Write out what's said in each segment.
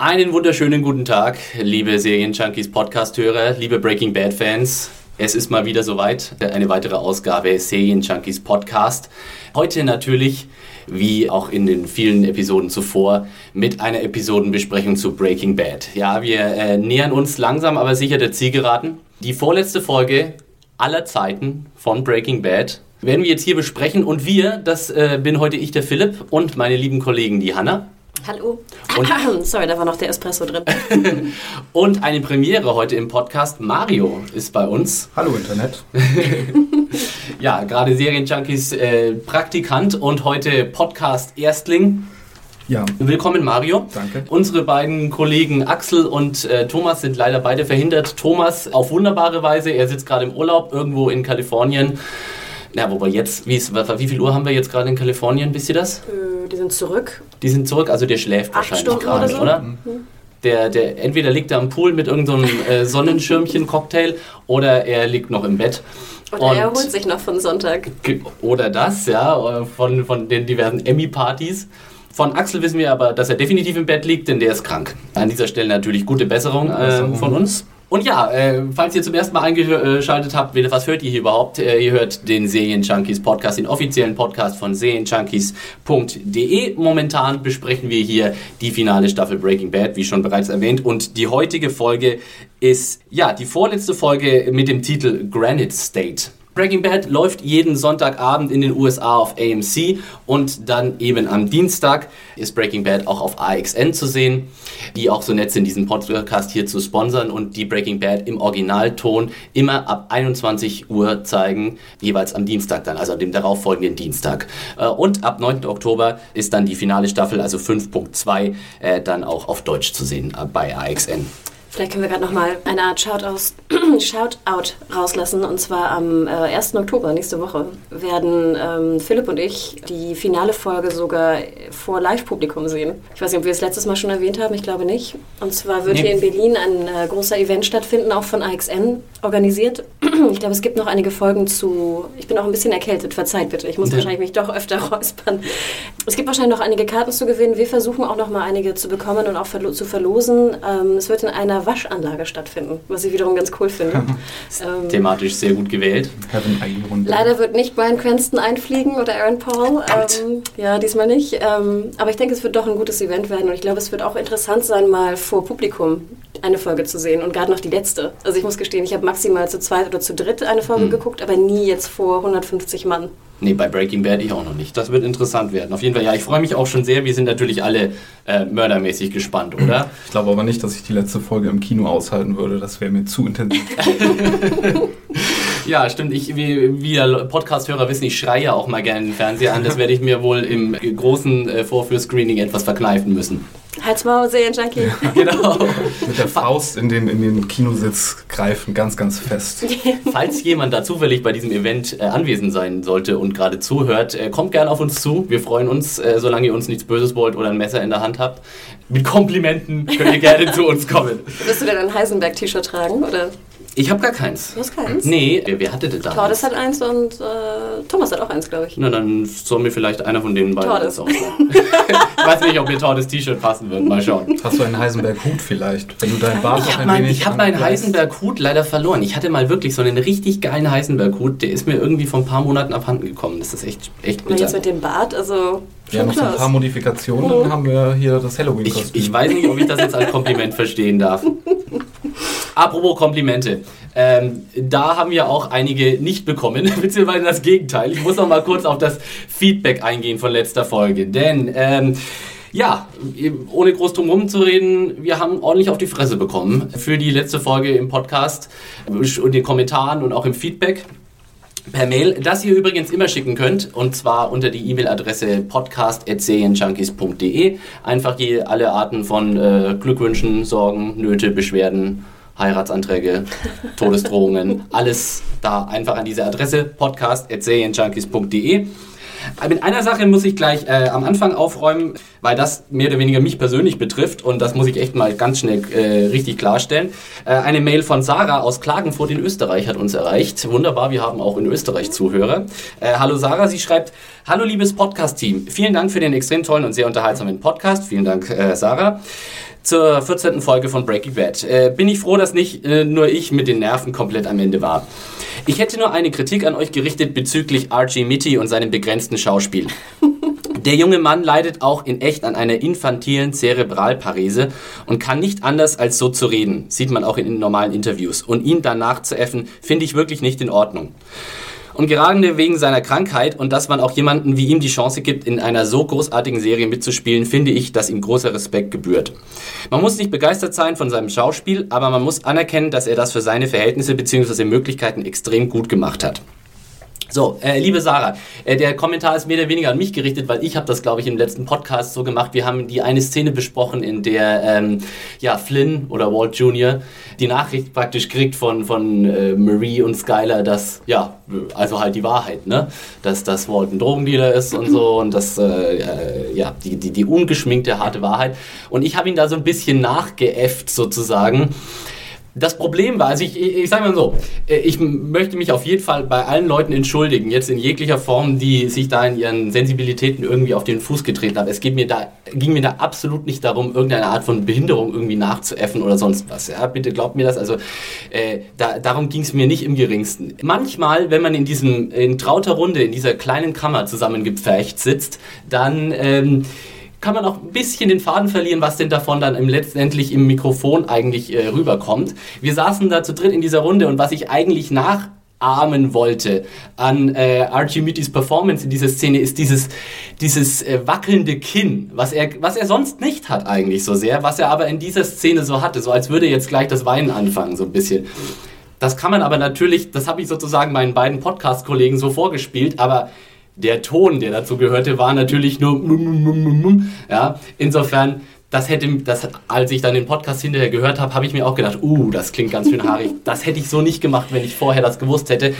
Einen wunderschönen guten Tag, liebe Serienjunkies Podcast-Hörer, liebe Breaking Bad-Fans. Es ist mal wieder soweit, eine weitere Ausgabe Serienjunkies Podcast. Heute natürlich, wie auch in den vielen Episoden zuvor, mit einer Episodenbesprechung zu Breaking Bad. Ja, wir äh, nähern uns langsam aber sicher der Zielgeraden. Die vorletzte Folge aller Zeiten von Breaking Bad werden wir jetzt hier besprechen. Und wir, das äh, bin heute ich, der Philipp, und meine lieben Kollegen, die Hanna. Hallo. Und Sorry, da war noch der Espresso drin. Und eine Premiere heute im Podcast. Mario ist bei uns. Hallo Internet. Ja, gerade Serienjunkies äh, Praktikant und heute Podcast Erstling. Ja, Willkommen Mario. Danke. Unsere beiden Kollegen Axel und äh, Thomas sind leider beide verhindert. Thomas auf wunderbare Weise, er sitzt gerade im Urlaub irgendwo in Kalifornien. Na, wobei jetzt, wie, ist, wie viel Uhr haben wir jetzt gerade in Kalifornien, wisst ihr das? Äh, Die sind zurück. Die sind zurück, also der schläft Acht wahrscheinlich Stunden gerade, oder so. oder? Mhm. Der, der, entweder liegt er am Pool mit irgendeinem äh, Sonnenschirmchen-Cocktail oder er liegt noch im Bett. Und, er erholt sich noch von Sonntag. Oder das, ja, von, von den diversen Emmy-Partys. Von Axel wissen wir aber, dass er definitiv im Bett liegt, denn der ist krank. An dieser Stelle natürlich gute Besserung, äh, von uns. Und ja, äh, falls ihr zum ersten Mal eingeschaltet habt, was hört ihr hier überhaupt? Äh, ihr hört den Serienjunkies Podcast, den offiziellen Podcast von serienjunkies.de. Momentan besprechen wir hier die finale Staffel Breaking Bad, wie schon bereits erwähnt. Und die heutige Folge ist, ja, die vorletzte Folge mit dem Titel Granite State. Breaking Bad läuft jeden Sonntagabend in den USA auf AMC und dann eben am Dienstag ist Breaking Bad auch auf AXN zu sehen, die auch so nett sind, diesen Podcast hier zu sponsern und die Breaking Bad im Originalton immer ab 21 Uhr zeigen, jeweils am Dienstag dann, also dem darauffolgenden Dienstag. Äh, Und ab 9. Oktober ist dann die finale Staffel, also 5.2, äh, dann auch auf Deutsch zu sehen äh, bei AXN. Vielleicht können wir gerade nochmal eine Art Shoutout, Shoutout rauslassen. Und zwar am äh, 1. Oktober, nächste Woche, werden ähm, Philipp und ich die finale Folge sogar vor Live-Publikum sehen. Ich weiß nicht, ob wir es letztes Mal schon erwähnt haben, ich glaube nicht. Und zwar wird Nee. hier in Berlin ein äh, großer Event stattfinden, auch von AXN organisiert. Ich glaube, es gibt noch einige Folgen zu. Ich bin auch ein bisschen erkältet, verzeiht bitte. Ich muss Ja. wahrscheinlich mich doch öfter räuspern. Es gibt wahrscheinlich noch einige Karten zu gewinnen. Wir versuchen auch noch mal einige zu bekommen und auch verlo zu verlosen. Ähm, es wird in einer Waschanlage stattfinden, was ich wiederum ganz cool finde. ähm, Thematisch sehr gut gewählt. Leider wird nicht Brian Cranston einfliegen oder Aaron Paul. Ähm, ja, diesmal nicht. Ähm, aber ich denke, es wird doch ein gutes Event werden und ich glaube, es wird auch interessant sein, mal vor Publikum eine Folge zu sehen und gerade noch die letzte. Also ich muss gestehen, ich habe maximal zu zweit oder zu dritt eine Folge Hm. geguckt, aber nie jetzt vor 150 Mann. Nee, bei Breaking Bad ich auch noch nicht. Das wird interessant werden. Auf jeden Fall, ja, ich freue mich auch schon sehr. Wir sind natürlich alle äh, mördermäßig gespannt, oder? Ich glaube aber nicht, dass ich die letzte Folge im Kino aushalten würde. Das wäre mir zu intensiv. Ja, stimmt. Ich, wie, ja Podcast-Hörer wissen, ich schreie auch mal gerne den Fernseher an. Das werde ich mir wohl im großen äh, Vorführ-Screening etwas verkneifen müssen. Halsmaul, Serienjunkie. Genau. Mit der Faust in den, in den Kinositz greifen, ganz, ganz fest. Falls jemand da zufällig bei diesem Event äh, anwesend sein sollte und gerade zuhört, äh, kommt gerne auf uns zu. Wir freuen uns, äh, solange ihr uns nichts Böses wollt oder ein Messer in der Hand habt. Mit Komplimenten könnt ihr gerne zu uns kommen. Wirst du denn ein Heisenberg-T-Shirt tragen? Oder? Ich habe gar keins. Du hast keins? Nee, wer, wer hatte denn da? Tordes hat eins und äh, Thomas hat auch eins, glaube ich. Na, dann soll mir vielleicht einer von den beiden Tordes. das auch sagen. ich weiß nicht, ob mir Tordes T-Shirt passen wird. Mal schauen. Hast du einen Heisenberg-Hut vielleicht? Wenn du deinen Bart Ich habe ein mein, wenig ich hab meinen? Heisenberg-Hut leider verloren. Ich hatte mal wirklich so einen richtig geilen Heisenberg-Hut. Der ist mir irgendwie vor ein paar Monaten abhanden gekommen. Das ist echt, echt Und jetzt bitter. mit dem Bart, also Ja, noch so ein paar Modifikationen, dann haben wir hier das Halloween-Kostüm. Ich, ich weiß nicht, ob ich das jetzt als Kompliment verstehen darf. Apropos Komplimente. Ähm, da haben wir auch einige nicht bekommen, beziehungsweise das Gegenteil. Ich muss noch mal kurz auf das Feedback eingehen von letzter Folge. Denn, ähm, ja, ohne groß drum herum zu reden, wir haben ordentlich auf die Fresse bekommen für die letzte Folge im Podcast und den Kommentaren und auch im Feedback per Mail, das ihr übrigens immer schicken könnt, und zwar unter die E-Mail-Adresse podcast.serienjunkies.de. Einfach je, alle Arten von äh, Glückwünschen, Sorgen, Nöte, Beschwerden, Heiratsanträge, Todesdrohungen, alles da einfach an diese Adresse podcast.serienjunkies.de. Mit einer Sache muss ich gleich äh, am Anfang aufräumen, weil das mehr oder weniger mich persönlich betrifft und das muss ich echt mal ganz schnell äh, richtig klarstellen. Äh, eine Mail von Sarah aus Klagenfurt in Österreich hat uns erreicht. Wunderbar, wir haben auch in Österreich Zuhörer. Äh, hallo Sarah, sie schreibt, Hallo liebes Podcast-Team, vielen Dank für den extrem tollen und sehr unterhaltsamen Podcast. Vielen Dank, äh, Sarah zur 14. Folge von Breaking Bad. Äh, bin ich froh, dass nicht äh, nur ich mit den Nerven komplett am Ende war. Ich hätte nur eine Kritik an euch gerichtet bezüglich Archie Mitty und seinem begrenzten Schauspiel. Der junge Mann leidet auch in echt an einer infantilen Zerebralparese und kann nicht anders als so zu reden, sieht man auch in normalen Interviews. Und ihn danach zu effen, finde ich wirklich nicht in Ordnung. Und gerade wegen seiner Krankheit und dass man auch jemanden wie ihm die Chance gibt, in einer so großartigen Serie mitzuspielen, finde ich, dass ihm großer Respekt gebührt. Man muss nicht begeistert sein von seinem Schauspiel, aber man muss anerkennen, dass er das für seine Verhältnisse bzw. Möglichkeiten extrem gut gemacht hat. So, äh, liebe Sarah, äh, der Kommentar ist mehr oder weniger an mich gerichtet, weil ich habe das, glaube ich, im letzten Podcast so gemacht. Wir haben die eine Szene besprochen, in der ähm, ja, Flynn oder Walt Jr. die Nachricht praktisch kriegt von, von äh, Marie und Skyler, dass, ja, also halt die Wahrheit, ne? Dass, dass Walt ein Drogendealer ist und so und das, äh, ja, die, die, die ungeschminkte, harte Wahrheit. Und ich habe ihn da so ein bisschen nachgeäfft sozusagen. Das Problem war, also ich, ich, sage mal so, äh, ich möchte mich auf jeden Fall bei allen Leuten entschuldigen, jetzt in jeglicher Form, die sich da in ihren Sensibilitäten irgendwie auf den Fuß getreten haben. Es geht mir da, ging mir da absolut nicht darum, irgendeine Art von Behinderung irgendwie nachzuäffen oder sonst was. Ja, bitte glaubt mir das. Also äh, da, darum ging es mir nicht im geringsten. Manchmal, wenn man in diesem in trauter Runde in dieser kleinen Kammer zusammengepfercht sitzt, dann ähm, kann man auch ein bisschen den Faden verlieren, was denn davon dann im letztendlich im Mikrofon eigentlich äh, rüberkommt. Wir saßen da zu dritt in dieser Runde und was ich eigentlich nachahmen wollte an äh, Archimedes Performance in dieser Szene ist dieses, dieses äh, wackelnde Kinn, was er, was er sonst nicht hat eigentlich so sehr, was er aber in dieser Szene so hatte, so als würde jetzt gleich das Weinen anfangen, so ein bisschen. Das kann man aber natürlich, das habe ich sozusagen meinen beiden Podcast-Kollegen so vorgespielt, aber der Ton, der dazu gehörte, war natürlich nur ja, insofern das hätte, das, als ich dann den Podcast hinterher gehört habe, habe ich mir auch gedacht, uh, das klingt ganz schön haarig. Das hätte ich so nicht gemacht, wenn ich vorher das gewusst hätte.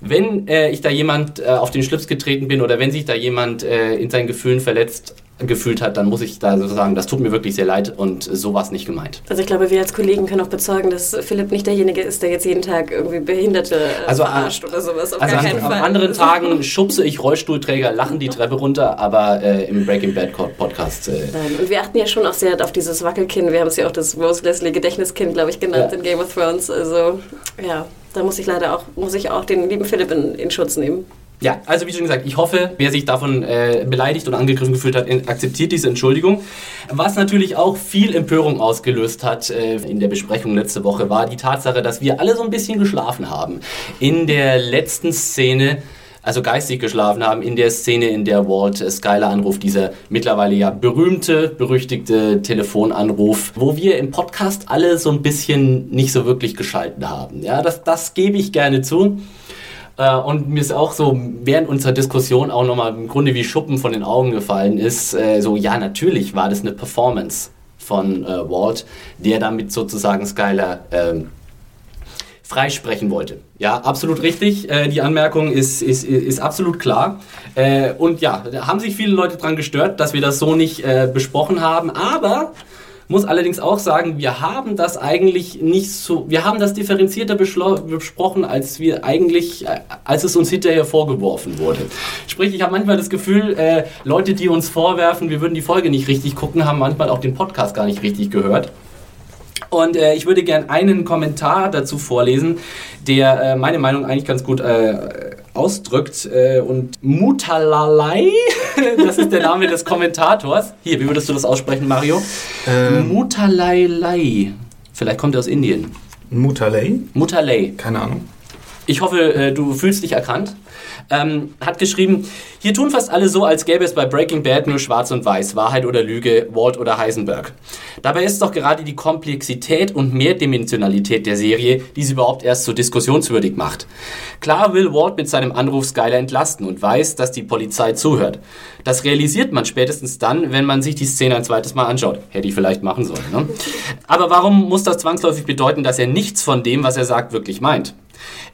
Wenn äh, ich da jemand äh, auf den Schlips getreten bin oder wenn sich da jemand äh, in seinen Gefühlen verletzt gefühlt hat, dann muss ich da so sagen, das tut mir wirklich sehr leid und sowas nicht gemeint. Also ich glaube, wir als Kollegen können auch bezeugen, dass Philipp nicht derjenige ist, der jetzt jeden Tag irgendwie Behinderte äh, also, verarscht oder sowas. Auf also gar keinen an, Fall. An anderen Tagen schubse ich Rollstuhlträger, lachen die Treppe runter, aber äh, im Breaking Bad Podcast. Äh Nein, und wir achten ja schon auch sehr auf dieses Wackelkinn. Wir haben es ja auch das Rose Leslie Gedächtniskind, glaube ich, genannt ja. in Game of Thrones. Also ja, da muss ich leider auch, muss ich auch den lieben Philipp in, in Schutz nehmen. Ja, also wie schon gesagt, ich hoffe, wer sich davon äh, beleidigt und angegriffen gefühlt hat, akzeptiert diese Entschuldigung. Was natürlich auch viel Empörung ausgelöst hat äh, in der Besprechung letzte Woche, war die Tatsache, dass wir alle so ein bisschen geschlafen haben. In der letzten Szene also geistig geschlafen haben in der Szene, in der Walt Skyler anruft, dieser mittlerweile ja berühmte, berüchtigte Telefonanruf, wo wir im Podcast alle so ein bisschen nicht so wirklich geschalten haben. Ja, das, das gebe ich gerne zu. Äh, und mir ist auch so während unserer Diskussion auch nochmal im Grunde wie Schuppen von den Augen gefallen ist, äh, so ja, natürlich war das eine Performance von äh, Walt, der damit sozusagen Skyler ähm, freisprechen wollte. Ja, absolut richtig. Äh, die Anmerkung ist, ist, ist absolut klar. Äh, und ja, da haben sich viele Leute dran gestört, dass wir das so nicht äh, besprochen haben. Aber muss allerdings auch sagen, wir haben das eigentlich nicht so, wir haben das differenzierter besprochen, als wir eigentlich, äh, als es uns hinterher vorgeworfen wurde. Sprich, ich habe manchmal das Gefühl, äh, Leute, die uns vorwerfen, wir würden die Folge nicht richtig gucken, haben manchmal auch den Podcast gar nicht richtig gehört. Und äh, ich würde gerne einen Kommentar dazu vorlesen, der äh, meine Meinung eigentlich ganz gut äh, ausdrückt. Äh, und Mutalalai, das ist der Name des Kommentators. Hier, wie würdest du das aussprechen, Mario? Ähm. Mutalalai. Vielleicht kommt er aus Indien. Mutalay? Mutalay. Keine Ahnung. Ich hoffe, äh, du fühlst dich erkannt. Ähm, hat geschrieben, hier tun fast alle so, als gäbe es bei Breaking Bad nur schwarz und weiß, Wahrheit oder Lüge, Walt oder Heisenberg. Dabei ist doch gerade die Komplexität und Mehrdimensionalität der Serie, die sie überhaupt erst so diskussionswürdig macht. Klar will Walt mit seinem Anruf Skyler entlasten und weiß, dass die Polizei zuhört. Das realisiert man spätestens dann, wenn man sich die Szene ein zweites Mal anschaut. Hätte ich vielleicht machen sollen. Ne? Aber warum muss das zwangsläufig bedeuten, dass er nichts von dem, was er sagt, wirklich meint?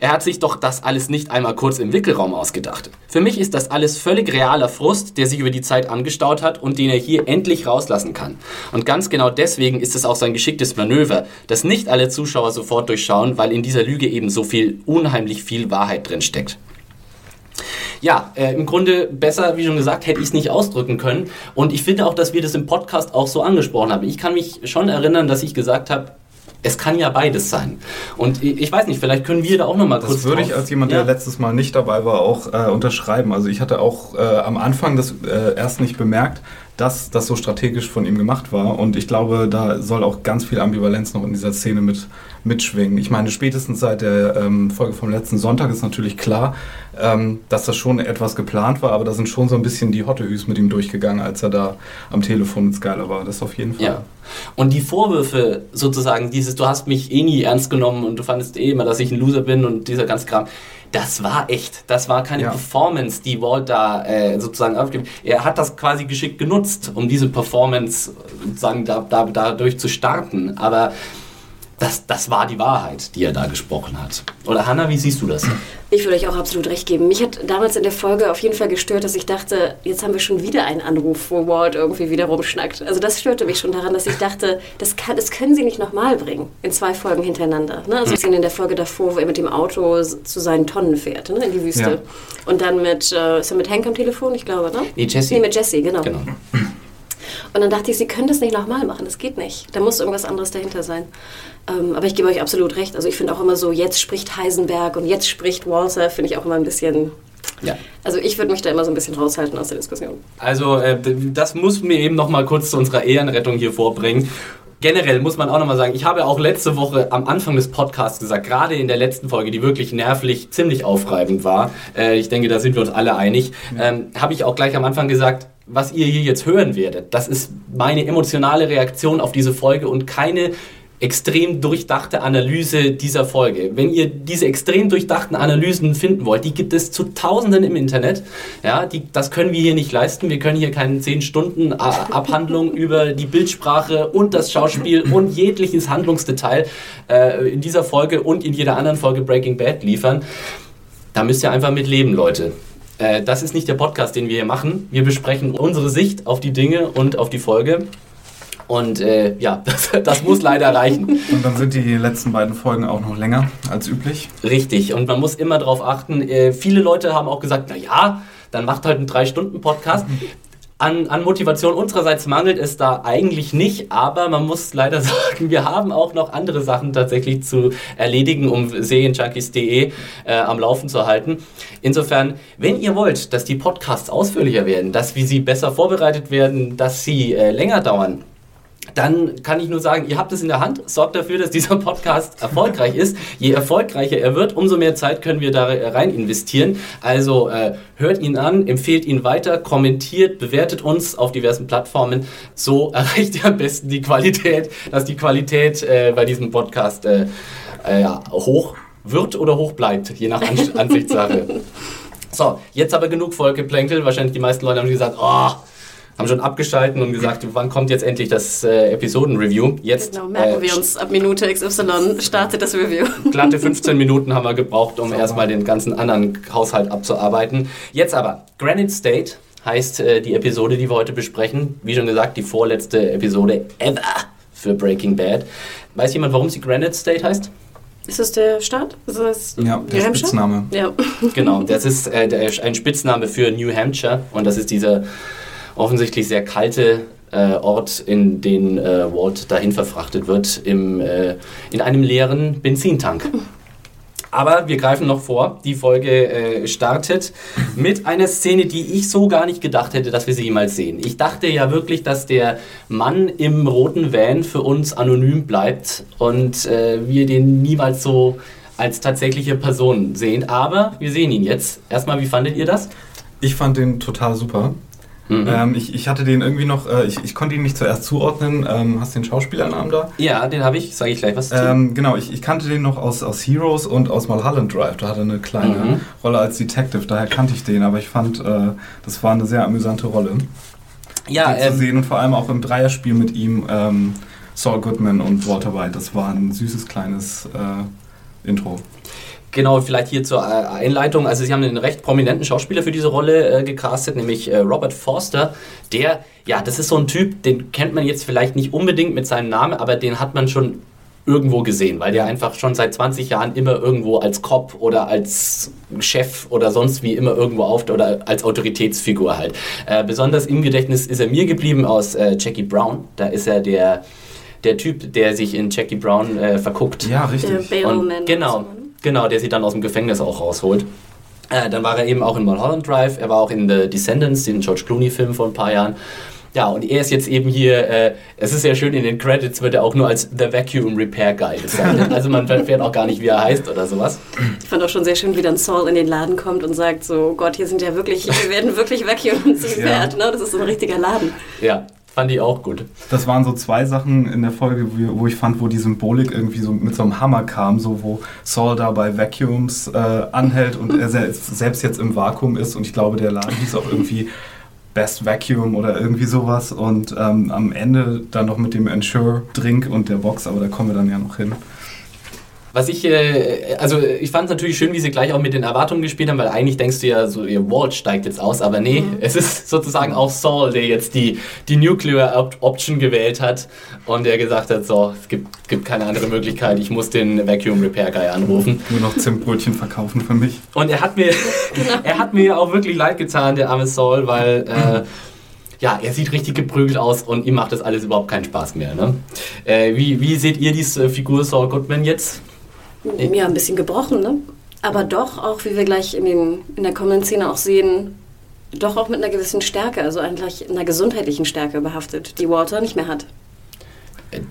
Er hat sich doch das alles nicht einmal kurz im Wickelraum ausgedacht. Für mich ist das alles völlig realer Frust, der sich über die Zeit angestaut hat und den er hier endlich rauslassen kann. Und ganz genau deswegen ist es auch sein geschicktes Manöver, das nicht alle Zuschauer sofort durchschauen, weil in dieser Lüge eben so viel, unheimlich viel Wahrheit drin steckt. Ja, äh, im Grunde besser, wie schon gesagt, hätte ich es nicht ausdrücken können. Und ich finde auch, dass wir das im Podcast auch so angesprochen haben. Ich kann mich schon erinnern, dass ich gesagt habe, es kann ja beides sein. Und ich weiß nicht, vielleicht können wir da auch nochmal kurz. Das würde ich als jemand, ja. der letztes Mal nicht dabei war, auch äh, unterschreiben. Also ich hatte auch äh, am Anfang das äh, erst nicht bemerkt, dass das so strategisch von ihm gemacht war. Und ich glaube, da soll auch ganz viel Ambivalenz noch in dieser Szene mit, mitschwingen. Ich meine, spätestens seit der ähm, Folge vom letzten Sonntag ist natürlich klar, ähm, dass das schon etwas geplant war, aber da sind schon so ein bisschen die Hottehüs mit ihm durchgegangen, als er da am Telefon mit Skyler war. Das auf jeden Fall. Ja. Und die Vorwürfe sozusagen, dieses, du hast mich eh nie ernst genommen und du fandest eh immer, dass ich ein Loser bin und dieser ganze Kram, das war echt. Das war keine Ja. Performance, die Walt da äh, sozusagen aufgibt. Er hat das quasi geschickt genutzt, um diese Performance sozusagen da, da, dadurch zu starten. Aber das, das war die Wahrheit, die er da gesprochen hat. Oder Hanna, wie siehst du das? Ich würde euch auch absolut recht geben. Mich hat damals in der Folge auf jeden Fall gestört, dass ich dachte, jetzt haben wir schon wieder einen Anruf, wo Walt irgendwie wieder rumschnackt. Also das störte mich schon daran, dass ich dachte, das, kann, das können sie nicht nochmal bringen, in zwei Folgen hintereinander. Ne? Also sehen in der Folge davor, wo er mit dem Auto zu seinen Tonnen fährt, ne? in die Wüste. Ja. Und dann mit, äh, ist er mit Hank am Telefon, ich glaube, ne? Nee, Jesse. Nee, mit Jesse, genau. Genau. Und dann dachte ich, sie können das nicht nochmal machen, das geht nicht. Da muss irgendwas anderes dahinter sein. Ähm, aber ich gebe euch absolut recht. Also ich finde auch immer so, jetzt spricht Heisenberg und jetzt spricht Walter, finde ich auch immer ein bisschen... Ja. Also ich würde mich da immer so ein bisschen raushalten aus der Diskussion. Also äh, das muss mir eben noch mal kurz zu unserer Ehrenrettung hier vorbringen. Generell muss man auch noch mal sagen, ich habe auch letzte Woche am Anfang des Podcasts gesagt, gerade in der letzten Folge, die wirklich nervlich ziemlich aufreibend war, äh, ich denke, da sind wir uns alle einig, ähm, habe ich auch gleich am Anfang gesagt, was ihr hier jetzt hören werdet, das ist meine emotionale Reaktion auf diese Folge und keine extrem durchdachte Analyse dieser Folge. Wenn ihr diese extrem durchdachten Analysen finden wollt, die gibt es zu Tausenden im Internet. Ja, die, das können wir hier nicht leisten. Wir können hier keine 10 Stunden A- Abhandlung über die Bildsprache und das Schauspiel und jegliches Handlungsdetail äh, in dieser Folge und in jeder anderen Folge Breaking Bad liefern. Da müsst ihr einfach mit leben, Leute. Äh, das ist nicht der Podcast, den wir hier machen. Wir besprechen unsere Sicht auf die Dinge und auf die Folge. Und äh, ja, das, das muss leider reichen. Und dann sind die letzten beiden Folgen auch noch länger als üblich. Richtig. Und man muss immer darauf achten. Äh, viele Leute haben auch gesagt, na ja, dann macht halt einen 3-Stunden-Podcast. An, an Motivation unsererseits mangelt es da eigentlich nicht, aber man muss leider sagen, wir haben auch noch andere Sachen tatsächlich zu erledigen, um serienjunkies.de äh, am Laufen zu halten. Insofern, wenn ihr wollt, dass die Podcasts ausführlicher werden, dass wir sie besser vorbereitet werden, dass sie äh, länger dauern, dann kann ich nur sagen, ihr habt es in der Hand, sorgt dafür, dass dieser Podcast erfolgreich ist. Je erfolgreicher er wird, umso mehr Zeit können wir da rein investieren. Also äh, hört ihn an, empfehlt ihn weiter, kommentiert, bewertet uns auf diversen Plattformen. So erreicht ihr am besten die Qualität, dass die Qualität äh, bei diesem Podcast äh, äh, ja, hoch wird oder hoch bleibt, je nach An Ansichtssache. So, jetzt aber genug Vollgeplänkel. Wahrscheinlich die meisten Leute haben gesagt, oh, haben schon abgeschalten und gesagt, wann kommt jetzt endlich das äh, Episoden-Review? Jetzt Genau, merken äh, wir uns ab Minute XY startet das Review. glatte 15 Minuten haben wir gebraucht, um erstmal den ganzen anderen Haushalt abzuarbeiten. Jetzt aber, Granite State heißt äh, die Episode, die wir heute besprechen. Wie schon gesagt, die vorletzte Episode ever für Breaking Bad. Weiß jemand, warum sie Granite State heißt? Ist das der Start? Ist das Ja, New der Hampshire? Spitzname. Ja. Genau, das ist äh, der, ein Spitzname für New Hampshire und das ist dieser offensichtlich sehr kalte äh, Ort, in den äh, Walt dahin verfrachtet wird, im, äh, in einem leeren Benzintank. Aber wir greifen noch vor. Die Folge äh, startet mit einer Szene, die ich so gar nicht gedacht hätte, dass wir sie jemals sehen. Ich dachte ja wirklich, dass der Mann im roten Van für uns anonym bleibt und äh, wir den niemals so als tatsächliche Person sehen. Aber wir sehen ihn jetzt. Erstmal, wie fandet ihr das? Ich fand den total super. Mhm. Ähm, ich, ich hatte den irgendwie noch, äh, ich, ich konnte ihn nicht zuerst zuordnen. Ähm, hast du den Schauspielernamen da? Ja, den habe ich, sage ich gleich was. Ähm, genau, ich, ich kannte den noch aus, aus Heroes und aus Mulholland Drive. Da hatte er eine kleine mhm. Rolle als Detective, daher kannte ich den, aber ich fand, äh, das war eine sehr amüsante Rolle. Ja, den zu ähm, sehen und vor allem auch im Dreierspiel mit ihm, ähm, Saul Goodman und Walter White. Das war ein süßes kleines äh, Intro. Genau, vielleicht hier zur äh, Einleitung. Also sie haben einen recht prominenten Schauspieler für diese Rolle äh, gecastet, nämlich äh, Robert Forster. Der, ja, das ist so ein Typ, den kennt man jetzt vielleicht nicht unbedingt mit seinem Namen, aber den hat man schon irgendwo gesehen, weil der einfach schon seit 20 Jahren immer irgendwo als Cop oder als Chef oder sonst wie immer irgendwo auf oder als Autoritätsfigur halt. Äh, besonders im Gedächtnis ist er mir geblieben aus äh, Jackie Brown. Da ist er der der Typ, der sich in Jackie Brown äh, verguckt. Ja, richtig. Der Und, genau. Genau, der sie dann aus dem Gefängnis auch rausholt. Äh, dann war er eben auch in Mulholland Drive, er war auch in The Descendants, den George Clooney-Film vor ein paar Jahren. Ja, und er ist jetzt eben hier, äh, es ist sehr schön, in den Credits wird er auch nur als The Vacuum Repair Guy bezeichnet. Also man erfährt auch gar nicht, wie er heißt oder sowas. Ich fand auch schon sehr schön, wie dann Saul in den Laden kommt und sagt so, Gott, hier sind ja wirklich, hier werden wirklich Vacuums repaired, ja. ne? Das ist so ein richtiger Laden. Ja, Fand ich auch gut. Das waren so zwei Sachen in der Folge, wo ich fand, wo die Symbolik irgendwie so mit so einem Hammer kam, so wo Saul da bei Vacuums äh, anhält und er selbst jetzt im Vakuum ist und ich glaube, der Laden hieß auch irgendwie Best Vacuum oder irgendwie sowas und ähm, am Ende dann noch mit dem Ensure Drink und der Box, aber da kommen wir dann ja noch hin. Was ich, äh, also ich fand es natürlich schön, wie sie gleich auch mit den Erwartungen gespielt haben, weil eigentlich denkst du ja so, ihr Walt steigt jetzt aus, aber nee, mhm. es ist sozusagen auch Saul, der jetzt die, die Nuclear Option gewählt hat und der gesagt hat, so, es gibt, gibt keine andere Möglichkeit, ich muss den Vacuum Repair Guy anrufen. Nur noch Zimtbrötchen verkaufen für mich. Und er hat mir, er hat mir auch wirklich leid getan, der arme Saul, weil äh, ja, er sieht richtig geprügelt aus und ihm macht das alles überhaupt keinen Spaß mehr. Ne? Äh, wie, wie seht ihr diese Figur Saul Goodman jetzt? Ja, ein bisschen gebrochen, ne? Aber doch auch, wie wir gleich in, den, in der kommenden Szene auch sehen, doch auch mit einer gewissen Stärke, also eigentlich einer gesundheitlichen Stärke behaftet, die Walter nicht mehr hat.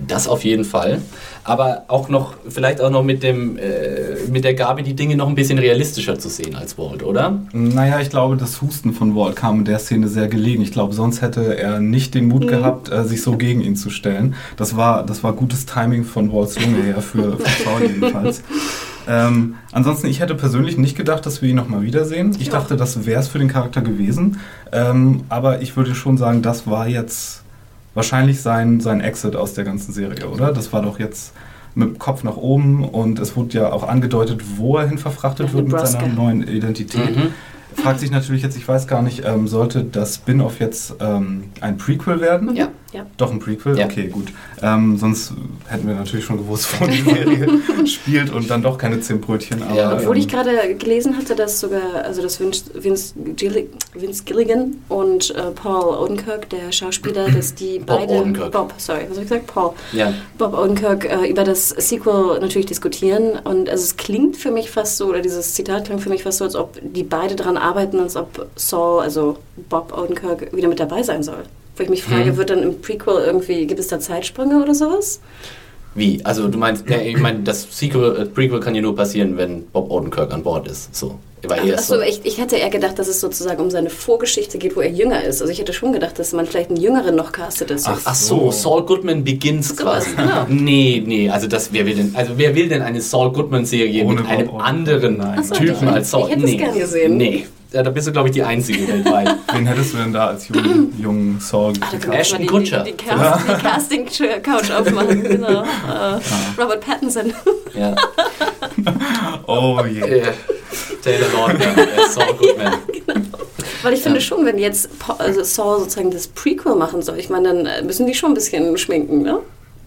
Das auf jeden Fall. Aber auch noch, vielleicht auch noch mit, dem, äh, mit der Gabe, die Dinge noch ein bisschen realistischer zu sehen als Walt, oder? Naja, ich glaube, das Husten von Walt kam in der Szene sehr gelegen. Ich glaube, sonst hätte er nicht den Mut mhm. gehabt, äh, sich so gegen ihn zu stellen. Das war, das war gutes Timing von Walts Lunge her, für, für Paul jedenfalls. Ähm, ansonsten, ich hätte persönlich nicht gedacht, dass wir ihn nochmal wiedersehen. Ich ja. dachte, das wäre es für den Charakter gewesen. Ähm, aber ich würde schon sagen, das war jetzt wahrscheinlich sein, sein Exit aus der ganzen Serie, oder? Das war doch jetzt mit dem Kopf nach oben und es wurde ja auch angedeutet, wo er hin verfrachtet wird mit seiner neuen Identität. Mhm fragt sich natürlich jetzt, ich weiß gar nicht, ähm, sollte das Spin-off jetzt ähm, ein Prequel werden? Ja. Ja. Doch ein Prequel? Ja. Okay, gut. Ähm, sonst hätten wir natürlich schon gewusst, wo die Serie spielt und dann doch keine Zimtbrötchen. Aber, ja. Obwohl ich ähm, gerade gelesen hatte, dass sogar, also dass Vince, Vince, Vince Gilligan und äh, Paul Odenkirk, der Schauspieler, dass die Bob beide... Odenkirk. Bob, sorry, was habe ich gesagt? Paul. Ja. Bob Odenkirk äh, über das Sequel natürlich diskutieren und also es klingt für mich fast so, oder dieses Zitat klingt für mich fast so, als ob die beide daran arbeiten, als ob Saul, also Bob Odenkirk, wieder mit dabei sein soll. Wo ich mich frage, hm. wird dann im Prequel irgendwie, gibt es da Zeitsprünge oder sowas? Wie? Also du meinst, ja, ich meine, das Sequel, äh, Prequel kann ja nur passieren, wenn Bob Odenkirk an Bord ist. So. Achso, ich, ich hätte eher gedacht, dass es sozusagen um seine Vorgeschichte geht, wo er jünger ist. Also ich hätte schon gedacht, dass man vielleicht einen Jüngeren noch castet ist. Ach, ach so, Saul Goodman Begins so quasi. Was, genau. Nee, nee, also das, wer will denn, also wer will denn eine Saul Goodman-Serie mit einem Bob anderen so, Typen als Saul? Ich hätte nee. es gern gesehen. Nee. Ja, da bist du, glaube ich, die Einzige weltweit. Wen hättest du denn da als jungen, jungen Saul Ach, Ashton Kutcher. Die, die, die, die Casting-Couch aufmachen, genau. Uh, Robert Pattinson. Ja. oh je. Yeah. Taylor Lautner, Saul Goodman. Ja, genau. Weil ich finde ja. schon, wenn jetzt also Saul sozusagen das Prequel machen soll, ich meine, dann müssen die schon ein bisschen schminken, ne?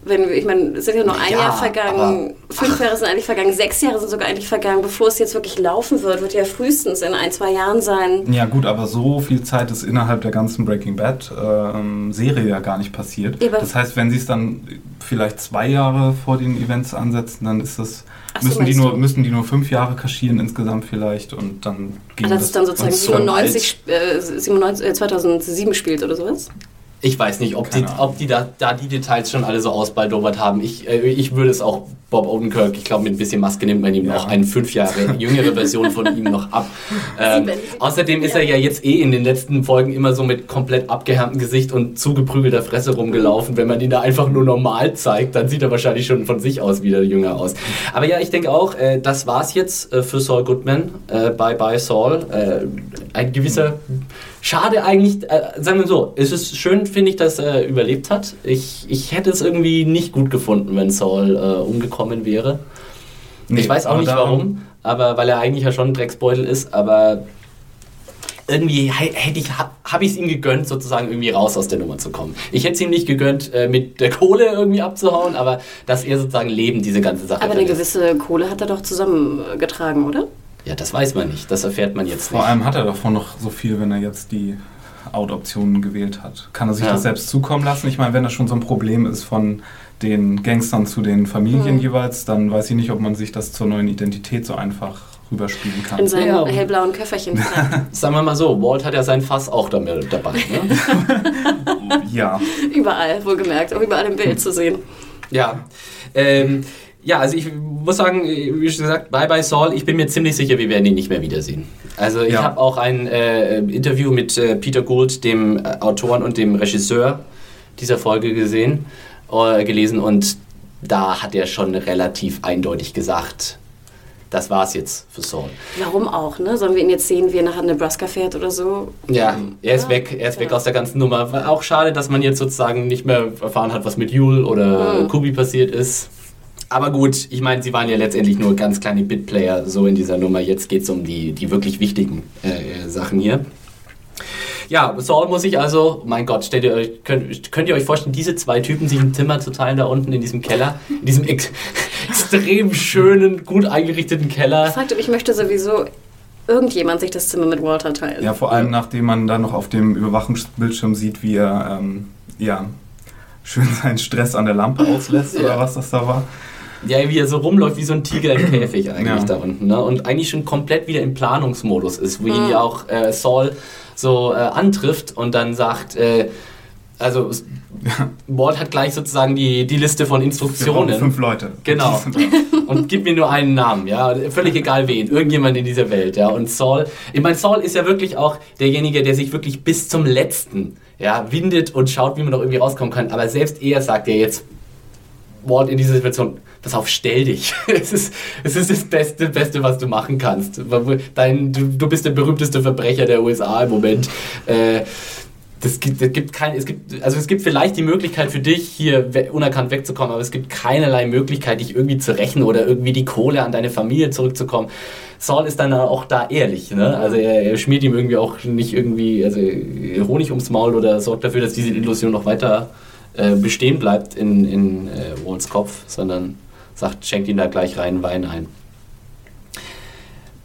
Wenn wir, ich meine, es sind ja nur ein Ja, Jahr vergangen, aber- fünf Jahre sind eigentlich vergangen, sechs Jahre sind sogar eigentlich vergangen. Bevor es jetzt wirklich laufen wird, wird ja frühestens in ein, zwei Jahren sein. Ja gut, aber so viel Zeit ist innerhalb der ganzen Breaking Bad ähm, Serie ja gar nicht passiert. Ja, das heißt, wenn sie es dann vielleicht zwei Jahre vor den Events ansetzen, dann ist das Ach müssen die nur du? müssen die nur fünf Jahre kaschieren insgesamt vielleicht und dann ging Ah, das ist dann sozusagen und so 97, äh, 97 äh, 2007 spielt oder sowas? Ich weiß nicht, ob die, Keine Ahnung. ob die da, da die Details schon alle so ausbaldobert haben. Ich, äh, ich würde es auch Bob Odenkirk, ich glaube, mit ein bisschen Maske nimmt man ihm Ja. noch eine fünf Jahre jüngere Version von ihm noch ab. Ähm, außerdem ist er ja jetzt eh in den letzten Folgen immer so mit komplett abgehärmtem Gesicht und zugeprügelter Fresse rumgelaufen. Wenn man ihn da einfach nur normal zeigt, dann sieht er wahrscheinlich schon von sich aus wieder jünger aus. Aber ja, ich denke auch, äh, das war's jetzt äh, für Saul Goodman. Äh, bye bye Saul. Äh, ein gewisser Schade eigentlich, äh, sagen wir so, es ist schön, finde ich, dass er überlebt hat. Ich, ich hätte es irgendwie nicht gut gefunden, wenn Saul äh, umgekommen wäre. Nee, ich weiß auch nicht darum- warum, aber weil er eigentlich ja schon ein Drecksbeutel ist, aber irgendwie hätte ich, ha, habe ich es ihm gegönnt, sozusagen irgendwie raus aus der Nummer zu kommen. Ich hätte es ihm nicht gegönnt, äh, mit der Kohle irgendwie abzuhauen, aber dass er sozusagen lebend diese ganze Sache Aber eine gewisse Kohle hat er doch zusammengetragen, oder? Ja, das weiß man nicht, das erfährt man jetzt Vor nicht. allem hat er davon noch so viel, wenn er jetzt die Out-Optionen gewählt hat. Kann er sich Ja. das selbst zukommen lassen? Ich meine, wenn das schon so ein Problem ist von den Gangstern zu den Familien Mhm. jeweils, dann weiß ich nicht, ob man sich das zur neuen Identität so einfach rüberspielen kann. In seinem Ja. hellblauen Köfferchen. Sagen wir mal so, Walt hat ja sein Fass auch damit dabei. Ne? ja, überall, wohlgemerkt, auch überall im Bild zu sehen. Ja. Ähm, ja, also ich muss sagen, wie schon gesagt, bye bye Saul. Ich bin mir ziemlich sicher, wir werden ihn nicht mehr wiedersehen. Also ich Ja. habe auch ein äh, Interview mit äh, Peter Gould, dem äh, Autoren und dem Regisseur dieser Folge gesehen, äh, gelesen und da hat er schon relativ eindeutig gesagt, das war's jetzt für Saul. Warum auch, ne? Sollen wir ihn jetzt sehen, wie er nach Nebraska fährt oder so? Ja, er ist Ja. weg, er ist weg Ja. aus der ganzen Nummer. War auch schade, dass man jetzt sozusagen nicht mehr erfahren hat, was mit Yule oder Mhm. Kubi passiert ist. Aber gut, ich meine, sie waren ja letztendlich nur ganz kleine Bitplayer so in dieser Nummer. Jetzt geht es um die, die wirklich wichtigen äh, Sachen hier. Ja, Saul muss ich also, mein Gott, stellt ihr euch, könnt, könnt ihr euch vorstellen, diese zwei Typen sich ein Zimmer zu teilen da unten in diesem Keller, in diesem ex extrem schönen, gut eingerichteten Keller. Fragt, ob ich möchte sowieso irgendjemand sich das Zimmer mit Walter teilen. ja, vor allem nachdem man dann noch auf dem Überwachungsbildschirm sieht, wie er ähm, ja, schön seinen Stress an der Lampe auslässt Ja. oder was das da war. Ja, wie er so rumläuft wie so ein Tiger im Käfig eigentlich Ja. da unten. Ne? Und eigentlich schon komplett wieder im Planungsmodus ist, wo ihn Mhm. ja auch äh, Saul so äh, antrifft und dann sagt, äh, also s- Walt hat gleich sozusagen die, die Liste von Instruktionen. fünf Leute. Genau. Und gib mir nur einen Namen, ja. Völlig egal wen. Irgendjemand in dieser Welt, ja. Und Saul, ich meine, Saul ist ja wirklich auch derjenige, der sich wirklich bis zum letzten, ja, windet und schaut, wie man noch irgendwie rauskommen kann. Aber selbst er sagt ja jetzt, Walt in dieser Situation, pass auf, stell dich. Es ist, es ist das Beste, Beste, was du machen kannst. Dein, du, du bist der berühmteste Verbrecher der USA im Moment. Äh, das gibt, das gibt kein, es gibt, also es gibt vielleicht die Möglichkeit für dich, hier we unerkannt wegzukommen, aber es gibt keinerlei Möglichkeit, dich irgendwie zu rächen oder irgendwie die Kohle an deine Familie zurückzukommen. Saul ist dann auch da ehrlich, ne? Also er, er schmiert ihm irgendwie auch nicht irgendwie also Honig ums Maul oder sorgt dafür, dass diese Illusion noch weiter äh, bestehen bleibt in, in äh, Walls Kopf, sondern sagt, schenkt ihm da gleich rein Wein ein.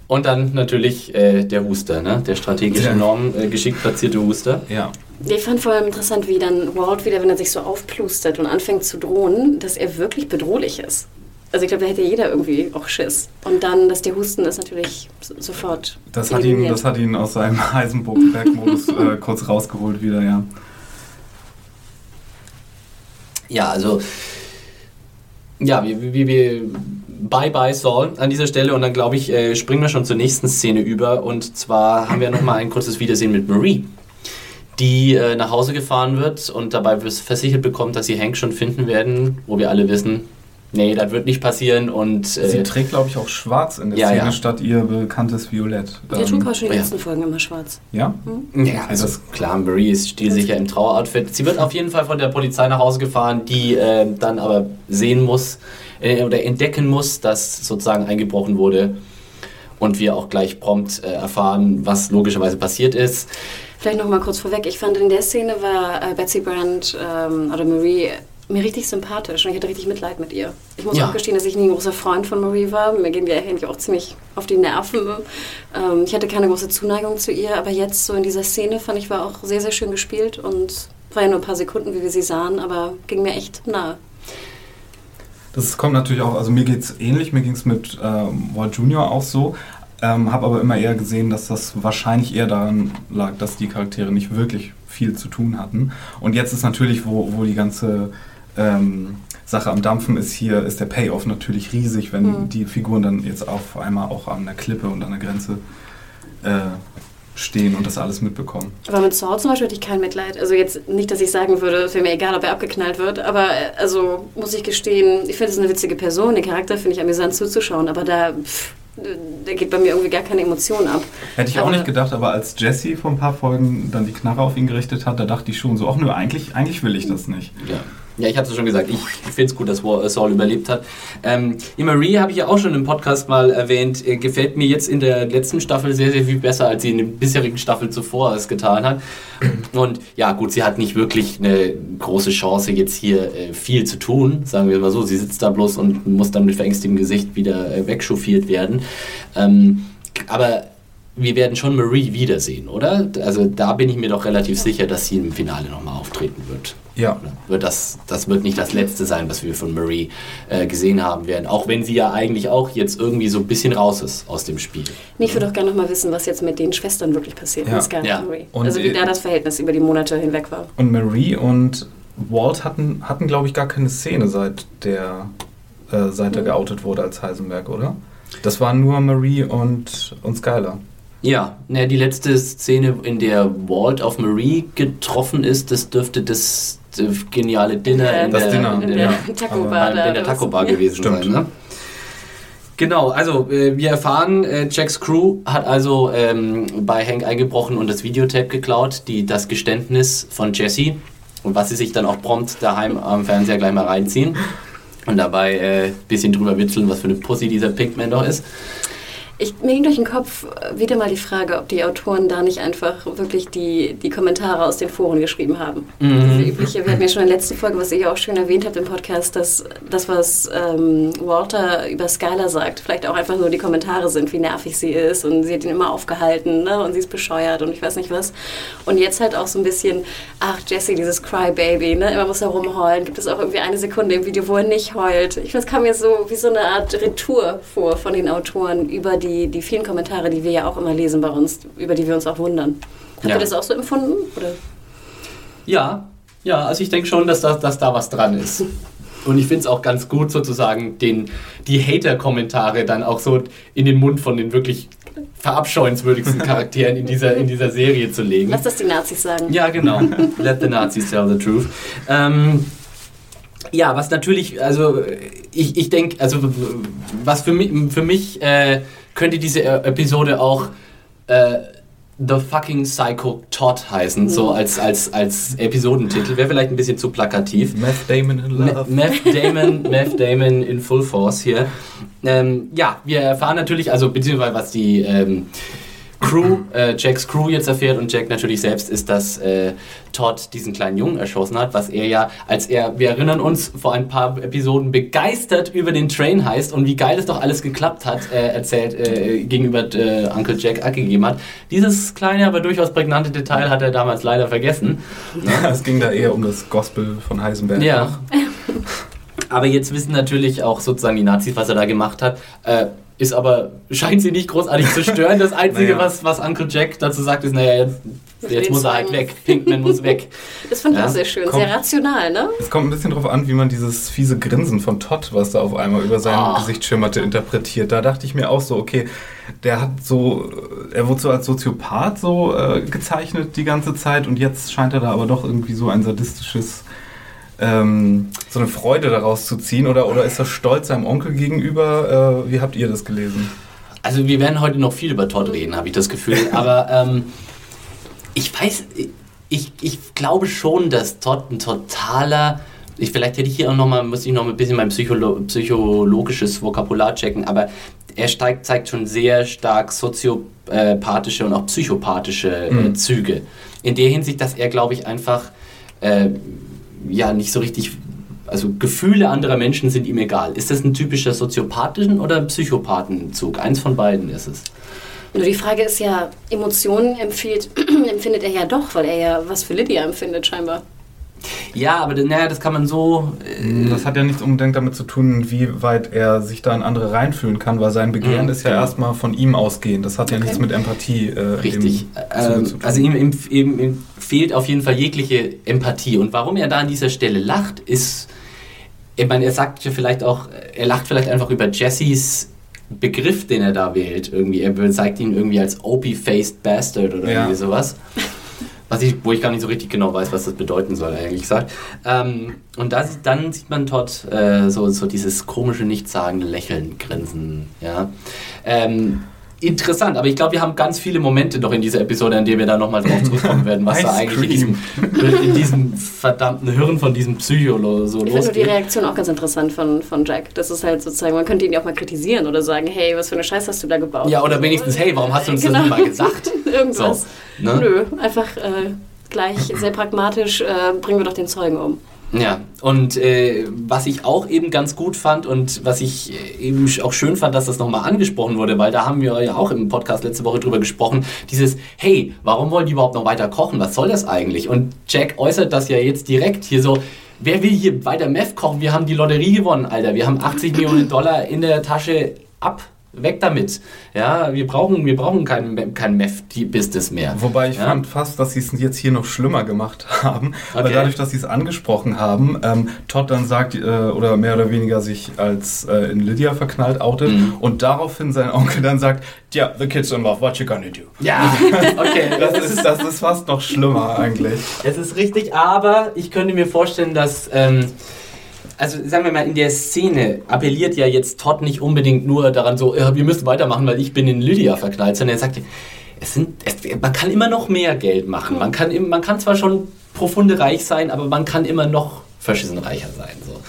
Und dann natürlich äh, der Huster, ne? der strategisch enorm äh, geschickt platzierte Huster. Ja. Ich fand vor allem interessant, wie dann Walt wieder, wenn er sich so aufplustert und anfängt zu drohen, dass er wirklich bedrohlich ist. Also ich glaube, da hätte jeder irgendwie auch Schiss. Und dann, dass der Husten ist natürlich so- sofort Das hat, ihn, das hat ihn aus seinem Heisenberg-Modus äh, kurz rausgeholt wieder, ja. Ja, also ja, wir, wir, wir bye bye Saul an dieser Stelle. Und dann glaube ich, äh, springen wir schon zur nächsten Szene über. Und zwar haben wir nochmal ein kurzes Wiedersehen mit Marie, die äh, nach Hause gefahren wird und dabei versichert bekommt, dass sie Hank schon finden werden, wo wir alle wissen, nee, das wird nicht passieren und Sie äh, trägt, glaube ich, auch schwarz in der Ja, Szene ja. statt ihr bekanntes Violett. Der trug auch schon die ja. letzten Folgen immer schwarz. Ja? Ja, also klar, Marie ist stilsicher im Traueroutfit. Sie wird auf jeden Fall von der Polizei nach Hause gefahren, die äh, dann aber sehen muss äh, oder entdecken muss, dass sozusagen eingebrochen wurde. Und wir auch gleich prompt äh, erfahren, was logischerweise passiert ist. Vielleicht noch mal kurz vorweg. Ich fand, in der Szene war äh, Betsy Brandt ähm, oder Marie mir richtig sympathisch und ich hatte richtig Mitleid mit ihr. Ich muss Ja. auch gestehen, dass ich nie ein großer Freund von Marie war. Mir gehen die eigentlich auch ziemlich auf die Nerven. Ähm, ich hatte keine große Zuneigung zu ihr, aber jetzt so in dieser Szene fand ich, war auch sehr, sehr schön gespielt und war ja nur ein paar Sekunden, wie wir sie sahen, aber ging mir echt nahe. Das kommt natürlich auch, also mir geht es ähnlich, mir ging es mit ähm, Walt Junior auch so, ähm, habe aber immer eher gesehen, dass das wahrscheinlich eher daran lag, dass die Charaktere nicht wirklich viel zu tun hatten. Und jetzt ist natürlich, wo, wo die ganze ähm, Sache am Dampfen ist, hier ist der Payoff natürlich riesig, wenn Mhm. die Figuren dann jetzt auf einmal auch an der Klippe und an der Grenze äh, stehen und das alles mitbekommen. Aber mit Saul zum Beispiel hatte ich kein Mitleid. Also jetzt nicht, dass ich sagen würde, es wäre mir egal, ob er abgeknallt wird, aber äh, also muss ich gestehen, ich finde es eine witzige Person, den Charakter finde ich amüsant zuzuschauen, aber da, pff, da geht bei mir irgendwie gar keine Emotion ab. Hätte ich auch Aber- nicht gedacht, aber als Jesse vor ein paar Folgen dann die Knarre auf ihn gerichtet hat, da dachte ich schon so, ach nö, eigentlich, eigentlich will ich das nicht. Ja. Ja, ich hatte es schon gesagt, ich finde es gut, dass Wa- Saul überlebt hat. Ähm, Marie habe ich ja auch schon im Podcast mal erwähnt, äh, gefällt mir jetzt in der letzten Staffel sehr, sehr viel besser, als sie in den bisherigen Staffeln zuvor es getan hat. Und ja, gut, sie hat nicht wirklich eine große Chance, jetzt hier äh, viel zu tun, sagen wir mal so. Sie sitzt da bloß und muss dann mit verängstigtem Gesicht wieder äh, wegchauffiert werden. Ähm, aber wir werden schon Marie wiedersehen, oder? Also da bin ich mir doch relativ sicher, dass sie im Finale nochmal auftreten wird. Ja. Wird das, das wird nicht das letzte sein, was wir von Marie äh, gesehen haben werden. Auch wenn sie ja eigentlich auch jetzt irgendwie so ein bisschen raus ist aus dem Spiel. Nee, Ich würde auch gerne noch mal wissen, was jetzt mit den Schwestern wirklich passiert, Ja. Scarlett Ja. Marie. Und also wie äh, da das Verhältnis über die Monate hinweg war. Und Marie und Walt hatten, hatten glaube ich, gar keine Szene, seit der, äh, seit er geoutet wurde als Heisenberg, oder? Das waren nur Marie und, und Skylar. Ja, ne, die letzte Szene, in der Walt auf Marie getroffen ist, das dürfte das, geniale Dinner in der, Dinner, in in der, Taco Bar. in der? Taco Bar gewesen Stimmt. sein. Ne? Genau, also äh, wir erfahren, äh, Jacks Crew hat also ähm, bei Hank eingebrochen und das Videotape geklaut, die, das Geständnis von Jesse und was sie sich dann auch prompt daheim am Fernseher gleich mal reinziehen und dabei ein äh, bisschen drüber witzeln, was für eine Pussy dieser Pinkman doch ist. Ich, mir ging durch den Kopf äh, wieder mal die Frage, ob die Autoren da nicht einfach wirklich die, die Kommentare aus den Foren geschrieben haben. Mhm. Diese übliche, wir hatten ja schon in der letzten Folge, was ihr ja auch schön erwähnt habt im Podcast, dass das, was ähm, Walter über Skylar sagt, vielleicht auch einfach nur die Kommentare sind, wie nervig sie ist und sie hat ihn immer aufgehalten ne? und sie ist bescheuert und ich weiß nicht was. Und jetzt halt auch so ein bisschen, ach Jesse, dieses Crybaby, ne? immer muss er rumheulen. Gibt es auch irgendwie eine Sekunde im Video, wo er nicht heult. Ich finde, es kam mir so wie so eine Art Retour vor von den Autoren über die, die vielen Kommentare, die wir ja auch immer lesen bei uns, über die wir uns auch wundern. Habt Ja. ihr das auch so empfunden? Oder? Ja, ja, also ich denke schon, dass da, dass da was dran ist. Und ich finde es auch ganz gut, sozusagen den, die Hater-Kommentare dann auch so in den Mund von den wirklich verabscheuenswürdigsten Charakteren in dieser, in dieser Serie zu legen. Lass das die Nazis sagen. Ja, genau. Let the Nazis tell the truth. Ähm, ja, was natürlich, also ich, ich denke, also was für mich, für mich äh, könnte diese äh, Episode auch äh, The fucking Psycho Todd heißen, so als, als, als Episodentitel. Wäre vielleicht ein bisschen zu plakativ. Meth Damon in Love. Meth Damon, Meth Damon in Full Force hier. Ähm, ja, wir erfahren natürlich, also beziehungsweise was die ähm, Crew, äh, Jacks Crew jetzt erfährt und Jack natürlich selbst ist, dass äh, Todd diesen kleinen Jungen erschossen hat, was er ja, als er, wir erinnern uns, vor ein paar Episoden begeistert über den Train heißt und wie geil es doch alles geklappt hat, äh, erzählt, äh, gegenüber äh, Uncle Jack abgegeben hat. Dieses kleine, aber durchaus prägnante Detail hat er damals leider vergessen. Es ging da eher um das Gospel von Heisenberg. Ja. Aber jetzt wissen natürlich auch sozusagen die Nazis, was er da gemacht hat. Äh, ist aber, scheint sie nicht großartig zu stören. Das Einzige, Naja. was, was Uncle Jack dazu sagt, ist, naja, jetzt, jetzt muss er halt weg. Pinkman muss weg. Das fand ich Ja. auch sehr schön. Komm. Sehr rational, ne? Es kommt ein bisschen drauf an, wie man dieses fiese Grinsen von Todd, was da auf einmal über sein Oh. Gesicht schimmerte, interpretiert. Da dachte ich mir auch so, okay, der hat so, er wurde so als Soziopath so äh, gezeichnet die ganze Zeit und jetzt scheint er da aber doch irgendwie so ein sadistisches, ähm, so eine Freude daraus zu ziehen oder, oder ist er stolz seinem Onkel gegenüber? Äh, wie habt ihr das gelesen? Also wir werden heute noch viel über Todd reden, habe ich das Gefühl. Aber ähm, ich weiß, ich, ich glaube schon, dass Todd ein totaler. Ich, vielleicht hätte ich hier auch noch mal, muss ich noch ein bisschen mein Psycholo psychologisches Vokabular checken, aber er steigt, zeigt schon sehr stark soziopathische und auch psychopathische äh, Mhm. Züge. In der Hinsicht, dass er, glaube ich, einfach äh, ja nicht so richtig Also Gefühle anderer Menschen sind ihm egal. Ist das ein typischer Soziopathen- oder Psychopathenzug? Eins von beiden ist es. Nur die Frage ist ja, Emotionen empfiehlt, empfindet er ja doch, weil er ja was für Lydia empfindet scheinbar. Ja, aber naja, das kann man so. Äh, Das hat ja nichts unbedingt damit zu tun, wie weit er sich da in andere reinfühlen kann, weil sein Begehren Mhm, ist ja genau. erstmal von ihm ausgehend. Das hat ja Okay. nichts mit Empathie äh, Richtig. Ähm, zu tun. also ihm, ihm, ihm, ihm fehlt auf jeden Fall jegliche Empathie. Und warum er da an dieser Stelle lacht, ist, ich meine, er sagt ja vielleicht auch, er lacht vielleicht einfach über Jessys Begriff, den er da wählt. Irgendwie. Er zeigt ihn irgendwie als opie-faced Bastard oder Ja. irgendwie sowas. Was ich, wo ich gar nicht so richtig genau weiß, was das bedeuten soll, ehrlich gesagt. Ähm, und da, sieht- dann sieht man dort äh, so, so dieses komische, nichtssagende Lächeln, Grinsen. Ja. Ähm, interessant, aber ich glaube, wir haben ganz viele Momente noch in dieser Episode, an denen wir da nochmal drauf zurückkommen werden, was da eigentlich in diesem, in diesem verdammten Hirn von diesem Psycho so Ich finde nur die losgeht. Reaktion auch ganz interessant von, von Jack. Das ist halt sozusagen, man könnte ihn ja auch mal kritisieren oder sagen, hey, was für eine Scheiße hast du da gebaut? Ja, oder wenigstens, hey, warum hast du uns Genau. das nicht mal gesagt? Irgendwas. So, ne? Nö, einfach äh, gleich sehr pragmatisch, äh, bringen wir doch den Zeugen um. Ja, und äh, was ich auch eben ganz gut fand und was ich äh, eben auch schön fand, dass das nochmal angesprochen wurde, weil da haben wir ja auch im Podcast letzte Woche drüber gesprochen, dieses, hey, warum wollen die überhaupt noch weiter kochen? Was soll das eigentlich? Und Jack äußert das ja jetzt direkt hier so, wer will hier weiter Meth kochen? Wir haben die Lotterie gewonnen, Alter. Wir haben 80 Millionen Dollar in der Tasche ab. Weg damit. Ja, wir brauchen, wir brauchen kein, kein Meth-Business mehr. Wobei ich ja? fand fast, dass sie es jetzt hier noch schlimmer gemacht haben. Weil Okay. dadurch, dass sie es angesprochen haben, ähm, Todd dann sagt, äh, oder mehr oder weniger sich als äh, in Lydia verknallt outet Mhm. und daraufhin sein Onkel dann sagt, ja, the kid's in love, what you gonna do? Ja, okay. Das ist, das ist fast noch schlimmer eigentlich. Es ist richtig, aber ich könnte mir vorstellen, dass, ähm, also sagen wir mal, in der Szene appelliert ja jetzt Todd nicht unbedingt nur daran so, ja, wir müssen weitermachen, weil ich bin in Lydia verknallt, sondern er sagt, es sind, es, man kann immer noch mehr Geld machen. Man kann, man kann zwar schon profunde reich sein, aber man kann immer noch verschissen reicher sein. So.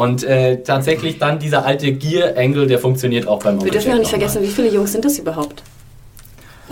Und äh, tatsächlich dann dieser alte Gear-Angle, der funktioniert auch beim Wir dürfen ja nicht vergessen, wie viele Jungs sind das überhaupt?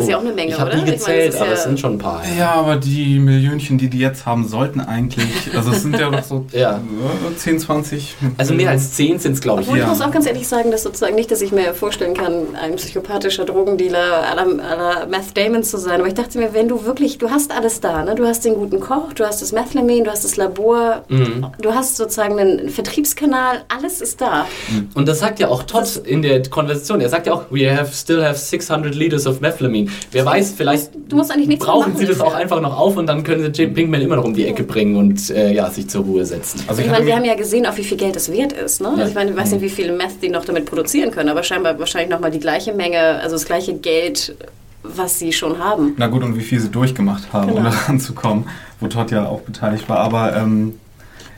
Das ist ja auch eine Menge, ich oder? nie Ich meine, gezählt, das ist aber ja- es sind schon ein paar. Ja, aber die Millionchen, die die jetzt haben, sollten eigentlich, also es sind ja noch so Ja. äh, 10, 20. Also mehr als zehn sind es, glaube ich. Obwohl Ja. ich muss auch ganz ehrlich sagen, dass sozusagen nicht, dass ich mir vorstellen kann, ein psychopathischer Drogendealer à la, à la Meth Damon zu sein. Aber ich dachte mir, wenn du wirklich, du hast alles da, ne? Du hast den guten Koch, du hast das Methlamin, du hast das Labor, Mhm. du hast sozusagen einen Vertriebskanal, alles ist da. Und das sagt ja auch Todd in der Konversation. Er sagt ja auch, we have still have 600 liters of methylamine. Wer weiß, vielleicht Du musst eigentlich nichts mehr brauchen machen sie das auch einfach noch auf und dann können sie Jim Pinkman immer noch um die Ecke bringen und äh, ja, sich zur Ruhe setzen. Also ich ich meine, wir haben ja gesehen, auch wie viel Geld es wert ist. Ne? Ja. Also ich meine, ich weiß nicht, wie viel Meth die noch damit produzieren können, aber scheinbar wahrscheinlich nochmal die gleiche Menge, also das gleiche Geld, was sie schon haben. Na gut, und wie viel sie durchgemacht haben, um Genau. da ranzukommen, wo Todd ja auch beteiligt war. Aber ähm,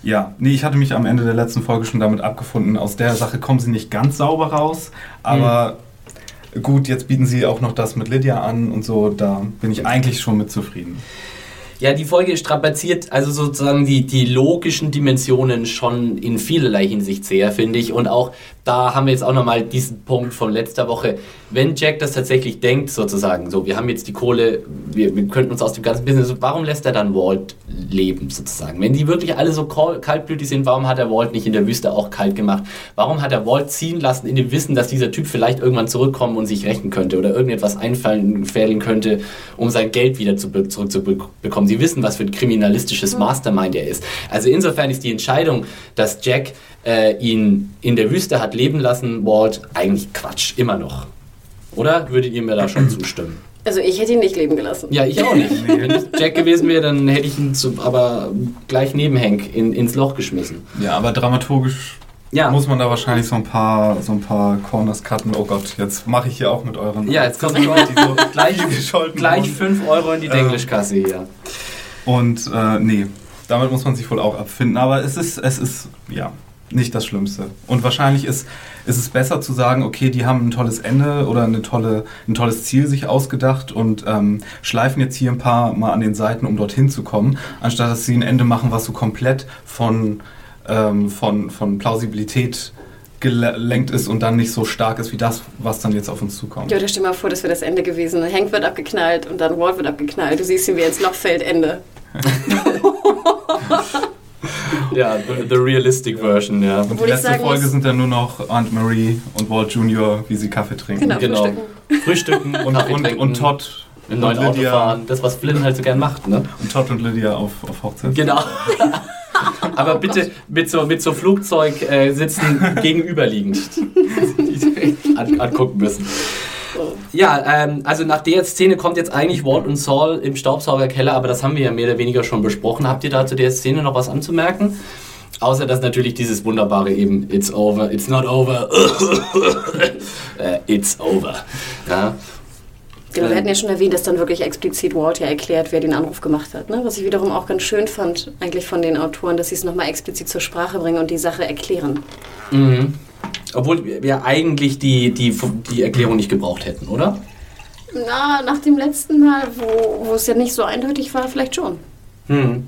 ja, nee, ich hatte mich am Ende der letzten Folge schon damit abgefunden. Aus der Sache kommen sie nicht ganz sauber raus, aber gut, jetzt bieten sie auch noch das mit Lydia an und so, da bin ich eigentlich schon mit zufrieden. Ja, die Folge strapaziert also sozusagen die, die logischen Dimensionen schon in vielerlei Hinsicht sehr, finde ich. Und auch da haben wir jetzt auch nochmal diesen Punkt von letzter Woche. Wenn Jack das tatsächlich denkt, sozusagen, so, wir haben jetzt die Kohle, wir, wir könnten uns aus dem ganzen Business, warum lässt er dann Walt leben, sozusagen? Wenn die wirklich alle so kal- kaltblütig sind, warum hat er Walt nicht in der Wüste auch kalt gemacht? Warum hat er Walt ziehen lassen in dem Wissen, dass dieser Typ vielleicht irgendwann zurückkommen und sich rächen könnte oder irgendetwas einfallen könnte, um sein Geld wieder zu, be- zurückzubekommen? Sie wissen, was für ein kriminalistisches Mastermind er ist. Also insofern ist die Entscheidung, dass Jack äh, ihn in der Wüste hat leben lassen, Walt, eigentlich Quatsch, immer noch. Oder würdet ihr mir da schon zustimmen? Also ich hätte ihn nicht leben gelassen. Ja, ich auch nicht. Wenn ich Jack gewesen wäre, dann hätte ich ihn zu, aber gleich neben Hank in, ins Loch geschmissen. Ja, aber dramaturgisch Ja. muss man da wahrscheinlich so ein paar, so ein paar Corners cutten. Oh Gott, jetzt mache ich hier auch mit euren Ja, jetzt kommt die so gleich, gleich wurden. 5 Euro in die Ähm. Denglischkasse hier. Und äh, nee, damit muss man sich wohl auch abfinden. Aber es ist, es ist, ja, nicht das Schlimmste. Und wahrscheinlich ist, ist es besser zu sagen, okay, die haben ein tolles Ende oder eine tolle, ein tolles Ziel sich ausgedacht und ähm, schleifen jetzt hier ein paar Mal an den Seiten, um dorthin zu kommen, anstatt dass sie ein Ende machen, was so komplett von, ähm, von, von Plausibilität gelenkt ist und dann nicht so stark ist wie das, was dann jetzt auf uns zukommt. Ja, oder stell dir mal vor, das wäre das Ende gewesen. Hank wird abgeknallt und dann Walt wird abgeknallt. Du siehst ihn, wie er ins Loch fällt, Ende. Ja, the, the realistic version, ja. Und die Obwohl ich letzte Folge muss- sind dann nur noch Aunt Marie und Walt Jr., wie sie Kaffee trinken. Genau. Genau. Frühstücken. Frühstücken Und, und, und Todd Mit neuen und Auto Lydia, fahren. Das, was Flynn halt so gern macht, ne? und Todd und Lydia auf, auf Hochzeit. Genau. Aber bitte mit so, mit so Flugzeug äh, sitzen gegenüberliegend. An, angucken müssen. Ja, ähm, also nach der Szene kommt jetzt eigentlich Walt und Saul im Staubsaugerkeller, aber das haben wir ja mehr oder weniger schon besprochen. Habt ihr da zu der Szene noch was anzumerken? Außer dass natürlich dieses wunderbare eben It's over, it's not over, äh, it's over. Ja. Genau, wir hatten ja schon erwähnt, dass dann wirklich explizit Walt ja erklärt, wer den Anruf gemacht hat. Ne? Was ich wiederum auch ganz schön fand, eigentlich von den Autoren, dass sie es nochmal explizit zur Sprache bringen und die Sache erklären. Mhm. Obwohl wir eigentlich die, die, die Erklärung nicht gebraucht hätten, oder? Na, nach dem letzten Mal, wo, wo es ja nicht so eindeutig war, vielleicht schon. Hm.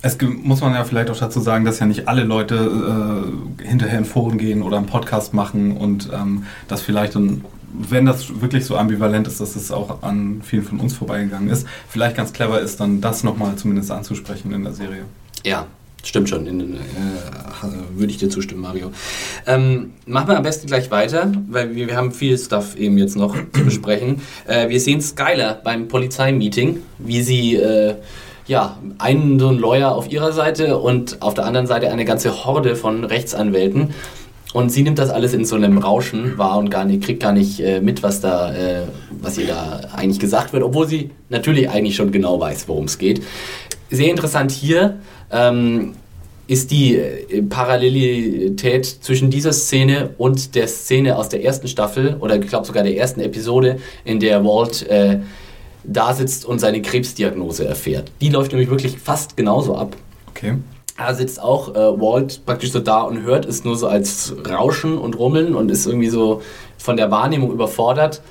Es muss man ja vielleicht auch dazu sagen, dass ja nicht alle Leute äh, hinterher in Foren gehen oder einen Podcast machen und ähm, das vielleicht dann, wenn das wirklich so ambivalent ist, dass es auch an vielen von uns vorbeigegangen ist, vielleicht ganz clever ist, dann das nochmal zumindest anzusprechen in der Serie. Ja, stimmt schon. In, äh, würde ich dir zustimmen, Mario. Ähm, machen wir am besten gleich weiter, weil wir, wir haben viel Stuff eben jetzt noch zu besprechen. Äh, wir sehen Skylar beim Polizeimeeting, wie sie äh, ja, einen so einen Lawyer auf ihrer Seite und auf der anderen Seite eine ganze Horde von Rechtsanwälten. Und sie nimmt das alles in so einem Rauschen wahr und gar nicht, kriegt gar nicht äh, mit, was da, äh, was ihr da eigentlich gesagt wird, obwohl sie natürlich eigentlich schon genau weiß, worum es geht. Sehr interessant hier ähm, ist die äh, Parallelität zwischen dieser Szene und der Szene aus der ersten Staffel oder ich glaube sogar der ersten Episode, in der Walt äh, da sitzt und seine Krebsdiagnose erfährt. Die läuft nämlich wirklich fast genauso ab. Okay. Da sitzt auch äh, Walt praktisch so da und hört es nur so als Rauschen und Rummeln und ist irgendwie so von der Wahrnehmung überfordert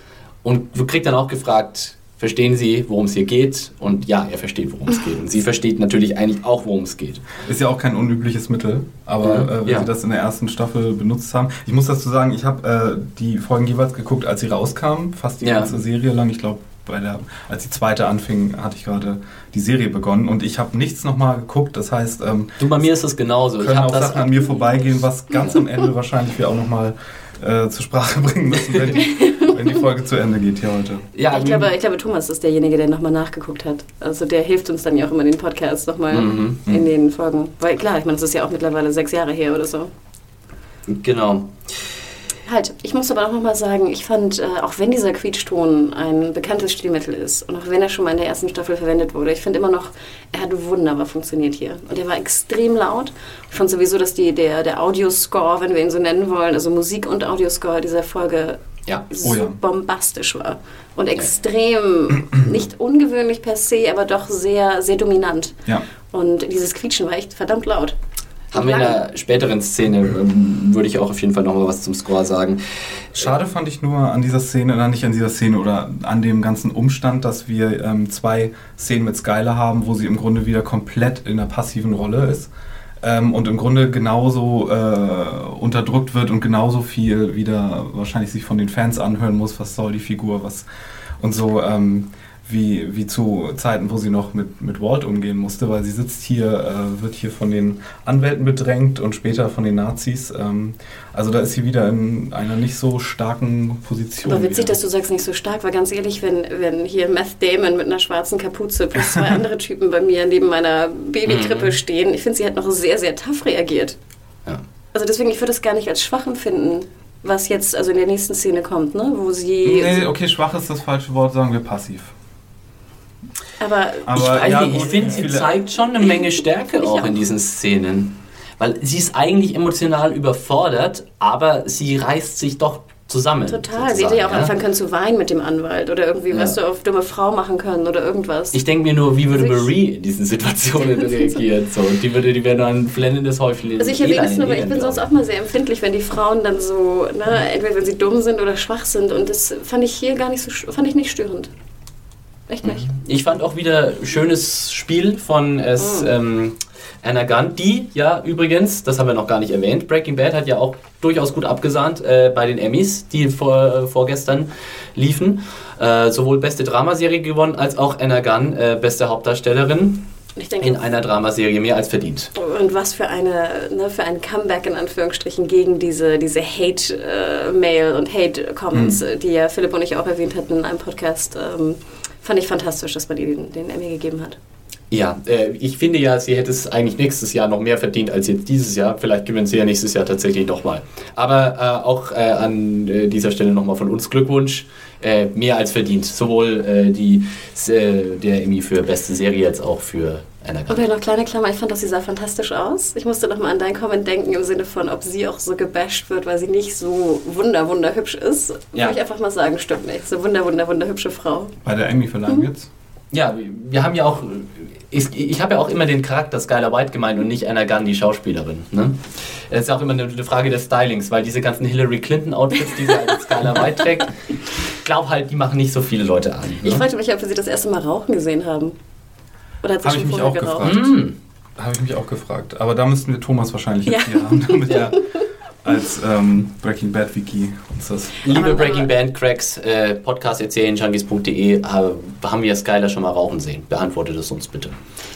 und kriegt dann auch gefragt, verstehen Sie, worum es hier geht? Und ja, er versteht, worum es geht. Und sie versteht natürlich eigentlich auch, worum es geht. Ist ja auch kein unübliches Mittel, aber Ja. äh, wenn Ja. sie das in der ersten Staffel benutzt haben. Ich muss dazu sagen, ich habe äh, die Folgen jeweils geguckt, als sie rauskamen, fast die Ja. ganze Serie lang. Ich glaube, bei der, als die zweite anfing, hatte ich gerade die Serie begonnen und ich habe nichts nochmal geguckt. Das heißt, ähm, Du, bei mir ist es genauso. Ich können habe auch das Sachen an mir vorbeigehen, was ganz am Ende wahrscheinlich wir auch nochmal äh, zur Sprache bringen müssen, wenn die, wenn die Folge zu Ende geht hier heute. ja, Ich glaube, ich glaube, Thomas ist derjenige, der nochmal nachgeguckt hat. Also der hilft uns dann ja auch immer in den Podcasts nochmal Mhm. in den Folgen. Weil klar, ich meine, das ist ja auch mittlerweile sechs Jahre her oder so. genau. Halt, ich muss aber auch nochmal sagen, ich fand, äh, auch wenn dieser Quietschton ein bekanntes Stilmittel ist und auch wenn er schon mal in der ersten Staffel verwendet wurde, ich finde immer noch, er hat wunderbar funktioniert hier. Und er war extrem laut. Ich fand sowieso, dass die, der, der Audioscore, wenn wir ihn so nennen wollen, also Musik und Audioscore dieser Folge Ja. so Oh ja. bombastisch war. Und extrem, nicht ungewöhnlich per se, aber doch sehr, sehr dominant. Ja. Und dieses Quietschen war echt verdammt laut. Haben wir in einer späteren Szene, ähm, würde ich auch auf jeden Fall noch mal was zum Score sagen. Schade fand ich nur an dieser Szene, oder nicht an dieser Szene, oder an dem ganzen Umstand, dass wir ähm, zwei Szenen mit Skylar haben, wo sie im Grunde wieder komplett in einer passiven Rolle ist. Ähm, und im Grunde genauso äh, unterdrückt wird und genauso viel wieder wahrscheinlich sich von den Fans anhören muss, was soll die Figur, was und so ähm, wie, wie zu Zeiten, wo sie noch mit, mit Walt umgehen musste, weil sie sitzt hier, äh, wird hier von den Anwälten bedrängt und später von den Nazis. Ähm, also da ist sie wieder in einer nicht so starken Position. Aber witzig, wieder. dass du sagst, nicht so stark, weil ganz ehrlich, wenn, wenn hier Meth Damon mit einer schwarzen Kapuze plus zwei andere Typen bei mir neben meiner Babykrippe stehen, ich finde, sie hat noch sehr, sehr tough reagiert. Ja. Also deswegen, ich würde es gar nicht als schwach empfinden, was jetzt also in der nächsten Szene kommt, ne? wo sie... Nee, okay, schwach ist das falsche Wort, sagen wir passiv. Aber, Aber ich ja, ich finde, sie zeigt schon eine Menge Stärke auch auch. in diesen Szenen. Weil sie ist eigentlich emotional überfordert, aber sie reißt sich doch zusammen. total. Sie hätte ja auch sozusagen, anfangen können zu weinen mit dem Anwalt oder irgendwie, Ja. weißt du, auf dumme Frau machen können oder irgendwas. Ich denke mir nur, wie würde Also Marie in diesen Situationen reagieren? So, die würde, die wäre nur ein flennendes Häufchen. Also ich erwähne es nur, weil ich bin sonst auch mal sehr empfindlich, wenn die Frauen dann so, ne, entweder wenn sie dumm sind oder schwach sind. Und das fand ich hier gar nicht so, fand ich nicht störend. Echt nicht. Ich fand auch wieder schönes Spiel von es, Mhm. ähm, Anna Gunn, die ja übrigens, das haben wir noch gar nicht erwähnt, Breaking Bad hat ja auch durchaus gut abgesahnt äh, bei den Emmys, die vor, vorgestern liefen. Äh, sowohl beste Dramaserie gewonnen als auch Anna Gunn, äh, beste Hauptdarstellerin. denke, in einer Dramaserie mehr als verdient. Und was für eine ne, für ein Comeback in Anführungsstrichen gegen diese, diese Hate-Mail und Hate-Comments, Hm. die ja Philipp und ich auch erwähnt hatten in einem Podcast. Ähm, fand ich fantastisch, dass man ihr den, den Emmy gegeben hat. Ja, äh, ich finde ja, sie hätte es eigentlich nächstes Jahr noch mehr verdient als jetzt dieses Jahr. Vielleicht gewinnen sie ja nächstes Jahr tatsächlich nochmal. Aber äh, auch äh, an äh, dieser Stelle nochmal von uns Glückwunsch. Äh, mehr als verdient. Sowohl äh, die, der Emmy für beste Serie als auch für Gunn. vielleicht noch kleine Klammer, ich fand, dass sie sah fantastisch aus. Ich musste nochmal an deinen Comment denken, im Sinne von, ob sie auch so gebasht wird, weil sie nicht so wunder, wunderhübsch ist. Ja. Würde ich einfach mal sagen, stimmt nicht. So wunder, wunder, wunderhübsche Frau. Bei der Emmy-Verleihung Mhm. jetzt? Ja, wir haben ja auch, ich, ich habe ja auch immer den Charakter Skylar White gemeint und nicht Anna Gunn, die Schauspielerin. Ne? Es ist auch immer eine, eine Frage des Stylings, weil diese ganzen Hillary Clinton Outfits, die sie als Skylar White trägt, ich glaube halt, die machen nicht so viele Leute an. Ich Ne? fragte mich, ob wir sie das erste Mal rauchen gesehen haben. Oder hat sie Habe schon ich mich vorher auch geraucht? gefragt. Mm. Habe ich mich auch gefragt. Aber da müssten wir Thomas wahrscheinlich jetzt Ja. hier haben, damit er als ähm, Breaking Bad Wiki uns das. Liebe Aber- Breaking Band Cracks, äh, podcast erzählenjunkies.de, äh, haben wir Skylar schon mal rauchen sehen? Beantwortet es uns bitte.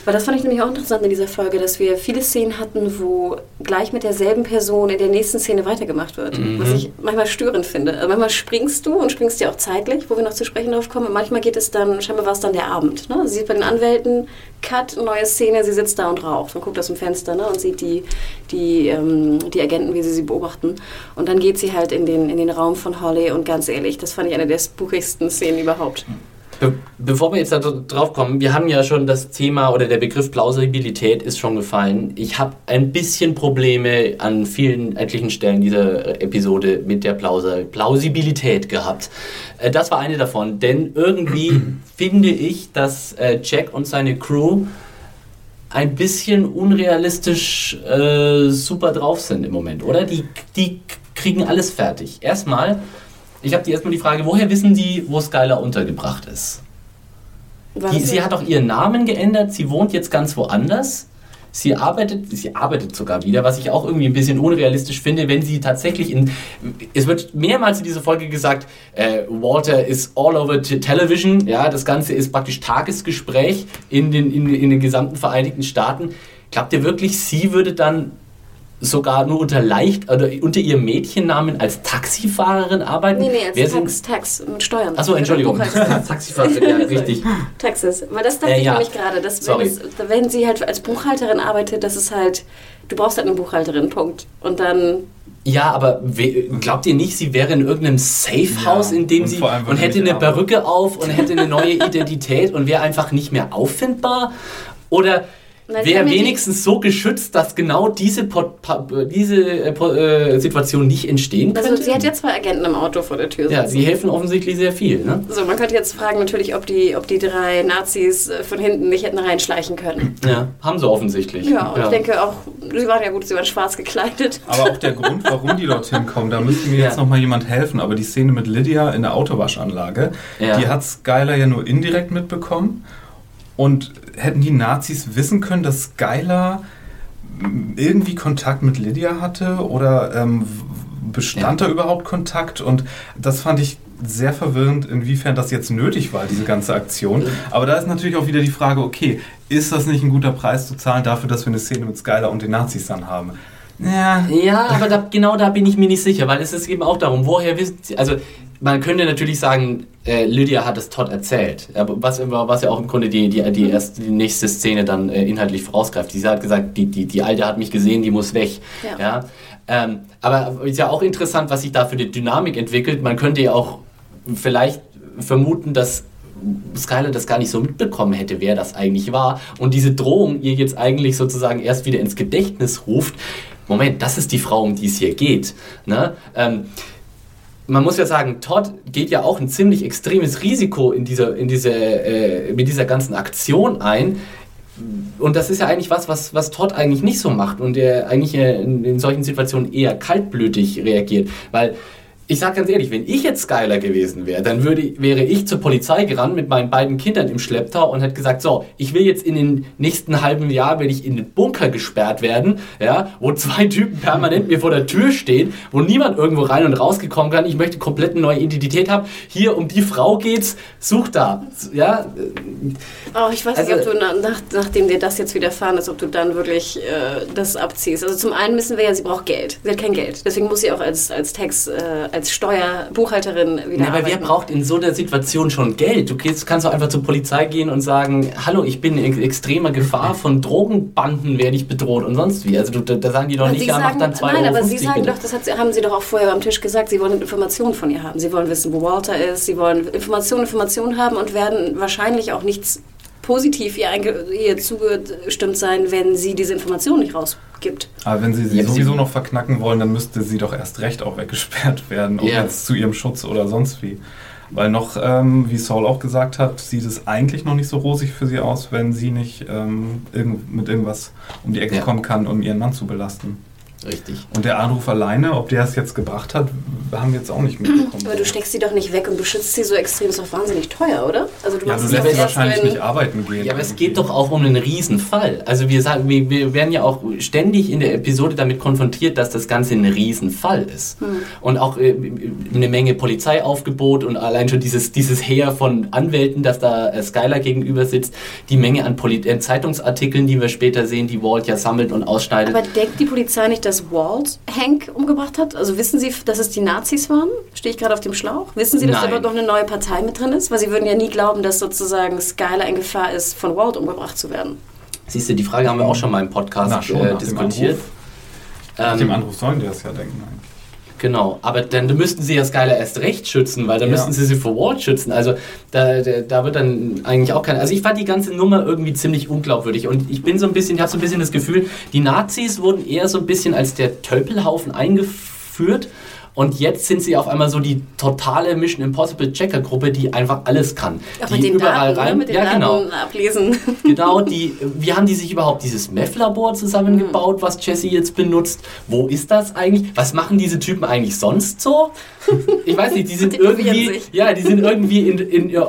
Weil das fand ich nämlich auch interessant in dieser Folge, dass wir viele Szenen hatten, wo gleich mit derselben Person in der nächsten Szene weitergemacht wird. Mhm. Was ich manchmal störend finde. Also manchmal springst du und springst ja auch zeitlich, wo wir noch zu sprechen drauf kommen. Und manchmal geht es dann, scheinbar war es dann der Abend. Ne? Sie sieht bei den Anwälten, Cut, neue Szene, sie sitzt da und raucht und guckt aus dem Fenster ne? und sieht die, die, ähm, die Agenten, wie sie sie beobachten. Und dann geht sie halt in den, in den Raum von Holly und ganz ehrlich, das fand ich eine der spookigsten Szenen überhaupt. Be bevor wir jetzt da drauf kommen, wir haben ja schon das Thema oder der Begriff Plausibilität ist schon gefallen. Ich habe ein bisschen Probleme an vielen etlichen Stellen dieser Episode mit der Plausa Plausibilität gehabt. Äh, Das war eine davon, denn irgendwie finde ich, dass äh, Jack und seine Crew ein bisschen unrealistisch äh, super drauf sind im Moment, oder? Die, die kriegen alles fertig. Erstmal, ich habe die erstmal die Frage, woher wissen die, wo Skylar untergebracht ist? Die, sie hat auch ihren Namen geändert, sie wohnt jetzt ganz woanders. Sie arbeitet, sie arbeitet sogar wieder, was ich auch irgendwie ein bisschen unrealistisch finde, wenn sie tatsächlich in. Es wird mehrmals in dieser Folge gesagt, äh, Walter is all over television. Ja, das Ganze ist praktisch Tagesgespräch in den, in, in den gesamten Vereinigten Staaten. Glaubt ihr wirklich, sie würde dann sogar nur unter leicht oder unter ihrem Mädchennamen als Taxifahrerin arbeiten? Nee, nee, als Wer sind- Tax, Tax mit Steuern. Achso, Entschuldigung. Taxifahrerin, ja, richtig. Taxes. Weil das dachte Äh, ich ja. nämlich gerade, dass Sorry. wenn, es, wenn sie halt als Buchhalterin arbeitet, das ist halt, du brauchst halt eine Buchhalterin, Punkt. Und dann, Ja, aber we- glaubt ihr nicht, sie wäre in irgendeinem Safe-House, Ja, in dem und sie allem und hätte eine. Perücke auf und hätte eine neue Identität und wäre einfach nicht mehr auffindbar? Oder wäre ja wenigstens so geschützt, dass genau diese, Pot- diese äh, äh, Situation nicht entstehen könnte? also sie hat ja zwei Agenten im Auto vor der Tür ja, sitzen. sie helfen offensichtlich sehr viel. Ne? So, man könnte jetzt fragen natürlich, ob die, ob die drei Nazis äh, von hinten nicht hätten reinschleichen können. Ja, haben sie offensichtlich. Ja, und ich denke auch, sie waren ja gut, sie waren schwarz gekleidet. Aber auch der Grund, warum die dorthin kommen, da müsste mir Ja. jetzt noch mal jemand helfen. Aber die Szene mit Lydia in der Autowaschanlage, Ja. die hat Skylar ja nur indirekt mitbekommen. Und hätten die Nazis wissen können, dass Skylar irgendwie Kontakt mit Lydia hatte oder ähm, bestand da überhaupt Kontakt? Und das fand ich sehr verwirrend, inwiefern das jetzt nötig war, diese ganze Aktion. Aber da ist natürlich auch wieder die Frage, okay, ist das nicht ein guter Preis zu zahlen dafür, dass wir eine Szene mit Skylar und den Nazis dann haben? Ja, Ja, aber da, genau da bin ich mir nicht sicher, weil es ist eben auch darum, woher wissen Sie, also man könnte natürlich sagen, äh, Lydia hat es Todd erzählt, aber was, was ja auch im Grunde die, die, die, erste, die nächste Szene dann äh, inhaltlich vorausgreift. Sie hat gesagt, die, die, die Alte hat mich gesehen, die muss weg. Ja. Ja. Ähm, aber ist ja auch interessant, was sich da für eine Dynamik entwickelt. Man könnte ja auch vielleicht vermuten, dass Skyler das gar nicht so mitbekommen hätte, wer das eigentlich war. Und diese Drohung ihr jetzt eigentlich sozusagen erst wieder ins Gedächtnis ruft. Moment, das ist die Frau, um die es hier geht. Ne? Ähm, man muss ja sagen, Todd geht ja auch ein ziemlich extremes Risiko in dieser, in diese, äh, mit dieser ganzen Aktion ein. Und das ist ja eigentlich was, was, was Todd eigentlich nicht so macht und der eigentlich äh, in, in solchen Situationen eher kaltblütig reagiert. Weil Ich sag ganz ehrlich, wenn ich jetzt Skyler gewesen wäre, dann würde, wäre ich zur Polizei gerannt mit meinen beiden Kindern im Schlepptau und hätte gesagt, so, ich will jetzt in den nächsten halben Jahr, will ich in den Bunker gesperrt werden, ja, wo zwei Typen permanent mir vor der Tür stehen, wo niemand irgendwo rein und rausgekommen kann. Ich möchte komplett eine neue Identität haben. Hier um die Frau geht's, such da, ja. Oh, ich weiß Also- nicht, ob du, nach, nachdem dir das jetzt widerfahren ist, ob du dann wirklich äh, das abziehst. Also zum einen müssen wir ja, sie braucht Geld. Sie hat kein Geld. Deswegen muss sie auch als, als Text, äh, als Steuerbuchhalterin wieder Ja, aber wer arbeiten. braucht in so einer Situation schon Geld? Du gehst, kannst doch einfach zur Polizei gehen und sagen, hallo, ich bin in extremer Gefahr, von Drogenbanden werde ich bedroht und sonst wie. Also du, da, sagen die doch Und nicht, ja, mach sagen, dann 2,50 nein, aber sie sagen bitte. doch, das hat, haben sie doch auch vorher am Tisch gesagt, sie wollen Informationen von ihr haben. Sie wollen wissen, wo Walter ist, sie wollen Informationen, Informationen haben und werden wahrscheinlich auch nichts positiv ihr, einge ihr zugestimmt sein, wenn sie diese Informationen nicht rausgibt. Aber wenn sie sie Ja, sie- sowieso noch verknacken wollen, dann müsste sie doch erst recht auch weggesperrt werden, ob Ja. jetzt zu ihrem Schutz oder sonst wie. Weil noch, ähm, wie Saul auch gesagt hat, sieht es eigentlich noch nicht so rosig für sie aus, wenn sie nicht ähm, irgend, mit irgendwas um die Ecke Ja. kommen kann, um ihren Mann zu belasten. Richtig. Und der Anruf alleine, ob der es jetzt gebracht hat, haben wir jetzt auch nicht mitbekommen. Aber du steckst sie doch nicht weg und beschützt sie so extrem, ist doch wahnsinnig teuer, oder? Also du ja, machst du lässt sie wahrscheinlich nicht arbeiten gehen. Ja, aber es geht doch auch um einen Riesenfall. Also wir sagen, wir, wir werden ja auch ständig in der Episode damit konfrontiert, dass das Ganze ein Riesenfall ist. Und auch äh, eine Menge Polizeiaufgebot und allein schon dieses, dieses Heer von Anwälten, das da äh, Skylar gegenüber sitzt, die Menge an Poli äh, Zeitungsartikeln, die wir später sehen, die Walt ja sammelt und ausschneidet. Aber denkt die Polizei nicht, dass Walt Hank umgebracht hat? Also wissen sie, dass es die Nazis waren? Stehe ich gerade auf dem Schlauch? Wissen sie, dass da Nein. noch eine neue Partei mit drin ist? Weil sie würden ja nie glauben, dass sozusagen Skylar in Gefahr ist, von Walt umgebracht zu werden. Siehst du, die Frage haben wir auch schon mal im Podcast Na, schon, äh, nach dem diskutiert. Anruf. Nach dem Ähm, Anruf sollen die das ja denken eigentlich. Genau, aber dann müssten sie ja Skylar erst recht schützen, weil dann Ja. müssten sie sie vor Walt schützen. Also da, da, da wird dann eigentlich auch kein. Also ich fand die ganze Nummer irgendwie ziemlich unglaubwürdig und ich bin so ein bisschen, ich habe so ein bisschen das Gefühl, die Nazis wurden eher so ein bisschen als der Tölpelhaufen eingeführt. Und jetzt sind sie auf einmal so die totale Mission Impossible Checker Gruppe, die einfach alles kann. Auch die überall Daten, rein. ne? mit den ja, Daten genau. ablesen. Genau, die, wie haben die sich überhaupt dieses Meth-Labor zusammengebaut, was Jesse jetzt benutzt? Wo ist das eigentlich? Was machen diese Typen eigentlich sonst so? Ich weiß nicht, die sind Die irgendwie, sich. ja, die sind irgendwie in, in äh,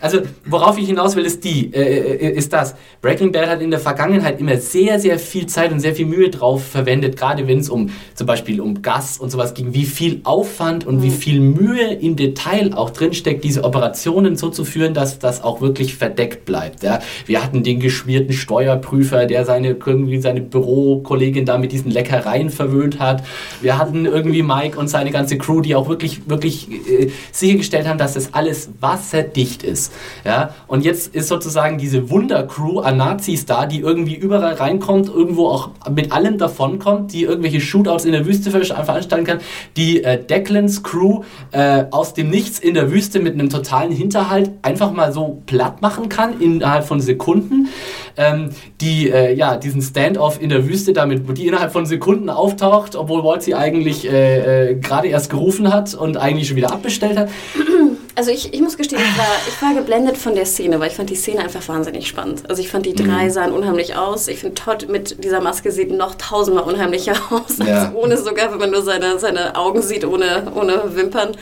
also worauf ich hinaus will, ist die, äh, ist das. Breaking Bad hat in der Vergangenheit immer sehr, sehr viel Zeit und sehr viel Mühe drauf verwendet, gerade wenn es um zum Beispiel um Gas und sowas ging, wie viel Aufwand und wie viel Mühe im Detail auch drinsteckt, diese Operationen so zu führen, dass das auch wirklich verdeckt bleibt. Ja. Wir hatten den geschmierten Steuerprüfer, der seine irgendwie seine Bürokollegin da mit diesen Leckereien verwöhnt hat. Wir hatten irgendwie Mike und seine ganze Crew, die auch wirklich, wirklich äh, sichergestellt haben, dass das alles wasserdicht ist. Ja? Und jetzt ist sozusagen diese Wundercrew an Nazis da, die irgendwie überall reinkommt, irgendwo auch mit allem davonkommt, die irgendwelche Shootouts in der Wüste ver- veranstalten kann, die äh, Declans Crew äh, aus dem Nichts in der Wüste mit einem totalen Hinterhalt einfach mal so platt machen kann innerhalb von Sekunden, ähm, die äh, ja diesen Standoff in der Wüste damit, die innerhalb von Sekunden auftaucht, obwohl Walt sie eigentlich äh, äh, gerade erst gerufen hat und eigentlich schon wieder abbestellt hat. Also ich, ich muss gestehen, ich war, ich war geblendet von der Szene, weil ich fand die Szene einfach wahnsinnig spannend. Also ich fand die drei sahen unheimlich aus. Ich finde Todd mit dieser Maske sieht noch tausendmal unheimlicher aus, Ja. als ohne sogar, wenn man nur seine, seine Augen sieht, ohne, ohne Wimpern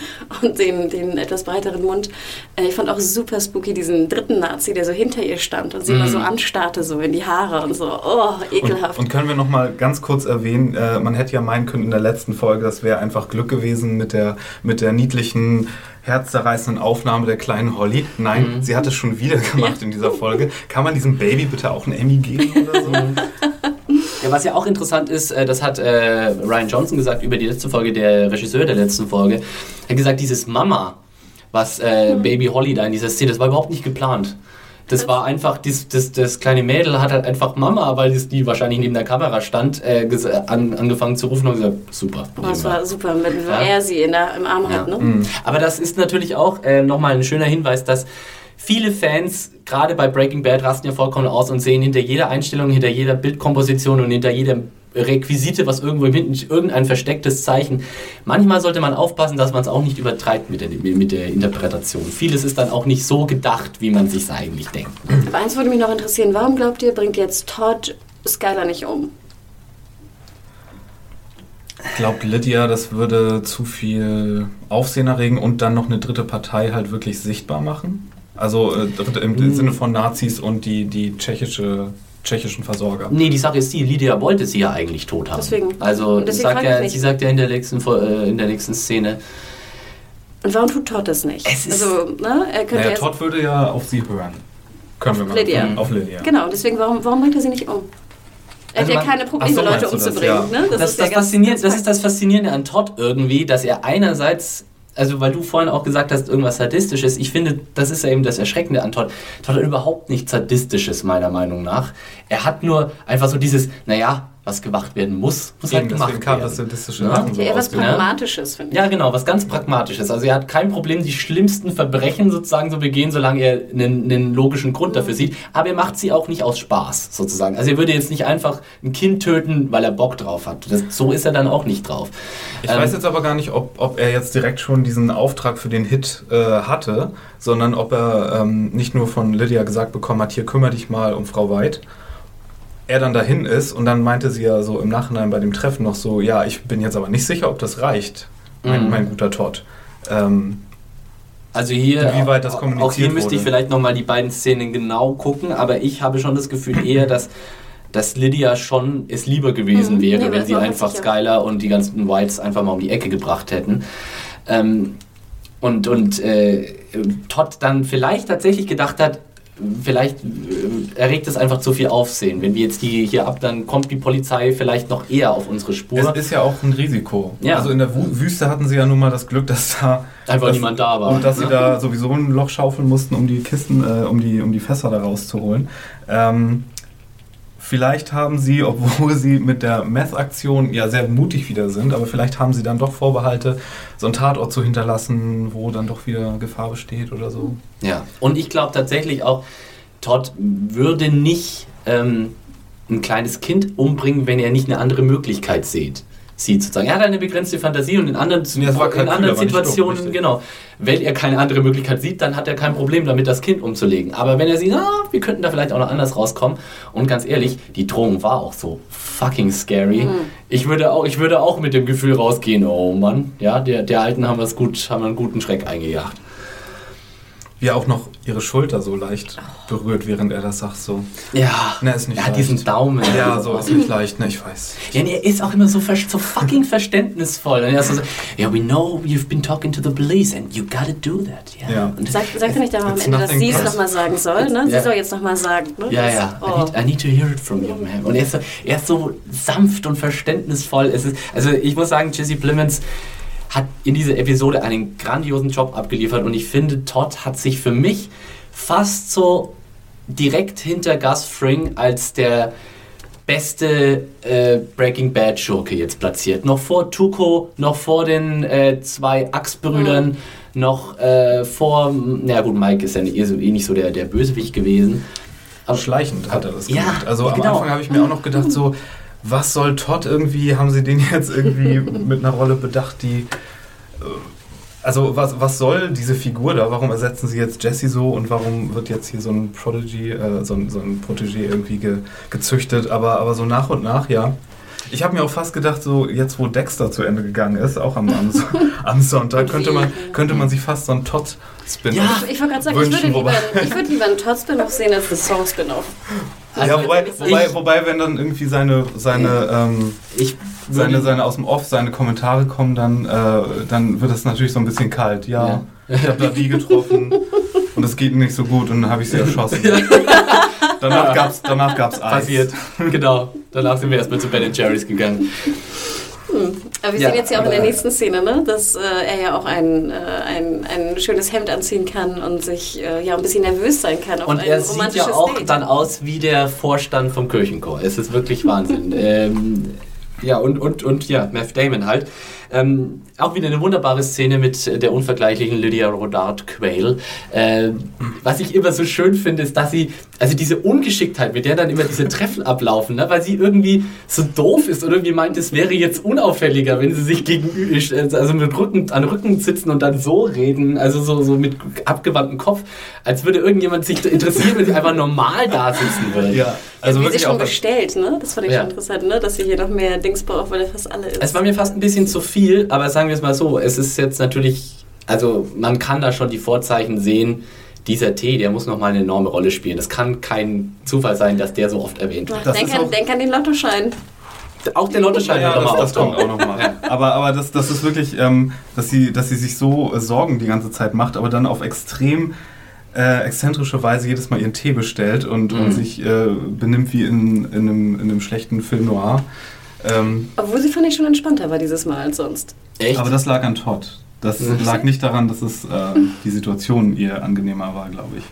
und den, den etwas breiteren Mund. Äh, Ich fand auch super spooky diesen dritten Nazi, der so hinter ihr stand und sie immer so anstarrte, so in die Haare und so. Oh, ekelhaft. Und, und können wir noch mal ganz kurz erwähnen, äh, man hätte ja meinen können in der letzten Folge, das wäre einfach Glück gewesen mit der, mit der niedlichen, herzzerreißenden Aufnahme der kleinen Holly. Nein, sie hat es schon wieder gemacht in dieser Folge. Kann man diesem Baby bitte auch ein Emmy geben oder so? Ja, was ja auch interessant ist, äh, das hat äh, Ryan Johnson gesagt über die letzte Folge, der Regisseur der letzten Folge, er hat gesagt, dieses Mama, was äh, Baby Holly da in dieser Szene, das war überhaupt nicht geplant. Das war einfach, das, das, das kleine Mädel hat halt einfach Mama, weil die wahrscheinlich neben der Kamera stand, äh, ges- an, angefangen zu rufen und gesagt, super. Oh, das war super, mit Ja. er sie in der, im Arm Ja. hat, ne? Aber das ist natürlich auch äh, nochmal ein schöner Hinweis, dass viele Fans, gerade bei Breaking Bad, rasten ja vollkommen aus und sehen hinter jeder Einstellung, hinter jeder Bildkomposition und hinter jedem Requisite, was irgendwo im Hinten, irgendein verstecktes Zeichen. Manchmal sollte man aufpassen, dass man es auch nicht übertreibt mit der, mit der Interpretation. Vieles ist dann auch nicht so gedacht, wie man sich eigentlich denkt. Aber eins würde mich noch interessieren, warum glaubt ihr, bringt jetzt Todd Skylar nicht um? Ich glaube, Lydia, das würde zu viel Aufsehen erregen und dann noch eine dritte Partei halt wirklich sichtbar machen. Also äh, im Hm. Sinne von Nazis und die, die tschechische, tschechischen Versorger. Nee, die Sache ist die, Lydia wollte sie ja eigentlich tot haben. Deswegen. Also deswegen sagt ja, sie sagt ja in der nächsten, äh, in der nächsten Szene, Und warum tut Todd das nicht? Es ist- also, ne, er könnte Naja, Todd würde ja auf sie hören. Können Auf wir mal Lydia. Auf Lydia. Genau, deswegen, warum, warum bringt er sie nicht um? Er Also hat ja man- keine Probleme, so, Leute du das, umzubringen. ja. Ne? das, das, ist ja ganz- fasziniert, ganz das ist das Faszinierende an Todd irgendwie, dass er einerseits, also weil du vorhin auch gesagt hast, irgendwas Sadistisches, ich finde, das ist ja eben das Erschreckende an Todd. Todd hat überhaupt nichts Sadistisches, meiner Meinung nach. Er hat nur einfach so dieses, naja, was gemacht werden muss, muss halt Eben, gemacht deswegen kam werden. das sadistische Ja. So Ja, etwas aus dem- Pragmatisches, finde ich. Ja, genau, was ganz Pragmatisches. Also er hat kein Problem, die schlimmsten Verbrechen sozusagen zu begehen, solange er einen, einen logischen Grund dafür sieht. Aber er macht sie auch nicht aus Spaß, sozusagen. Also er würde jetzt nicht einfach ein Kind töten, weil er Bock drauf hat. Das, so ist er dann auch nicht drauf. Ich Ähm, weiß jetzt aber gar nicht, ob, ob er jetzt direkt schon diesen Auftrag für den Hit äh, hatte, sondern ob er ähm, nicht nur von Lydia gesagt bekommen hat, hier kümmere dich mal um Frau White. Er dann dahin ist und dann meinte sie ja so im Nachhinein bei dem Treffen noch so, ja, ich bin jetzt aber nicht sicher, ob das reicht, mein, Mhm. mein guter Todd. Ähm, Also hier, Inwieweit das auch kommuniziert hier müsste ich wurde. vielleicht nochmal die beiden Szenen genau gucken, aber ich habe schon das Gefühl eher, dass, dass Lydia schon es lieber gewesen Mhm. wäre, Nee, wenn sie einfach sicher. Skylar und die ganzen Whites einfach mal um die Ecke gebracht hätten. Ähm, und und äh, Todd dann vielleicht tatsächlich gedacht hat, vielleicht äh, erregt es einfach zu viel Aufsehen. Wenn wir jetzt die hier ab, dann kommt die Polizei vielleicht noch eher auf unsere Spur. es ist ja auch ein Risiko. Ja. Also in der Wü- Wüste hatten sie ja nun mal das Glück, dass da Einfach dass, niemand da war. Und dass sie da sowieso ein Loch schaufeln mussten, um die Kisten, äh, um, die, um die Fässer da rauszuholen. Ähm, vielleicht haben sie, obwohl sie mit der Meth-Aktion ja sehr mutig wieder sind, aber vielleicht haben sie dann doch Vorbehalte, so einen Tatort zu hinterlassen, wo dann doch wieder Gefahr besteht oder so. Ja, und ich glaube tatsächlich auch, Todd würde nicht ähm, ein kleines Kind umbringen, wenn er nicht eine andere Möglichkeit sieht. Sieht sozusagen. Er hat eine begrenzte Fantasie und in anderen, Ja, in Kalkül, anderen dumm, Situationen, richtig. genau, wenn er keine andere Möglichkeit sieht, dann hat er kein Problem damit, das Kind umzulegen. Aber wenn er sieht, ah, wir könnten da vielleicht auch noch anders rauskommen, und ganz ehrlich, die Drohung war auch so fucking scary. Ich, würde auch, ich würde auch mit dem Gefühl rausgehen, oh Mann, ja, der, der Alten haben, wir's gut, haben wir einen guten Schreck eingejagt. Wie er auch noch ihre Schulter so leicht berührt, während er das sagt, so. Ja, Na, ist nicht er hat leicht. diesen Daumen. Ja, so ist nicht leicht, ne, ich weiß. Ja, und er ist auch immer so, ver- so fucking verständnisvoll. Und er ist so, ja, we know you've been talking to the police and you gotta do that. Ja. Ja. Und Sagt, sagt er nicht am Ende, dass sie es nochmal sagen soll? Ne? Sie Ja. soll jetzt nochmal sagen. Ne? ja, Das- ja. I, Oh. need, I need to hear it from you, man. Und er ist, so, er ist so sanft und verständnisvoll. Es ist, also ich muss sagen, Jesse Plemons hat in dieser Episode einen grandiosen Job abgeliefert und ich finde, Todd hat sich für mich fast so direkt hinter Gus Fring als der beste äh, Breaking Bad Schurke jetzt platziert. Noch vor Tuco, noch vor den äh, zwei Axe-Brüdern, noch äh, vor, na gut, Mike ist ja nicht, eh so- eh nicht so der, der Bösewicht gewesen. Aber Schleichend hat er das Ja, gemacht. Also am genau. Anfang habe ich mir auch noch gedacht, so, was soll Todd irgendwie, haben sie den jetzt irgendwie mit einer Rolle bedacht, die. äh, Also was, was soll diese Figur da? Warum ersetzen sie jetzt Jesse so und warum wird jetzt hier so ein Prodigy, äh, so, ein, so ein Protégé irgendwie ge, gezüchtet? Aber, aber so nach und nach, ja. Ich habe mir auch fast gedacht, so jetzt wo Dexter zu Ende gegangen ist, auch am, am, am Sonntag, könnte man, könnte man sich fast so einen Todd-Spin Ja, Ich wollte gerade sagen, ich würde, Wünschen, lieber, ich würde lieber einen Todd-Spin-Off sehen als einen Song-Spin-Off. Also ja, wobei, ich- wobei, wobei, wenn dann irgendwie seine, seine, ähm, ich seine, seine aus dem Off, seine Kommentare kommen, dann, äh, dann wird es natürlich so ein bisschen kalt. Ja, Ja. ich habe da die getroffen und es geht nicht so gut und dann habe ich sie erschossen. danach gab's, danach gab's Eis. passiert. genau. Danach sind wir erstmal zu Ben Jerry's gegangen. Aber wir Ja, sehen jetzt ja auch in der nächsten Szene, ne, dass äh, er ja auch ein, äh, ein, ein schönes Hemd anziehen kann und sich äh, ja ein bisschen nervös sein kann auf Und er sieht ja auch Date. dann aus wie der Vorstand vom Kirchenchor. Es ist wirklich Wahnsinn. ähm, ja, und, und, und ja, Matt Damon halt. Ähm, auch wieder eine wunderbare Szene mit der unvergleichlichen Lydia Rodard Quayle. Äh, was ich immer so schön finde, ist, dass sie, also diese Ungeschicktheit, mit der dann immer diese Treffen ablaufen, ne? weil sie irgendwie so doof ist und irgendwie meint, es wäre jetzt unauffälliger, wenn sie sich gegenüber, also mit Rücken, an Rücken sitzen und dann so reden, also so, so mit abgewandtem Kopf, als würde irgendjemand sich interessieren, wenn sie einfach normal da sitzen würde. Ja. Also ja, wie sie schon bestellt, ne? Das fand ich ja. schon interessant, ne? Dass sie hier noch mehr Dings braucht, weil er fast alle ist. Es war mir fast ein bisschen zu viel, aber sagen wir es mal so, es ist jetzt natürlich, also man kann da schon die Vorzeichen sehen, dieser Tee, der muss nochmal eine enorme Rolle spielen. Das kann kein Zufall sein, dass der so oft erwähnt wird. Denk, an, denk an den Lottoschein. Auch der Lottoschein ja, ja, das, das kommt auch nochmal. Aber, aber das, das ist wirklich, ähm, dass, sie, dass sie sich so äh, Sorgen die ganze Zeit macht, aber dann auf extrem äh, exzentrische Weise jedes Mal ihren Tee bestellt und, mhm. und sich äh, benimmt wie in, in, einem, in einem schlechten Film noir. Ähm, Obwohl sie fand ich schon entspannter war dieses Mal als sonst. Echt? Aber das lag an Todd. Das lag nicht daran, dass es äh, die Situation ihr angenehmer war, glaube ich.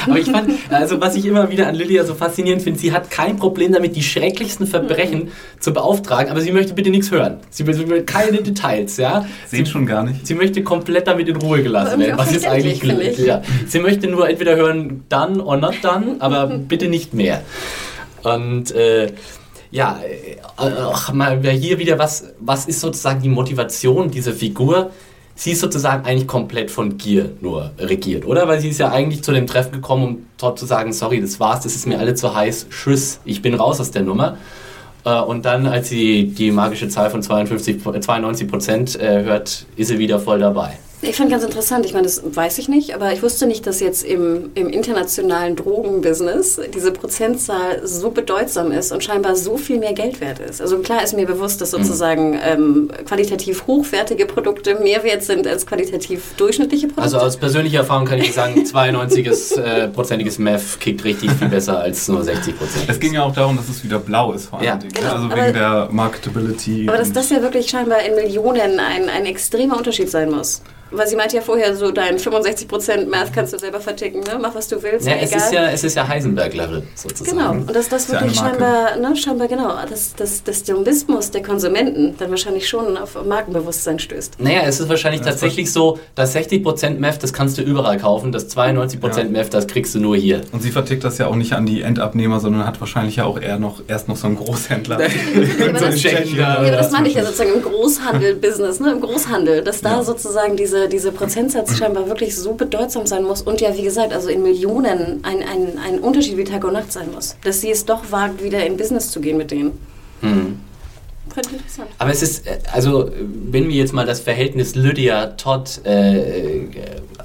Aber ich fand, also was ich immer wieder an Lilia so faszinierend finde, sie hat kein Problem damit, die schrecklichsten Verbrechen mhm. zu beauftragen, aber sie möchte bitte nichts hören. Sie will, keine Details, ja. Sehen schon gar nicht. Sie möchte komplett damit in Ruhe gelassen werden, was ist eigentlich glücklich. Ja. Sie möchte nur entweder hören, done or not done, aber bitte nicht mehr. Und äh, ja, äh, ach, mal hier wieder, was, was ist sozusagen die Motivation dieser Figur? sie ist sozusagen eigentlich komplett von Gier nur regiert, oder? Weil sie ist ja eigentlich zu dem Treffen gekommen, um dort zu sagen, sorry, das war's, das ist mir alle zu heiß, tschüss, ich bin raus aus der Nummer. Äh, und dann, als sie die magische Zahl von 52, 92 Prozent äh, hört, ist sie wieder voll dabei. Ich fand ganz interessant, ich meine, das weiß ich nicht, aber ich wusste nicht, dass jetzt im, im internationalen Drogenbusiness diese Prozentzahl so bedeutsam ist und scheinbar so viel mehr Geld wert ist. Also klar ist mir bewusst, dass sozusagen ähm, qualitativ hochwertige Produkte mehr wert sind als qualitativ durchschnittliche Produkte. Also aus persönlicher Erfahrung kann ich sagen, 92-prozentiges äh, Meth kickt richtig viel besser als nur 60 Prozent. Es ging ja auch darum, dass es wieder blau ist vor allem. Ja. Genau, also wegen der Marketability. Aber dass das ja wirklich scheinbar in Millionen ein, ein extremer Unterschied sein muss. Weil sie meinte ja vorher so, dein 65% Math kannst du selber verticken, ne? Mach was du willst, ja, es egal. Ist ja, es ist ja Heisenberg-Level sozusagen. Genau, und dass das wirklich scheinbar, ne, scheinbar genau, dass das, das Dumbismus der Konsumenten dann wahrscheinlich schon auf Markenbewusstsein stößt. Naja, es ist wahrscheinlich ja, tatsächlich so, dass 60% Meth, das kannst du überall kaufen, das 92% ja. Meth, das kriegst du nur hier. Und sie vertickt das ja auch nicht an die Endabnehmer, sondern hat wahrscheinlich ja auch eher noch, erst noch so einen Großhändler. ja, aber das, ja, aber das meine ich ja sozusagen im Großhandel-Business, ne? im Großhandel, dass da sozusagen diese diese, diese Prozentsatz scheinbar wirklich so bedeutsam sein muss und ja, wie gesagt, also in Millionen ein, ein, ein Unterschied wie Tag und Nacht sein muss, dass sie es doch wagt, wieder in Business zu gehen mit denen. Mhm. Interessant. Aber es ist, äh, also wenn wir jetzt mal das Verhältnis Lydia-Todd äh,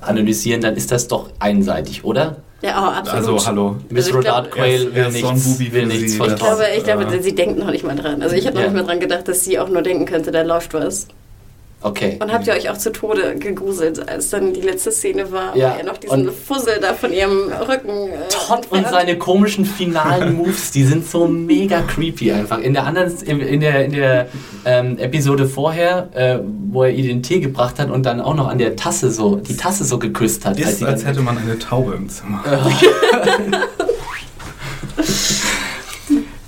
analysieren, dann ist das doch einseitig, oder? Ja, oh, absolut. Also, hallo. Miss also, Rodard Quayle will nichts, will nichts von Todd. Ich glaube, ich glaube, sie denkt noch nicht mal dran. Also ich habe noch ja. nicht mal dran gedacht, dass sie auch nur denken könnte, da läuft was. Okay. Und habt ihr euch auch zu Tode gegruselt, als dann die letzte Szene war, ja. er noch diesen Fussel da von ihrem Rücken. Äh, Todd und seine komischen finalen Moves, die sind so mega creepy einfach. In der anderen, in der, in der ähm, Episode vorher, äh, wo er ihr den Tee gebracht hat und dann auch noch an der Tasse so, die Tasse so geküsst hat. Ist, als, als hätte man eine Taube im Zimmer.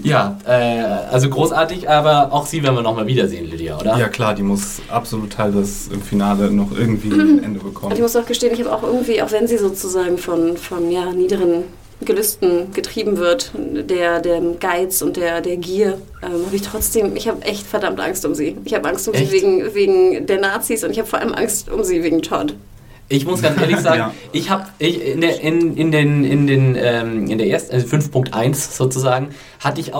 Ja, äh, also großartig, aber auch sie werden wir nochmal wiedersehen, Lydia, oder? Ja klar, die muss absolut Teil des im Finale noch irgendwie ein Ende bekommen. Und ich muss auch gestehen, ich habe auch irgendwie, auch wenn sie sozusagen von, von ja, niederen Gelüsten getrieben wird, der, der Geiz und der, der Gier, ähm, habe ich trotzdem, ich habe echt verdammt Angst um sie. Ich habe Angst um echt? sie wegen, wegen der Nazis und ich habe vor allem Angst um sie wegen Todd. Ich muss ganz ehrlich sagen, ja. ich habe in der in, in den in den ähm, in der ersten also 5.1 sozusagen hatte ich auch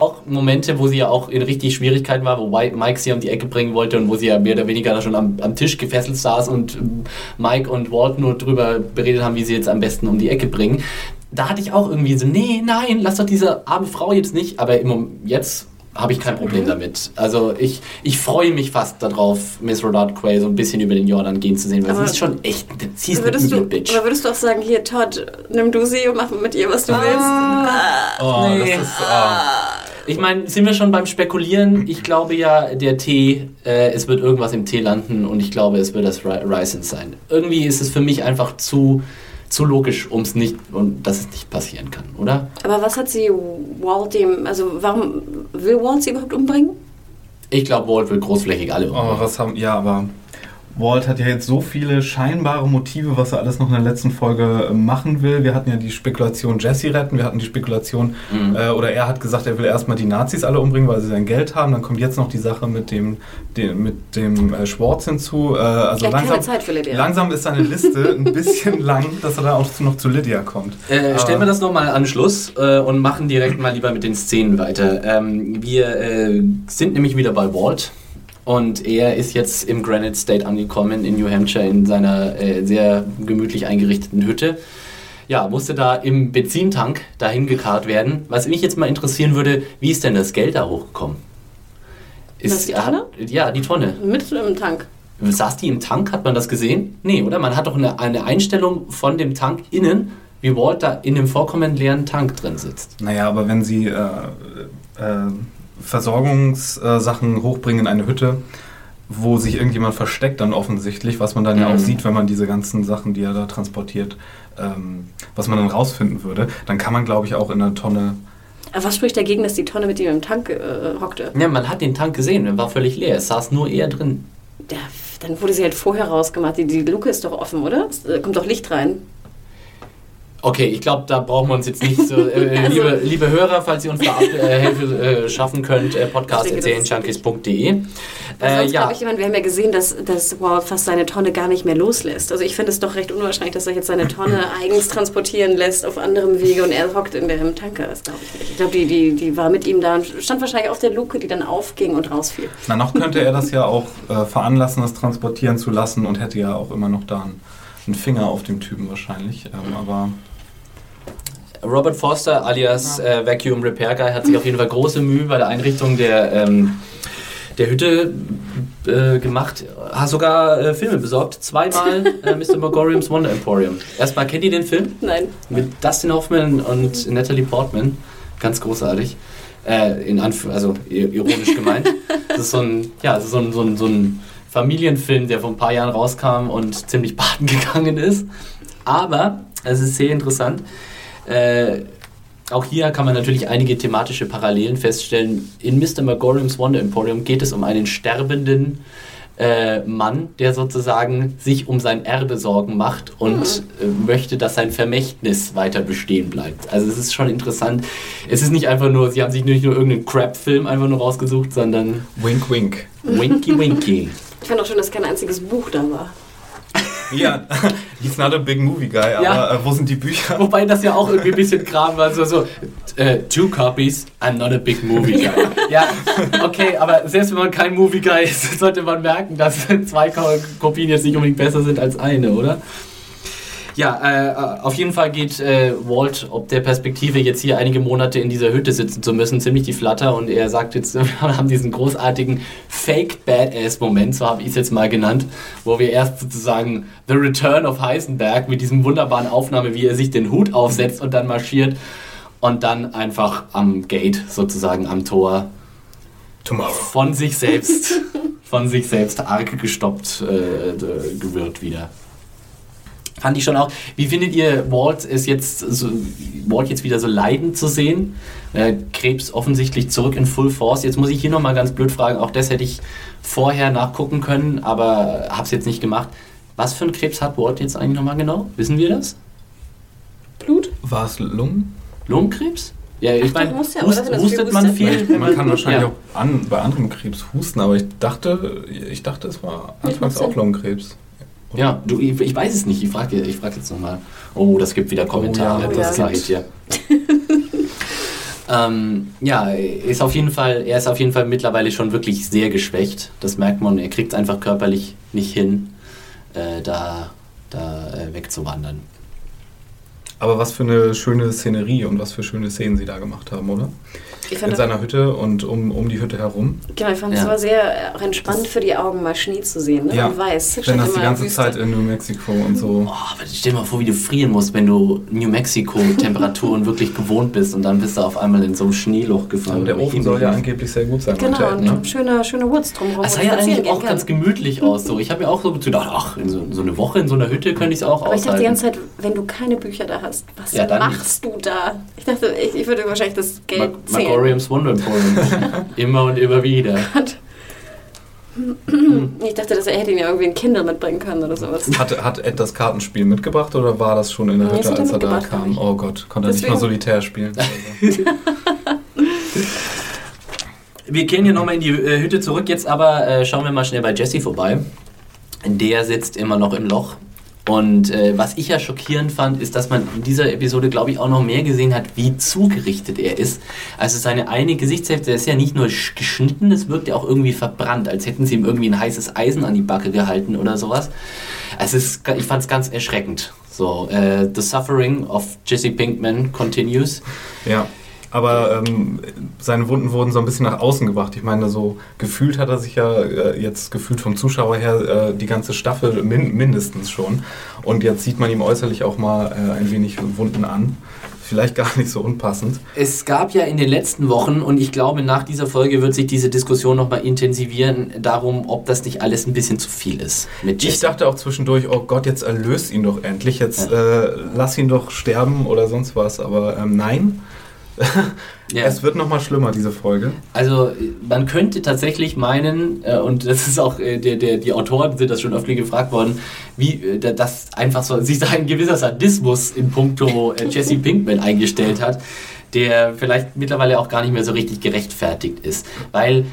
Auch Momente, wo sie ja auch in richtig Schwierigkeiten war, wo Mike sie um die Ecke bringen wollte und wo sie ja mehr oder weniger schon am, am Tisch gefesselt saß und Mike und Walt nur drüber beredet haben, wie sie jetzt am besten um die Ecke bringen. da hatte ich auch irgendwie so, nee, nein, lass doch diese arme Frau jetzt nicht. Aber im jetzt habe ich kein Problem mhm. damit. Also ich, ich freue mich fast darauf, Miss Rodard Quay so ein bisschen über den Jordan gehen zu sehen, weil aber sie ist schon echt, sie ist würdest eine du, Bitch. Aber würdest du auch sagen, hier Todd, nimm du sie und mach mit ihr, was du ah, willst? Ah, oh, nee. das ist... Oh. Ich meine, sind wir schon beim Spekulieren? Ich glaube ja, der Tee, äh, es wird irgendwas im Tee landen und ich glaube, es wird das Ricin sein. Irgendwie ist es für mich einfach zu zu logisch, um es nicht und dass es nicht passieren kann, oder? Aber was hat sie Walt dem, also warum will Walt sie überhaupt umbringen? Ich glaube, Walt will großflächig alle umbringen. Oh, was haben, ja, aber Walt hat ja jetzt so viele scheinbare Motive, was er alles noch in der letzten Folge äh, machen will. Wir hatten ja die Spekulation Jesse retten, wir hatten die Spekulation, mhm. äh, oder er hat gesagt, er will erstmal die Nazis alle umbringen, weil sie sein Geld haben. Dann kommt jetzt noch die Sache mit dem, dem mit dem äh, Schwartz hinzu. Äh, also ja, langsam, Zeit für Lydia. langsam ist seine Liste ein bisschen lang, dass er dann auch noch zu Lydia kommt. Äh, stellen wir das nochmal an Schluss äh, und machen direkt mal lieber mit den Szenen weiter. Ähm, wir sind nämlich wieder bei Walt und er ist jetzt im Granite State angekommen in New Hampshire in seiner äh, sehr gemütlich eingerichteten Hütte. Ja, musste da im Benzintank dahin gekarrt werden. Was mich jetzt mal interessieren würde, wie ist denn das Geld da hochgekommen? Ist, das die Tonne? Hat, ja, die Tonne. Mit im Tank. Saß die im Tank? Hat man das gesehen? Nee, oder? Man hat doch eine, eine Einstellung von dem Tank innen, wie Walt da in dem vorkommend leeren Tank drin sitzt. Naja, aber wenn sie äh, äh, Versorgungssachen hochbringen in eine Hütte, wo sich irgendjemand versteckt dann offensichtlich, was man dann mhm. ja auch mhm. sieht, wenn man diese ganzen Sachen, die er da transportiert, ähm, was man dann rausfinden würde, dann kann man, glaube ich, auch in einer Tonne aber was spricht dagegen, dass die Tonne mit ihm im Tank äh, hockte? Ja, man hat den Tank gesehen, er war völlig leer. Es saß nur er drin. Ja, dann wurde sie halt vorher rausgemacht. Die, die Luke ist doch offen, oder? Es äh, kommt doch Licht rein. Okay, ich glaube, da brauchen wir uns jetzt nicht so. Äh, also, liebe, liebe Hörer, falls ihr uns da äh, Hilfe äh, schaffen könnt, äh, podcast.serienjunkies.de. Äh, ja. Ich, wir haben ja gesehen, dass, dass Walt fast seine Tonne gar nicht mehr loslässt. Also ich finde es doch recht unwahrscheinlich, dass er jetzt seine Tonne eigens transportieren lässt auf anderem Wege und er hockt in dem Tanker. Das glaube ich nicht. Ich glaube, die, die, die war mit ihm da und stand wahrscheinlich auf der Luke, die dann aufging und rausfiel. Na, noch könnte er das ja auch äh, veranlassen, das transportieren zu lassen und hätte ja auch immer noch da einen, einen Finger auf dem Typen wahrscheinlich. Ähm, aber Robert Foster alias äh, Vacuum Repair Guy hat sich auf jeden Fall große Mühe bei der Einrichtung der, ähm, der Hütte äh, gemacht. Hat sogar äh, Filme besorgt. Zweimal äh, Mr. Megorium's Wonder Emporium. Erstmal, kennt ihr den Film? Nein. Mit Dustin Hoffman und Natalie Portman. Ganz großartig. Äh, in Anf also ironisch gemeint. das ist so ein, ja, so ein, so ein, so ein Familienfilm, der vor ein paar Jahren rauskam und ziemlich baden gegangen ist. Aber es ist sehr interessant. Äh, auch hier kann man natürlich einige thematische Parallelen feststellen. In Mr. Megorium's Wonder Emporium geht es um einen sterbenden äh, Mann, der sozusagen sich um sein Erbe Sorgen macht und mhm. äh, möchte, dass sein Vermächtnis weiter bestehen bleibt. Also es ist schon interessant. Es ist nicht einfach nur, sie haben sich nicht nur irgendeinen Crap-Film einfach nur rausgesucht, sondern... Wink, wink. Winky, winky. Ich fand auch schon, dass kein einziges Buch da war. Ja, he's not a big movie guy, aber ja. äh, wo sind die Bücher? Wobei das ja auch irgendwie ein bisschen Kram war, so, so uh, two copies, I'm not a big movie guy. ja, okay, aber selbst wenn man kein Movie guy ist, sollte man merken, dass zwei Kopien jetzt nicht unbedingt besser sind als eine, oder? Ja, äh, auf jeden Fall geht äh, Walt, ob der Perspektive jetzt hier einige Monate in dieser Hütte sitzen zu müssen, ziemlich die Flatter und er sagt jetzt, wir haben diesen großartigen Fake Badass-Moment, so habe ich es jetzt mal genannt, wo wir erst sozusagen The Return of Heisenberg mit diesem wunderbaren Aufnahme, wie er sich den Hut aufsetzt und dann marschiert und dann einfach am Gate sozusagen am Tor Tomorrow. von sich selbst von sich selbst arg gestoppt äh, wird wieder. Fand ich schon auch. Wie findet ihr Walt es jetzt, so, Walt jetzt wieder so leidend zu sehen? Äh, Krebs offensichtlich zurück in Full Force. Jetzt muss ich hier nochmal ganz blöd fragen, auch das hätte ich vorher nachgucken können, aber habe es jetzt nicht gemacht. Was für einen Krebs hat Walt jetzt eigentlich nochmal genau? Wissen wir das? Blut? War es Lungen? Lungenkrebs? Ja, ich meine, hust, ja, hustet man viel? Man kann wahrscheinlich ja. auch an, bei anderem Krebs husten, aber ich dachte, ich dachte es war anfangs auch Lungenkrebs. Ja, du, ich, ich, weiß es nicht. Ich frage ich frag jetzt nochmal. Oh, das gibt wieder Kommentare. Oh, ja, das sage ich dir. ähm, ja, ist auf jeden Fall, er ist auf jeden Fall mittlerweile schon wirklich sehr geschwächt. Das merkt man. Er kriegt es einfach körperlich nicht hin, äh, da, da äh, wegzuwandern. Aber was für eine schöne Szenerie und was für schöne Szenen sie da gemacht haben, oder? Ich fand In seiner Hütte und um, um die Hütte herum. Genau, ich fand es Ja. war sehr äh, auch entspannt für die Augen, mal Schnee zu sehen. Ne? Und weiß. Wenn statt das die ganze Wüste. Zeit in New Mexico und so. Oh, aber stell dir mal vor, wie du frieren musst, wenn du New Mexico-Temperaturen wirklich gewohnt bist und dann bist du auf einmal in so einem Schneeloch gefangen. Der Ofen soll ja angeblich sehr gut sein. Genau, er, und ne? schöne, schöne Woods drumherum. Das wo sah ja eigentlich auch ganz gemütlich aus. So. Ich habe mir auch so gedacht, ach, in so, so eine Woche in so einer Hütte könnte ich es auch Aber ich dachte die aushalten. ganze Zeit, wenn du keine Bücher da hast, was Ja, dann machst du da? Ich dachte, ich, ich würde wahrscheinlich das Geld Ma- zählen. Magoriums Wonder Emporium. immer und immer wieder. Ich dachte, dass er hätte ihn ja irgendwie ein Kindle mitbringen können oder sowas. Hat, hat Ed das Kartenspiel mitgebracht oder war das schon in der Hütte, als er da kam? Oh Gott, konnte er nicht mal Solitär spielen? Wir kehren hier nochmal in die äh, Hütte zurück. Jetzt aber äh, schauen wir mal schnell bei Jesse vorbei. Der sitzt immer noch im Loch. Und äh, was ich ja schockierend fand, ist, dass man in dieser Episode, glaube ich, auch noch mehr gesehen hat, wie zugerichtet er ist. Also seine eine Gesichtshälfte ist ja nicht nur sch- geschnitten, es wirkt ja auch irgendwie verbrannt, als hätten sie ihm irgendwie ein heißes Eisen an die Backe gehalten oder sowas. Also ist, ich fand es ganz erschreckend. So, äh, The Suffering of Jesse Pinkman continues. Ja. Aber ähm, seine Wunden wurden so ein bisschen nach außen gebracht. Ich meine, so gefühlt hat er sich ja äh, jetzt gefühlt vom Zuschauer her äh, die ganze Staffel min mindestens schon. Und jetzt sieht man ihm äußerlich auch mal äh, ein wenig Wunden an. Vielleicht gar nicht so unpassend. Es gab ja in den letzten Wochen, und ich glaube, nach dieser Folge wird sich diese Diskussion nochmal intensivieren, darum, ob das nicht alles ein bisschen zu viel ist. Mit Ich dachte auch zwischendurch, oh Gott, jetzt erlöst ihn doch endlich, jetzt äh, lass ihn doch sterben oder sonst was. Aber ähm, nein, Ja. es wird nochmal schlimmer, diese Folge. Also man könnte tatsächlich meinen, äh, und das ist auch, äh, der, der, die Autoren sind das schon öfter gefragt worden, wie äh, da- das einfach so, sich da ein gewisser Sadismus in puncto Jesse Pinkman eingestellt hat, der vielleicht mittlerweile auch gar nicht mehr so richtig gerechtfertigt ist. Weil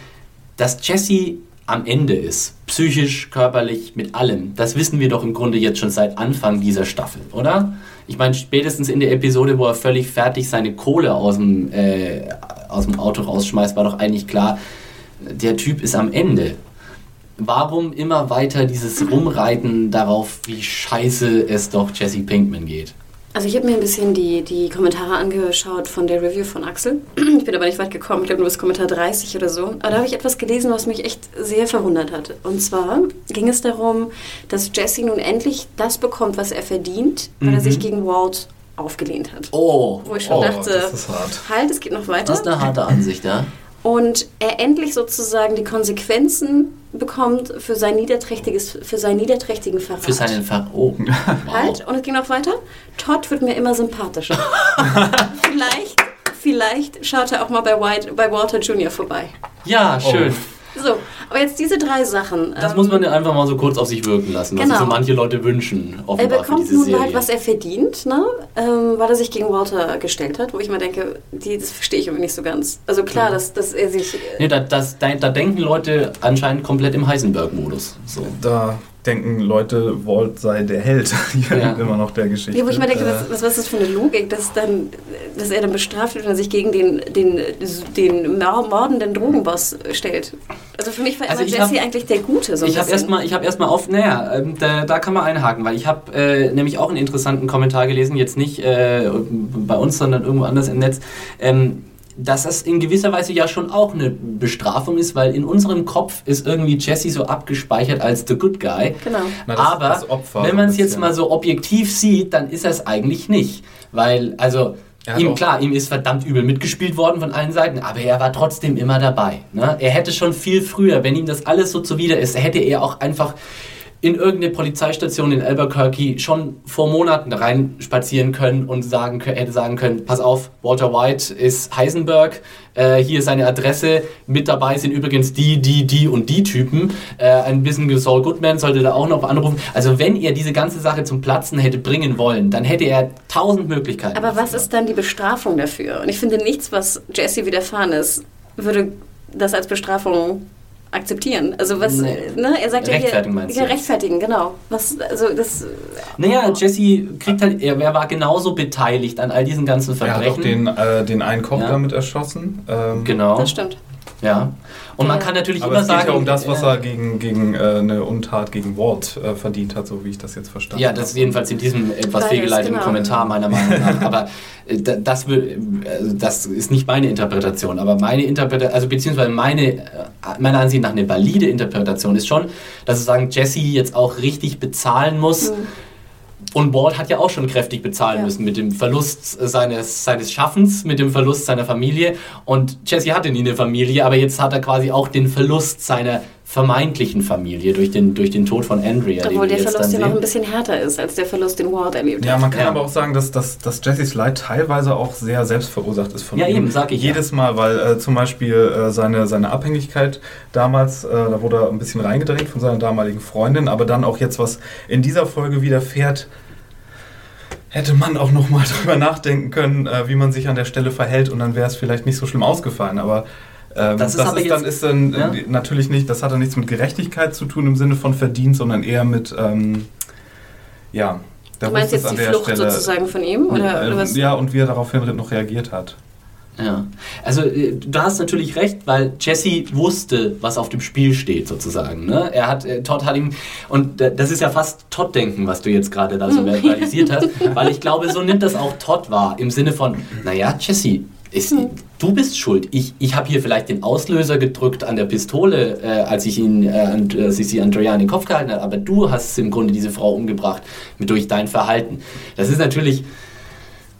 dass Jesse am Ende ist, psychisch, körperlich, mit allem, das wissen wir doch im Grunde jetzt schon seit Anfang dieser Staffel, oder? Ich meine, spätestens in der Episode, wo er völlig fertig seine Kohle aus dem, äh, aus dem Auto rausschmeißt, war doch eigentlich klar, der Typ ist am Ende. Warum immer weiter dieses Rumreiten darauf, wie scheiße es doch Jesse Pinkman geht? Also ich habe mir ein bisschen die, die Kommentare angeschaut von der Review von Axel. Ich bin aber nicht weit gekommen, ich glaube nur bis Kommentar 30 oder so. Aber da habe ich etwas gelesen, was mich echt sehr verwundert hat. Und zwar ging es darum, dass Jesse nun endlich das bekommt, was er verdient, weil er sich gegen Walt aufgelehnt hat. Oh, Wo ich schon Oh, dachte, das ist hart. halt, es geht noch weiter. das ist eine harte Ansicht, ja? Und er endlich sozusagen die Konsequenzen bekommt für sein niederträchtiges, für seinen niederträchtigen Verrat. Für seinen Ver... Oh, wow. Halt, und es ging noch weiter. Todd wird mir immer sympathischer. vielleicht, vielleicht schaut er auch mal bei, White, bei Walter Jr. vorbei. Ja, schön. So, aber jetzt diese drei Sachen. Das ähm, muss man ja einfach mal so kurz auf sich wirken lassen, was Genau. sich so manche Leute wünschen, Er bekommt diese nun Serie. halt, was er verdient, ne? ähm, weil er sich gegen Walter gestellt hat, wo ich mir denke, die, das verstehe ich irgendwie nicht so ganz. Also klar, dass, dass er sich... äh, Nee, da, das, da, da denken Leute anscheinend komplett im Heisenberg-Modus. So. Da denken Leute, Walt sei der Held Ja. immer noch der Geschichte. Ja, wo ich mir denke, Äh, was, was, was ist das für eine Logik, dass, dann, dass er dann bestraft wird, wenn er sich gegen den, den, den mordenden Drogenboss stellt. Also für mich war Also Jesse hab- eigentlich der Gute. So Ich habe erstmal ich hab erstmal auf, naja, ähm, da, da kann man einhaken, weil ich habe äh, nämlich auch einen interessanten Kommentar gelesen, jetzt nicht äh, bei uns, sondern irgendwo anders im Netz, ähm, dass das in gewisser Weise ja schon auch eine Bestrafung ist, weil in unserem Kopf ist irgendwie Jesse so abgespeichert als the good guy. Genau. Na, das- Aber das Opfer wenn man es jetzt mal so objektiv sieht, dann ist er es eigentlich nicht. Weil, also, ihm klar, ihm ist verdammt übel mitgespielt worden von allen Seiten, aber er war trotzdem immer dabei. Ne? Er hätte schon viel früher, wenn ihm das alles so zuwider ist, hätte er auch einfach in irgendeine Polizeistation in Albuquerque schon vor Monaten reinspazieren können und sagen, hätte sagen können, pass auf, Walter White ist Heisenberg, äh, hier ist seine Adresse, mit dabei sind übrigens die, die, die und die Typen, äh, ein bisschen Saul Goodman sollte da auch noch anrufen. Also wenn er diese ganze Sache zum Platzen hätte bringen wollen, dann hätte er tausend Möglichkeiten. Aber was ist dann die Bestrafung dafür? Und ich finde, nichts, was Jesse widerfahren ist, würde das als Bestrafung akzeptieren. Also was, Nee. ne, er sagt ja Rechtfertigen hier, meinst du ja, rechtfertigen, genau. Was, also das, Naja, Jesse kriegt halt, er, er war genauso beteiligt an all diesen ganzen er hat auch Verbrechen. den, äh, den einen Koch Ja. damit erschossen. Ähm, genau. das stimmt. Ja. Und man kann natürlich Aber immer es geht sagen. ja um das, was äh, er gegen, gegen äh, eine Untat gegen Walt äh, verdient hat, so wie ich das jetzt verstanden Ja, habe. das ist jedenfalls in diesem etwas Beides, fehlgeleiteten genau. Kommentar meiner Meinung nach. Aber äh, da- das, will- äh, das ist nicht meine Interpretation. Aber meine Interpretation, also beziehungsweise meine, äh, meiner Ansicht nach eine valide Interpretation ist schon, dass sie sagen, Jesse jetzt auch richtig bezahlen muss. Und Walt hat ja auch schon kräftig bezahlen Ja. müssen mit dem Verlust seines, seines Schaffens, mit dem Verlust seiner Familie. Und Jesse hatte nie eine Familie, aber jetzt hat er quasi auch den Verlust seiner vermeintlichen Familie durch den, durch den Tod von Andrea. den Obwohl wir der jetzt Verlust ja noch ein bisschen härter ist als der Verlust, den Walt erlebt Ja, hat. man kann Ja. aber auch sagen, dass, dass, dass Jessys Leid teilweise auch sehr selbst verursacht ist von Ja, ihm. eben, sag ich ja. Jedes Mal, weil äh, zum Beispiel äh, seine, seine Abhängigkeit damals, äh, da wurde er ein bisschen reingedrängt von seiner damaligen Freundin, aber dann auch jetzt, was in dieser Folge widerfährt, hätte man auch nochmal drüber nachdenken können, äh, wie man sich an der Stelle verhält und dann wäre es vielleicht nicht so schlimm ausgefallen, aber ähm, Das ist aber dann, jetzt- ist dann ja? äh, natürlich nicht, das hat dann nichts mit Gerechtigkeit zu tun im Sinne von Verdienst, sondern eher mit, ähm, ja, da Du meinst jetzt an die der Flucht Stelle- sozusagen von ihm? Oder, äh, oder was? Ja, und wie er daraufhin noch reagiert hat. Ja, also äh, du hast natürlich recht, weil Jesse wusste, was auf dem Spiel steht sozusagen. Ne? Er hat, äh, Todd hat ihm, und das ist ja fast Todd-Denken, was du jetzt gerade da so verbalisiert hast, weil ich glaube, so nimmt das auch Todd wahr, im Sinne von, naja, Jesse, ist, du bist schuld. Ich, ich habe hier vielleicht den Auslöser gedrückt an der Pistole, äh, als ich ihn, äh, an- als ich sie Andrea in den Kopf gehalten habe, aber du hast im Grunde diese Frau umgebracht mit durch dein Verhalten. Das ist natürlich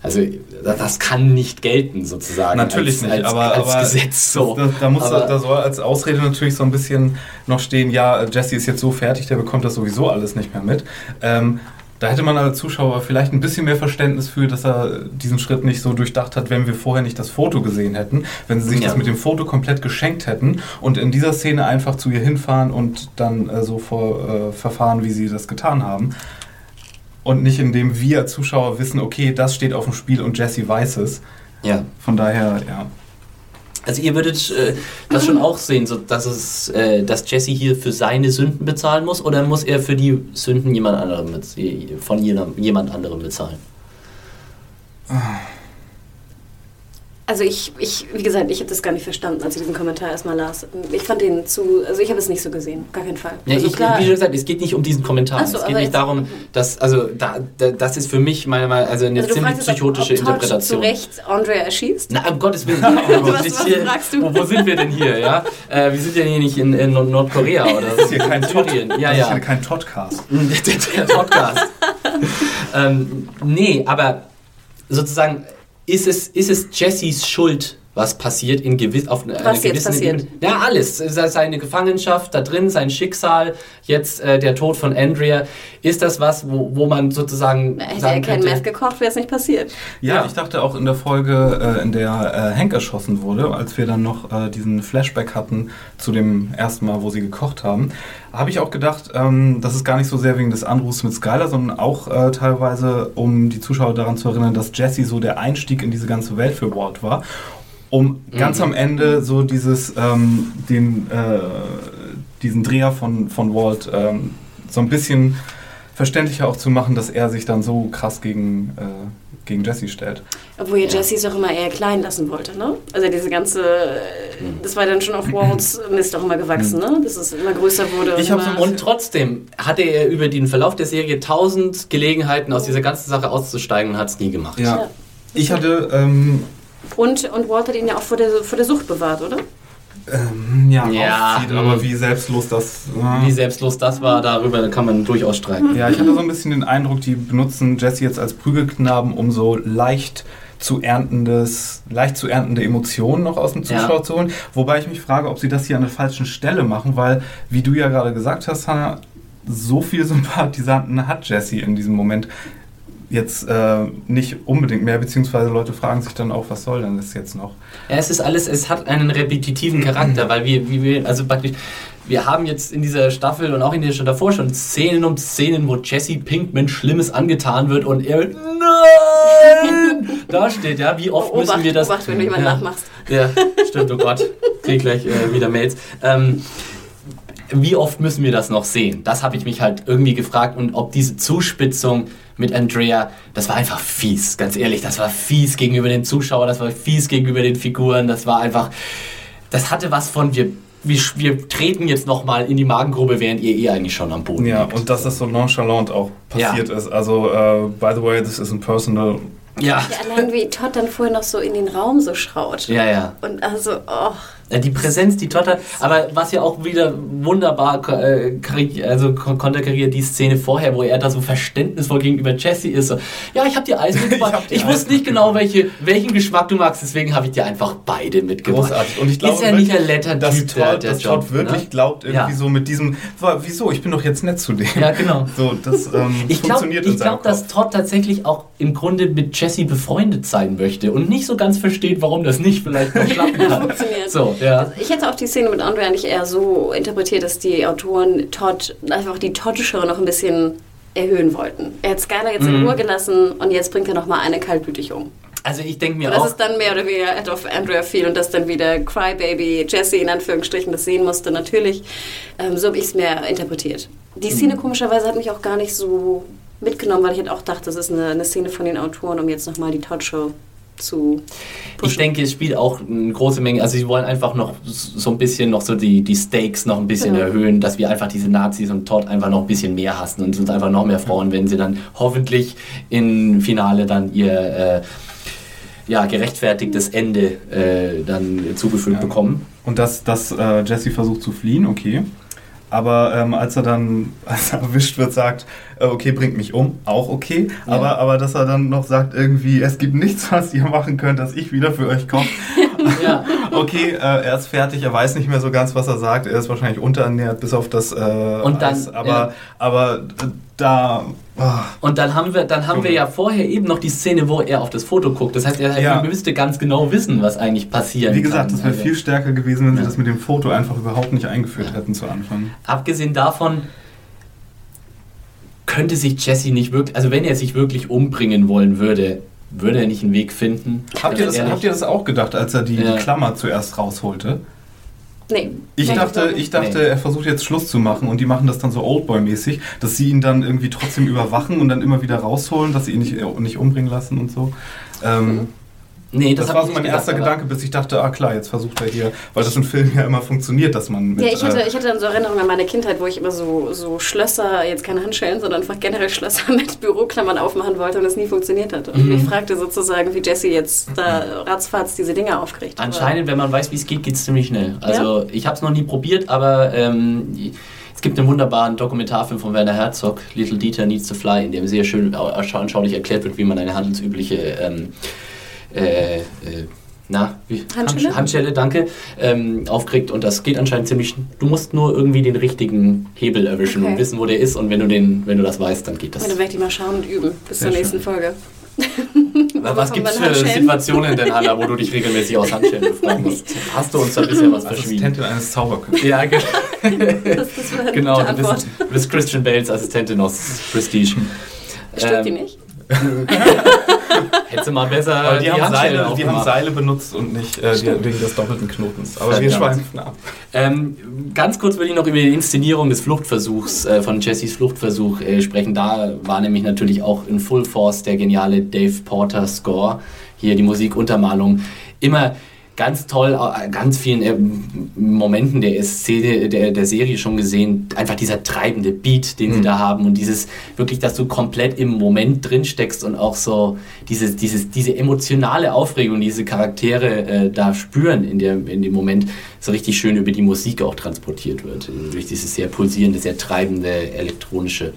also das kann nicht gelten sozusagen. Natürlich als, nicht, als, aber, als aber Gesetz so. Da, da, muss, aber, da soll als Ausrede natürlich so ein bisschen noch stehen, ja, Jesse ist jetzt so fertig, der bekommt das sowieso alles nicht mehr mit. Ähm, da hätte man als Zuschauer vielleicht ein bisschen mehr Verständnis für, dass er diesen Schritt nicht so durchdacht hat, wenn wir vorher nicht das Foto gesehen hätten, wenn sie sich Ja. das mit dem Foto komplett geschenkt hätten und in dieser Szene einfach zu ihr hinfahren und dann äh, so vor, äh, verfahren, wie sie das getan haben. Und nicht indem wir Zuschauer wissen, okay, das steht auf dem Spiel und Jesse weiß es. ja. Von daher, ja. Also ihr würdet äh, das schon auch sehen, so, dass, es, äh, dass Jesse hier für seine Sünden bezahlen muss oder muss er für die Sünden jemand anderem von jemand anderem bezahlen? Also ich, ich, wie gesagt, ich habe das gar nicht verstanden, als ich diesen Kommentar erstmal las. Ich fand den zu, also ich habe es nicht so gesehen, gar keinen Fall. Ja, also ich, wie schon gesagt, es geht nicht um diesen Kommentar. So, es geht nicht darum, dass, also da, da, das ist für mich meine, Meinung- also eine also du ziemlich ob- psychotische ob Todd Interpretation. zu Recht Andrea erschießt? Na, um Gottes Willen. Was- Nicht was hier, fragst du? Wo, wo sind wir denn hier, ja? Äh, wir sind ja hier nicht in, in Nordkorea oder Das ist hier kein Todd. Syrien. Ja, das ist ja. hier kein Toddcast. der Podcast. ähm, nee, aber sozusagen ist es, ist es Jessys Schuld, was passiert in gewiss, auf einer Was jetzt gewissen passiert? Ebene? Ja, alles. Se- Seine Gefangenschaft da drin, sein Schicksal, jetzt äh, der Tod von Andrea. Ist das was, wo, wo man sozusagen Hätte er kein Meth gekocht, wäre es nicht passiert. Ja, Ja. ich dachte auch in der Folge, äh, in der äh, Hank erschossen wurde, als wir dann noch äh, diesen Flashback hatten zu dem ersten Mal, wo sie gekocht haben, habe ich auch gedacht, ähm, das ist gar nicht so sehr wegen des Anrufs mit Skylar, sondern auch äh, teilweise, um die Zuschauer daran zu erinnern, dass Jesse so der Einstieg in diese ganze Welt für Walt war. Um ganz Mhm. am Ende so dieses, ähm, den, äh, diesen Dreher von, von Walt ähm, so ein bisschen verständlicher auch zu machen, dass er sich dann so krass gegen, äh, gegen Jesse stellt. Obwohl ja Ja. Jesse es auch immer eher klein lassen wollte, ne? Also diese ganze, das war dann schon auf Walls Mist auch immer gewachsen, ne? Dass es immer größer wurde. Ich hab's immer, Und trotzdem hatte er über den Verlauf der Serie tausend Gelegenheiten, aus dieser ganzen Sache auszusteigen und hat es nie gemacht. Ja. Ich hatte, ähm, und, und Walt hat ihn ja auch vor der, vor der Sucht bewahrt, oder? ähm, ja, Ja, aufzieht, mh. aber wie selbstlos das. äh, Wie selbstlos das war, darüber kann man durchaus streiten. ja, ich hatte so ein bisschen den Eindruck, die benutzen Jesse jetzt als Prügelknaben, um so leicht zu erntendes, leicht zu erntende Emotionen noch aus dem Zuschauer Ja. zu holen. Wobei ich mich frage, ob sie das hier an der falschen Stelle machen, weil, wie du ja gerade gesagt hast, Hannah, so viel Sympathisanten hat Jesse in diesem Moment jetzt äh, nicht unbedingt mehr, beziehungsweise Leute fragen sich dann auch, was soll denn das jetzt noch? Ja, es ist alles, es hat einen repetitiven Charakter, weil wir, wie wir, also praktisch, wir haben jetzt in dieser Staffel und auch in der schon davor schon Szenen um Szenen, wo Jesse Pinkman Schlimmes angetan wird und er Nein! da steht, ja, wie oft müssen wir das. Obacht, wenn du jemanden ja, nachmachst. Ja, stimmt, oh Gott, krieg gleich äh, wieder Mails. Ähm, wie oft müssen wir das noch sehen? Das habe ich mich halt irgendwie gefragt und ob diese Zuspitzung mit Andrea, das war einfach fies, ganz ehrlich, das war fies gegenüber den Zuschauern, das war fies gegenüber den Figuren, das war einfach, das hatte was von wir wir, wir treten jetzt nochmal in die Magengrube, während ihr eh eigentlich schon am Boden Ja, liegt. und dass das so nonchalant auch passiert Ja. ist. Also, äh, by the way, this isn't personal. Ja, Ja, allein wie Todd dann vorher noch so in den Raum so schaut. ja, ja. Und also, oh. Ja, Die Präsenz, die Todd hat, aber was ja auch wieder wunderbar äh, also kon- konterkariert die Szene vorher, wo er da so verständnisvoll gegenüber Jesse ist. So, ja, ich habe dir Eis mitgebracht. ich Eis wusste nicht genau, welche, welchen Geschmack du magst, deswegen habe ich dir einfach beide mitgebracht. Großartig. Und ich glaube, ist ja nicht ein netter dass Typ, der, Todd, der dass Job, Todd wirklich ne? glaubt, irgendwie Ja. so mit diesem, "Wa- wieso, ich bin doch jetzt nett zu dem. Ja, genau. So, das ähm, Ich glaube, funktioniert ich seinem glaub, dass. Todd tatsächlich auch im Grunde mit Jesse befreundet sein möchte und nicht so ganz versteht, warum das nicht vielleicht noch klappen kann. Funktioniert. So, ja. Ich hätte auch die Szene mit Andre eigentlich eher so interpretiert, dass die Autoren Todd einfach die Todd-Show noch ein bisschen erhöhen wollten. Er hat Skylar jetzt Mhm. in Ruhe gelassen und jetzt bringt er noch mal eine kaltblütig um. Also ich denke mir Und das auch, ist dann mehr oder weniger End of Andrea fiel und dass dann wieder Crybaby Jesse in Anführungsstrichen das sehen musste. Natürlich, ähm, so habe ich es mehr interpretiert. Die Szene Mhm. komischerweise hat mich auch gar nicht so mitgenommen, weil ich halt auch dachte, das ist eine, eine Szene von den Autoren, um jetzt nochmal die Todd-Show zu pushen. Ich denke, es spielt auch eine große Menge. Also sie wollen einfach noch so ein bisschen noch so die, die Stakes noch ein bisschen Genau. erhöhen, dass wir einfach diese Nazis und Todd einfach noch ein bisschen mehr hassen und uns einfach noch mehr freuen, wenn sie dann hoffentlich im Finale dann ihr äh, ja, gerechtfertigtes Ende äh, dann zugefügt Ja. bekommen. Und dass, dass äh, Jesse versucht zu fliehen, okay. Aber ähm, als er dann, als er erwischt wird, sagt, äh, okay, bringt mich um, auch okay. Ja. Aber, aber dass er dann noch sagt, irgendwie, es gibt nichts, was ihr machen könnt, dass ich wieder für euch komme. Ja. Okay, äh, er ist fertig, er weiß nicht mehr so ganz, was er sagt. Er ist wahrscheinlich unterernährt, bis auf das äh, Und dann, Eis. Aber, aber da... ah, Und dann haben wir, dann haben wir ja vorher eben noch die Szene, wo er auf das Foto guckt. Das heißt, er Ja. müsste ganz genau wissen, was eigentlich passiert. wie gesagt, das wäre viel stärker gewesen, wenn sie Ja. das mit dem Foto einfach überhaupt nicht eingeführt hätten zu Anfang. Abgesehen davon könnte sich Jesse nicht wirklich, also wenn er sich wirklich umbringen wollen würde, würde er nicht einen Weg finden. Habt ihr, das, habt ihr das auch gedacht, als er die, Ja. die Klammer zuerst rausholte? Nee. Ich Nee, dachte, ich dachte, Nee. er versucht jetzt Schluss zu machen und die machen das dann so Oldboy-mäßig, dass sie ihn dann irgendwie trotzdem überwachen und dann immer wieder rausholen, dass sie ihn nicht, äh, nicht umbringen lassen und so. Ähm, Nee, das, hab war so mein erster gedacht, aber- Gedanke, bis ich dachte, ah klar, jetzt versucht er hier, weil das in Filmen ja immer funktioniert, dass man mit. Ja, ich hatte, äh, ich hatte dann so Erinnerungen an meine Kindheit, wo ich immer so, so Schlösser, jetzt keine Handschellen, sondern einfach generell Schlösser mit Büroklammern aufmachen wollte und es nie funktioniert hatte. Und Mhm. ich fragte sozusagen, wie Jesse jetzt da ratzfatz diese Dinger aufkriegt. Aber- Anscheinend, wenn man weiß, wie es geht, geht es ziemlich schnell. Also ich habe es noch nie probiert, aber ähm, es gibt einen wunderbaren Dokumentarfilm von Werner Herzog, Little Dieter Needs to Fly, in dem sehr schön au- anschaulich erklärt wird, wie man eine handelsübliche ähm, äh, äh, na, wie? Handschelle? Handschelle, danke, ähm, aufkriegt und das geht anscheinend ziemlich. Du musst nur irgendwie den richtigen Hebel erwischen Okay. und wissen, wo der ist und wenn du den, wenn du das weißt, dann geht das. Ja, dann werde ich die mal schauen und üben bis Sehr zur nächsten schön. Folge. Was gibt es für Handschellen? Situationen denn, Hanna, wo du dich regelmäßig aus Handschellen befreien musst? Hast du uns da bisher was verschwiegen? Assistentin eines Zauberkünstlers. Ja, ge Das, das genau. Du bist, du bist Christian Bales Assistentin aus Prestige. Stimmt die Ähm, nicht? Hättest du mal besser Aber die, haben Handschellen Seile, die haben. Seile benutzt und nicht äh, die, wegen des doppelten Knotens. Aber wir schweifen ab. Ähm, ganz kurz würde ich noch über die Inszenierung des Fluchtversuchs, äh, von Jessys Fluchtversuch äh, sprechen. Da war nämlich natürlich auch in Full Force der geniale Dave Porter Score. Hier die Musikuntermalung. Immer ganz toll, äh, ganz vielen äh, Momenten der Szene, der, der Serie schon gesehen. Einfach dieser treibende Beat, den sie Mhm. da haben und dieses wirklich, dass du komplett im Moment drin steckst und auch so dieses, dieses, diese emotionale Aufregung, die diese Charaktere äh, da spüren in, der, in dem Moment, so richtig schön über die Musik auch transportiert wird. Durch dieses sehr pulsierende, sehr treibende elektronische.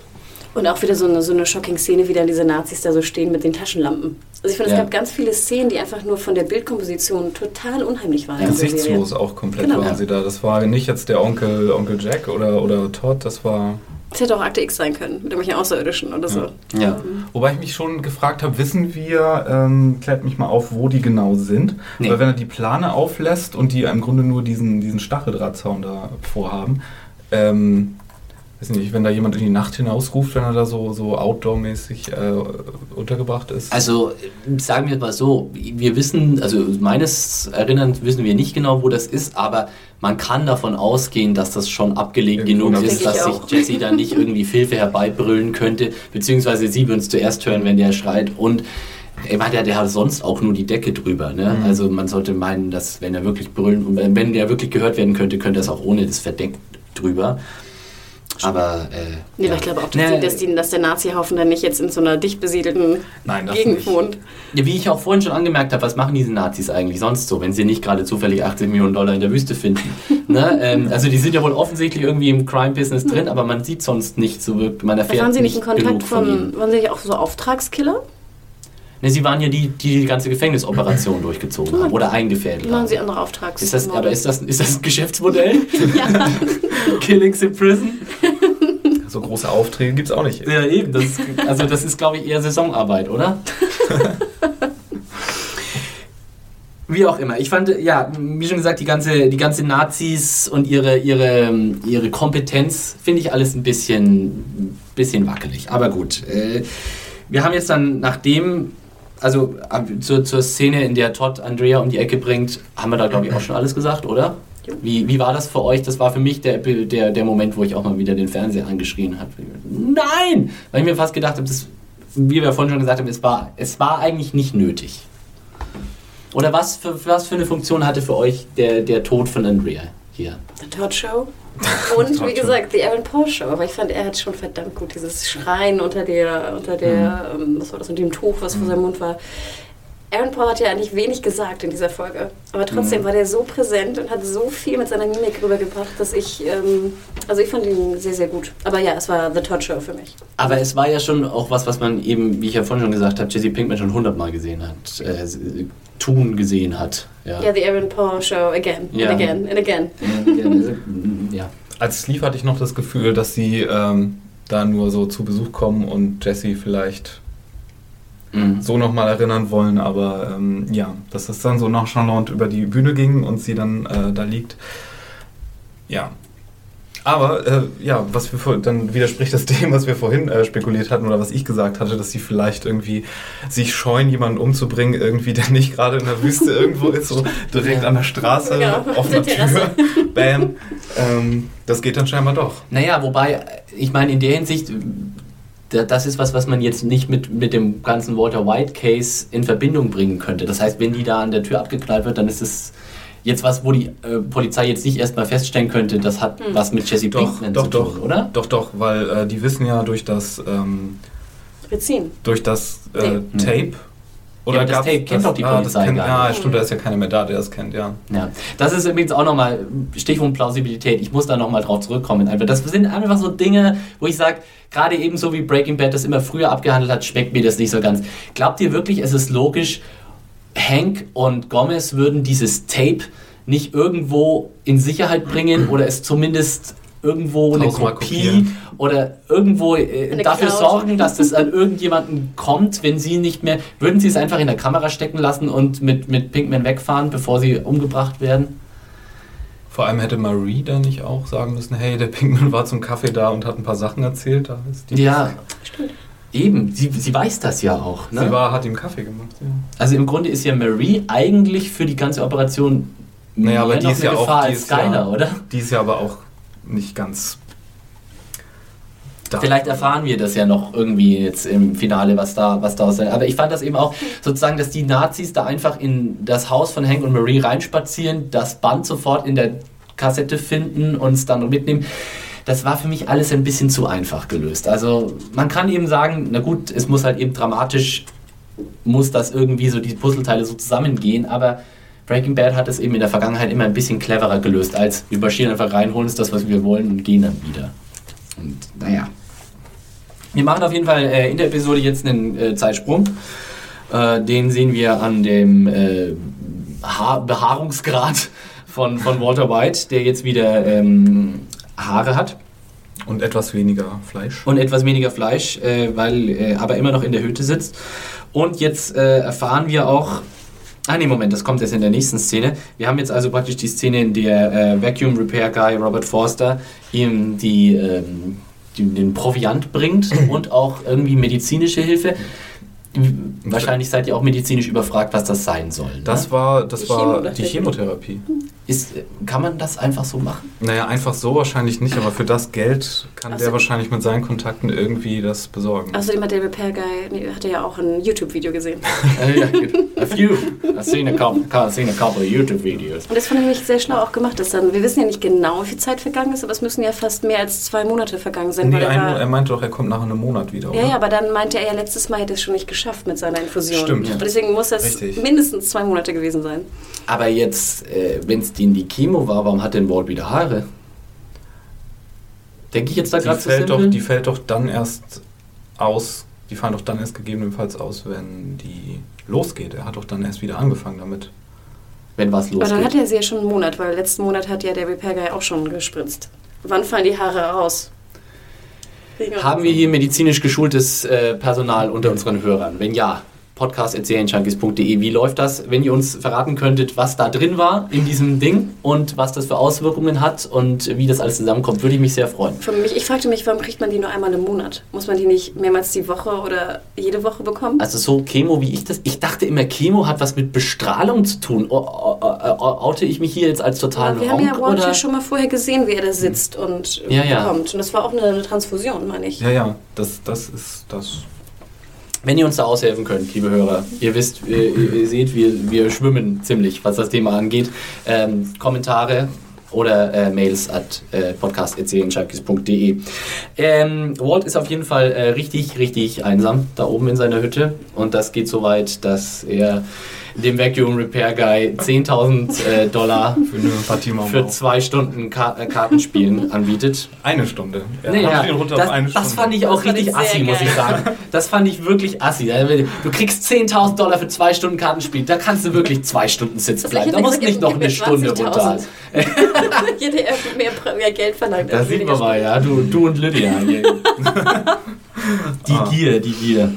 Und auch wieder so eine, so eine Shocking-Szene, wie dann diese Nazis da so stehen mit den Taschenlampen. Also ich finde, es Ja. gab ganz viele Szenen, die einfach nur von der Bildkomposition total unheimlich waren. Ja. Gesichtslos auch komplett Genau. waren sie da. Das war nicht jetzt der Onkel, Onkel Jack oder, oder Todd, das war. Es hätte auch Akte X sein können, mit irgendwelchen Außerirdischen oder so. Ja. Wobei ich mich schon gefragt habe, wissen wir, ähm, klärt mich mal auf, wo die genau sind. Nee. Weil wenn er die Plane auflässt und die im Grunde nur diesen, diesen Stacheldrahtzaun da vorhaben, ähm, weiß nicht, wenn da jemand in die Nacht hinausruft, wenn er da so, so outdoor-mäßig äh, untergebracht ist. Also sagen wir mal so, wir wissen, also meines Erinnerns wissen wir nicht genau, wo das ist, aber man kann davon ausgehen, dass das schon abgelegen Irgendwo genug ist, dass sich. Jesse dann nicht irgendwie Hilfe herbeibrüllen könnte, beziehungsweise sie würden es zuerst hören, wenn der schreit und Ich meine, der, der hat sonst auch nur die Decke drüber. Ne? Mhm. Also man sollte meinen, dass wenn er wirklich brüllen, wenn der wirklich gehört werden könnte, könnte er es auch ohne das Verdeck drüber. Aber äh, Nee, ja. aber ich glaube auch, dass, Nee, die, dass, die, dass der Nazi-Haufen dann nicht jetzt in so einer dicht besiedelten Nein, das Gegend nicht. wohnt. Ja, wie ich auch vorhin schon angemerkt habe, was machen diese Nazis eigentlich sonst so, wenn sie nicht gerade zufällig 80 Millionen Dollar in der Wüste finden? ne? ähm, also die sind ja wohl offensichtlich irgendwie im Crime-Business drin, aber man sieht sonst nicht so wirklich, man erfährt waren sie nicht in genug Kontakt von von, ihnen. waren sie nicht auch so Auftragskiller? Ne, sie waren ja die, die die ganze Gefängnisoperation durchgezogen haben oder eingefädelt haben. sie andere Auftrags? Ist das, aber ist das, ist das ein Geschäftsmodell? ja. Killings in Prison? So große Aufträge gibt es auch nicht. Ja, eben. Das ist, also das ist, glaube ich, eher Saisonarbeit, oder? Wie auch immer. Ich fand, ja, wie schon gesagt, die ganze, die ganze Nazis und ihre, ihre, ihre Kompetenz finde ich alles ein bisschen, bisschen wackelig. Aber gut. Äh, wir haben jetzt dann, nachdem, also zur, zur Szene, in der Todd Andrea um die Ecke bringt, haben wir da, glaube ich, auch schon alles gesagt, oder? Wie, wie war das für euch? Das war für mich der, der, der Moment, wo ich auch mal wieder den Fernseher angeschrien habe. Nein! Weil ich mir fast gedacht habe, das, wie wir vorhin schon gesagt haben, es war, es war eigentlich nicht nötig. Oder was für, was für eine Funktion hatte für euch der, der Tod von Andrea hier? The Todd Show. Und wie gesagt, die Aaron Paul Show. Aber ich fand, er hat schon verdammt gut dieses Schreien unter der, unter der, ähm, was war das, unter dem Tuch, was vor seinem Mund war. Aaron Paul hat ja eigentlich wenig gesagt in dieser Folge. Aber trotzdem war der so präsent und hat so viel mit seiner Mimik rübergebracht, dass ich, ähm, also ich fand ihn sehr, sehr gut. Aber ja, es war The Todd Show für mich. Aber es war ja schon auch was, was man eben, wie ich ja vorhin schon gesagt habe, Jesse Pinkman schon hundertmal gesehen hat, äh, tun gesehen hat. Ja. Ja, The Aaron Paul Show again Ja. and again and again. ja. Als es lief, hatte ich noch das Gefühl, dass sie ähm, da nur so zu Besuch kommen und Jesse vielleicht Mhm. so nochmal erinnern wollen, aber ähm, ja, dass es dann so nonchalant über die Bühne ging und sie dann äh, da liegt. Ja. Aber äh, ja, was wir vor, dann widerspricht das dem, was wir vorhin äh, spekuliert hatten oder was ich gesagt hatte, dass sie vielleicht irgendwie sich scheuen, jemanden umzubringen, irgendwie, der nicht gerade in der Wüste irgendwo ist, so direkt Ja. an der Straße, Ja, auf offene der Tür, bam. Ähm, das geht dann scheinbar doch. Naja, wobei, ich meine, in der Hinsicht, das ist was, was man jetzt nicht mit, mit dem ganzen Walter White Case in Verbindung bringen könnte. Das heißt, wenn die da an der Tür abgeknallt wird, dann ist es jetzt was, wo die äh, Polizei jetzt nicht erstmal feststellen könnte, das hat was mit Jesse Doch, Pinkman doch, zu tun, doch, oder? Doch, doch, weil äh, die wissen ja durch das, ähm, Beziehen. durch das äh, Nee. Tape. Aber das gab's Tape kennt doch die ah, das Polizei kennt, gar Ja, nicht. stimmt, da ist ja keiner mehr da, der das kennt, ja. Ja, das ist übrigens auch nochmal Stichwort Plausibilität. Ich muss da nochmal drauf zurückkommen. Einfach, das sind einfach so Dinge, wo ich sage, gerade ebenso wie Breaking Bad das immer früher abgehandelt hat, schmeckt mir das nicht so ganz. Glaubt ihr wirklich, es ist logisch, Hank und Gomez würden dieses Tape nicht irgendwo in Sicherheit bringen oder es zumindest irgendwo eine Kopie kopieren. oder irgendwo äh, dafür Cloud. sorgen, dass das an irgendjemanden kommt, wenn sie nicht mehr. Würden sie es einfach in der Kamera stecken lassen und mit, mit Pinkman wegfahren, bevor sie umgebracht werden? Vor allem hätte Marie da nicht auch sagen müssen, hey, der Pinkman war zum Kaffee da und hat ein paar Sachen erzählt. Da ist die Ja, eben. Sie, sie weiß das ja auch. Ne? Sie war, hat ihm Kaffee gemacht, ja. also im Grunde ist ja Marie eigentlich für die ganze Operation Naja, aber mehr die noch ist eine ja Gefahr auch, als Skyler, ja, oder? Die ist ja aber auch nicht ganz da. Vielleicht erfahren wir das ja noch irgendwie jetzt im Finale, was da, was da aus Aber ich fand das eben auch sozusagen, dass die Nazis da einfach in das Haus von Hank und Marie reinspazieren, das Band sofort in der Kassette finden und es dann mitnehmen. Das war für mich alles ein bisschen zu einfach gelöst. Also man kann eben sagen, na gut, es muss halt eben dramatisch, muss das irgendwie so die Puzzleteile so zusammengehen, aber Breaking Bad hat es eben in der Vergangenheit immer ein bisschen cleverer gelöst, als wir marschieren einfach rein, holen uns das, was wir wollen und gehen dann wieder. Und naja. Wir machen auf jeden Fall äh, in der Episode jetzt einen äh, Zeitsprung. Äh, den sehen wir an dem äh, Haar Behaarungsgrad von, von Walter White, der jetzt wieder ähm, Haare hat Und etwas weniger Fleisch. und etwas weniger Fleisch, äh, weil äh, aber immer noch in der Hütte sitzt. Und jetzt äh, erfahren wir auch. Ah nee, Moment, das kommt jetzt in der nächsten Szene. Wir haben jetzt also praktisch die Szene, in der äh, Vacuum Repair Guy Robert Forster ihm die, ähm, die, den Proviant bringt und auch irgendwie medizinische Hilfe. Wahrscheinlich seid ihr auch medizinisch überfragt, was das sein soll. Ne? Das war, das Die war die. Chemotherapie. Ist, kann man das einfach so machen? Naja, einfach so wahrscheinlich nicht, aber für das Geld kann Also- der wahrscheinlich mit seinen Kontakten irgendwie das besorgen. Außerdem hat der Repair Guy, nee, hat er ja auch ein YouTube-Video gesehen. Äh, ja, a few. I've seen a couple, seen a couple of YouTube videos. Und das fand ich nämlich sehr schlau auch gemacht, dass dann, wir wissen ja nicht genau, wie viel Zeit vergangen ist, aber es müssen ja fast mehr als zwei Monate vergangen sein. nee, weil er ein, er meinte doch, er kommt nach einem Monat wieder, oder? Ja, ja, aber dann meinte er ja, letztes Mal hätte er es schon nicht geschafft mit seiner Infusion. Stimmt. Und deswegen muss das Richtig. mindestens zwei Monate gewesen sein. Aber jetzt, äh, wenn es die Chemo war, warum hat denn Walt wieder Haare? Denke ich jetzt da gerade zu fällt, doch, die fällt doch dann erst aus, die fallen doch dann erst gegebenenfalls aus, wenn die losgeht. Er hat doch dann erst wieder angefangen damit. wenn was Aber dann hat losgeht. er sie ja schon einen Monat, weil letzten Monat hat ja der Repair Guy auch schon gespritzt. Wann fallen die Haare raus? Haben wir hier medizinisch geschultes äh, Personal unter unseren Hörern? Wenn ja, podcast.serienjunkies.de. Wie läuft das? Wenn ihr uns verraten könntet, was da drin war in diesem Ding und was das für Auswirkungen hat und wie das alles zusammenkommt, würde ich mich sehr freuen. Für mich, ich fragte mich, warum kriegt man die nur einmal im Monat? Muss man die nicht mehrmals die Woche oder jede Woche bekommen? Also so Chemo, wie ich das. Ich dachte immer, Chemo hat was mit Bestrahlung zu tun. O, o, o, oute ich mich hier jetzt als totalen wir haben ja Honk, Walt ja schon mal vorher gesehen, wie er da sitzt und Ja, ja. bekommt. Und das war auch eine, eine Transfusion, meine ich. Ja, ja, das, das ist das. Wenn ihr uns da aushelfen könnt, liebe Hörer, ihr wisst, ihr, ihr seht, wir, wir schwimmen ziemlich, was das Thema angeht. Ähm, Kommentare oder äh, Mails at äh, podcast.serienjunkies.de. Ähm, Walt ist auf jeden Fall äh, richtig, richtig einsam da oben in seiner Hütte und das geht so weit, dass er dem Vacuum Repair Guy 10.000 äh, Dollar Für eine Partie mal für zwei Stunden Ka äh, Kartenspielen anbietet. Eine Stunde. Er Nee, ja, das, auf eine das Stunde. fand ich auch Das richtig ich assi, muss geil. ich sagen. Das fand ich wirklich assi. Also, Du kriegst 10.000 Dollar für zwei Stunden Kartenspiel. Da kannst du wirklich zwei Stunden sitzen Das bleiben. Da musst du nicht noch eine Stunde 20.000. runter. Jeder mehr, mehr, mehr Geld verlangt. Da als sieht man mal, ja, du, du und Lydia. die Ah. Gier, die Gier.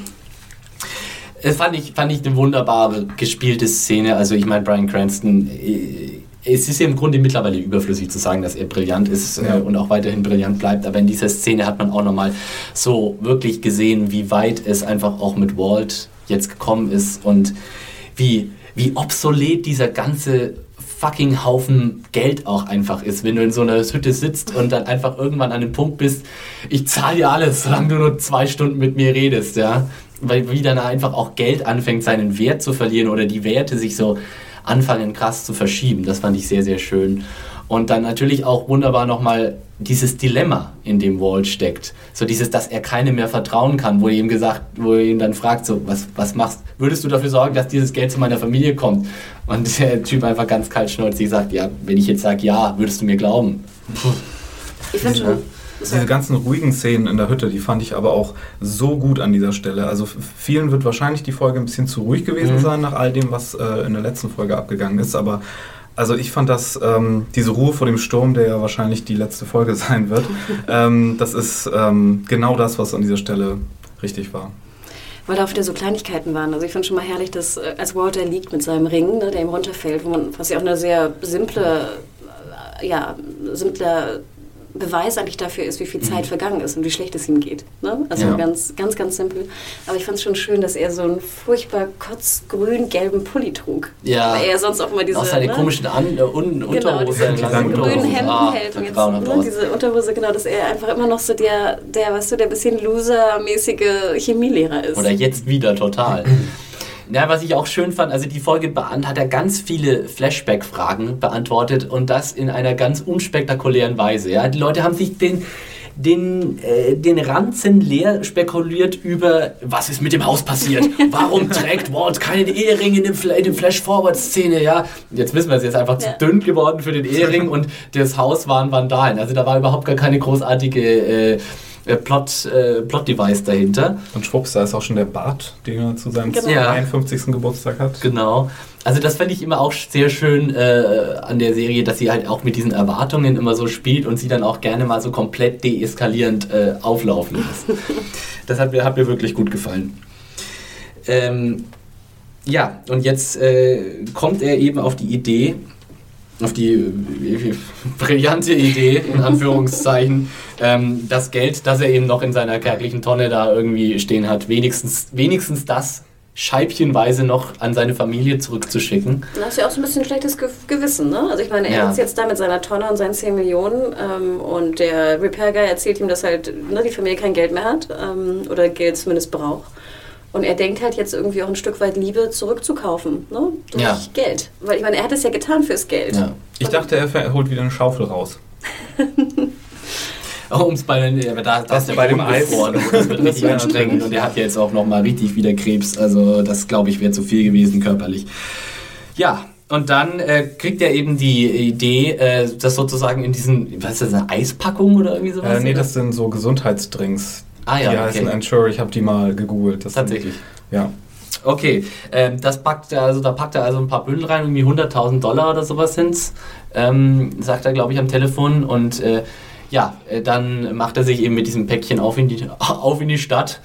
Es fand ich, fand ich eine wunderbare gespielte Szene. Also ich meine, Brian Cranston, äh, es ist ja im Grunde mittlerweile überflüssig zu sagen, dass er brillant ist Ja. äh, und auch weiterhin brillant bleibt. Aber in dieser Szene hat man auch nochmal so wirklich gesehen, wie weit es einfach auch mit Walt jetzt gekommen ist und wie, wie obsolet dieser ganze fucking Haufen Geld auch einfach ist, wenn du in so einer Hütte sitzt und dann einfach irgendwann an dem Punkt bist, ich zahle dir alles, solange du nur zwei Stunden mit mir redest, ja. Weil wie dann einfach auch Geld anfängt, seinen Wert zu verlieren oder die Werte sich so anfangen krass zu verschieben. Das fand ich sehr, sehr schön. Und dann natürlich auch wunderbar nochmal dieses Dilemma, in dem Walt steckt. So dieses, dass er keinem mehr vertrauen kann, wo er ihm gesagt, wo er ihn dann fragt, so, was, was machst, würdest du dafür sorgen, dass dieses Geld zu meiner Familie kommt? Und der Typ einfach ganz kaltschnäuzig sagt, ja, wenn ich jetzt sage ja, würdest du mir glauben? Ich finde schon. Diese ganzen ruhigen Szenen in der Hütte, die fand ich aber auch so gut an dieser Stelle. Also vielen wird wahrscheinlich die Folge ein bisschen zu ruhig gewesen Mhm. sein nach all dem, was äh, in der letzten Folge abgegangen ist. Aber also ich fand das, ähm, diese Ruhe vor dem Sturm, der ja wahrscheinlich die letzte Folge sein wird, ähm, das ist ähm, genau das, was an dieser Stelle richtig war. Weil da auch wieder so Kleinigkeiten waren. Also ich finde schon mal herrlich, dass äh, als Walter liegt mit seinem Ring, ne, der ihm runterfällt, wo man, was ja auch eine sehr simple, äh, ja, simpler Beweis eigentlich dafür ist, wie viel Zeit vergangen ist und wie schlecht es ihm geht. Ne? Also Ja. ganz, ganz, ganz simpel. Aber ich fand es schon schön, dass er so einen furchtbar kotzgrün-gelben Pulli trug. Ja. Weil er sonst auch immer diese... auch seine ne? komischen An äh, Un Genau, Unterhose. diese, die diese grünen. Hemden Ah, hält und jetzt ne, diese Unterhose, genau, dass er einfach immer noch so der, der weißt du, der bisschen losermäßige Chemielehrer ist. Oder jetzt wieder total. Ja, was ich auch schön fand, also die Folge beant- hat er ganz viele Flashback-Fragen beantwortet und das in einer ganz unspektakulären Weise. Ja? Die Leute haben sich den, den, äh, den Ranzen leer spekuliert über, was ist mit dem Haus passiert? Warum trägt Walt keinen Ehering in dem, in dem Flash-Forward-Szene? Ja? Jetzt wissen wir es, ist einfach Ja. zu dünn geworden für den Ehering und das Haus waren Vandalen. Also da war überhaupt gar keine großartige äh, äh, Plot, äh, Plot-Device dahinter. Und schwupps, da ist auch schon der Bart, den er zu seinem Genau. Ja. 51. Geburtstag hat. Genau. Also das fand ich immer auch sehr schön äh, an der Serie, dass sie halt auch mit diesen Erwartungen immer so spielt und sie dann auch gerne mal so komplett deeskalierend äh, auflaufen lässt. das hat mir, hat mir wirklich gut gefallen. Ähm, ja, und jetzt äh, kommt er eben auf die Idee, auf die äh, brillante Idee, in Anführungszeichen, ähm, das Geld, das er eben noch in seiner kärglichen Tonne da irgendwie stehen hat, wenigstens, wenigstens das scheibchenweise noch an seine Familie zurückzuschicken. Da hast ja auch so ein bisschen schlechtes Ge Gewissen, ne? Also ich meine, er Ja. ist jetzt da mit seiner Tonne und seinen 10 Millionen ähm, und der Repair Guy erzählt ihm, dass halt ne, die Familie kein Geld mehr hat ähm, oder Geld zumindest braucht. Und er denkt halt jetzt irgendwie auch ein Stück weit Liebe zurückzukaufen, ne? Durch Ja. Geld. Weil ich meine, er hat es ja getan fürs Geld. Ja. Ich dachte, er holt wieder eine Schaufel raus. Um es bei den, aber da, da ist der bei dem Eis. gefroren. Das wird richtig anstrengend. und er hat jetzt auch nochmal richtig wieder Krebs. Also das glaube ich wäre zu viel gewesen körperlich. Ja, und dann äh, kriegt er eben die Idee, äh, das sozusagen in diesen, was ist das, eine Eispackung oder irgendwie sowas? Äh, nee, oder? das sind so Gesundheitsdrinks. Ah ja, die okay. heißen Ensure, ich habe die mal gegoogelt. Das sind- Tatsächlich. Ja. Okay, ähm, das packt er, also da packt er also ein paar Bündel rein, irgendwie 100.000 Dollar oder sowas sind's, ähm, sagt er, glaube ich, am Telefon und äh, ja, äh, dann macht er sich eben mit diesem Päckchen auf in die, auf in die Stadt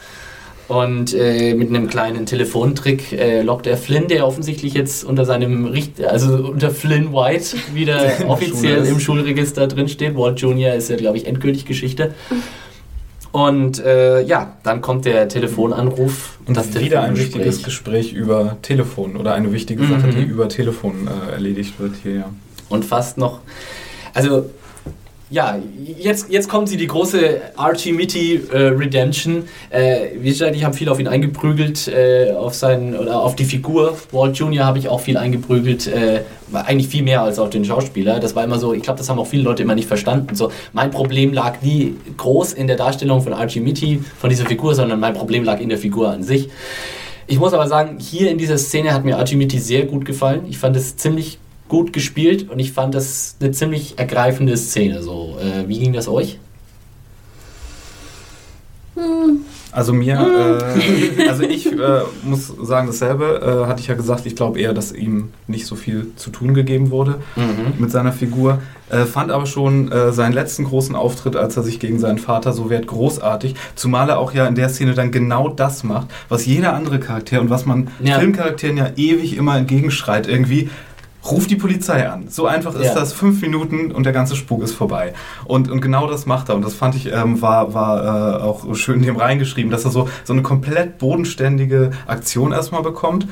und äh, mit einem kleinen Telefontrick äh, lockt er Flynn, der offensichtlich jetzt unter seinem Richt also unter Flynn White wieder offiziell Schule im Schulregister drinsteht. Walt Jr. ist ja, glaube ich, endgültig Geschichte. Und äh, ja, dann kommt der Telefonanruf Und das wieder ein wichtiges Gespräch über Telefon oder eine wichtige Sache, Mhm. die über Telefon äh, erledigt wird hier, ja. und fast noch. Also, ja, jetzt, jetzt kommt sie, die große Archie Mitty äh, Redemption. Äh, wie gesagt, ich habe viel auf ihn eingeprügelt, äh, auf seinen, oder auf die Figur. Walt Jr. habe ich auch viel eingeprügelt, äh, eigentlich viel mehr als auf den Schauspieler. Das war immer so, ich glaube, das haben auch viele Leute immer nicht verstanden. So, mein Problem lag nie groß in der Darstellung von Archie Mitty, von dieser Figur, sondern mein Problem lag in der Figur an sich. Ich muss aber sagen, hier in dieser Szene hat mir Archie Mitty sehr gut gefallen. Ich fand es ziemlich gut gespielt und ich fand das eine ziemlich ergreifende Szene. So, äh, wie ging das euch? Also mir, äh, also ich äh, muss sagen dasselbe, äh, hatte ich ja gesagt, ich glaube eher, dass ihm nicht so viel zu tun gegeben wurde mit seiner Figur. Äh, fand aber schon äh, seinen letzten großen Auftritt, als er sich gegen seinen Vater so wehrt, großartig. Zumal er auch ja in der Szene dann genau das macht, was jeder andere Charakter und was man Ja. Filmcharakteren ja ewig immer entgegenschreit. Irgendwie, ruf die Polizei an. So einfach ist Ja. das. Fünf Minuten und der ganze Spuk ist vorbei. Und, und genau das macht er. Und das fand ich, ähm, war, war äh, auch schön dem reingeschrieben, dass er so, so eine komplett bodenständige Aktion erstmal bekommt.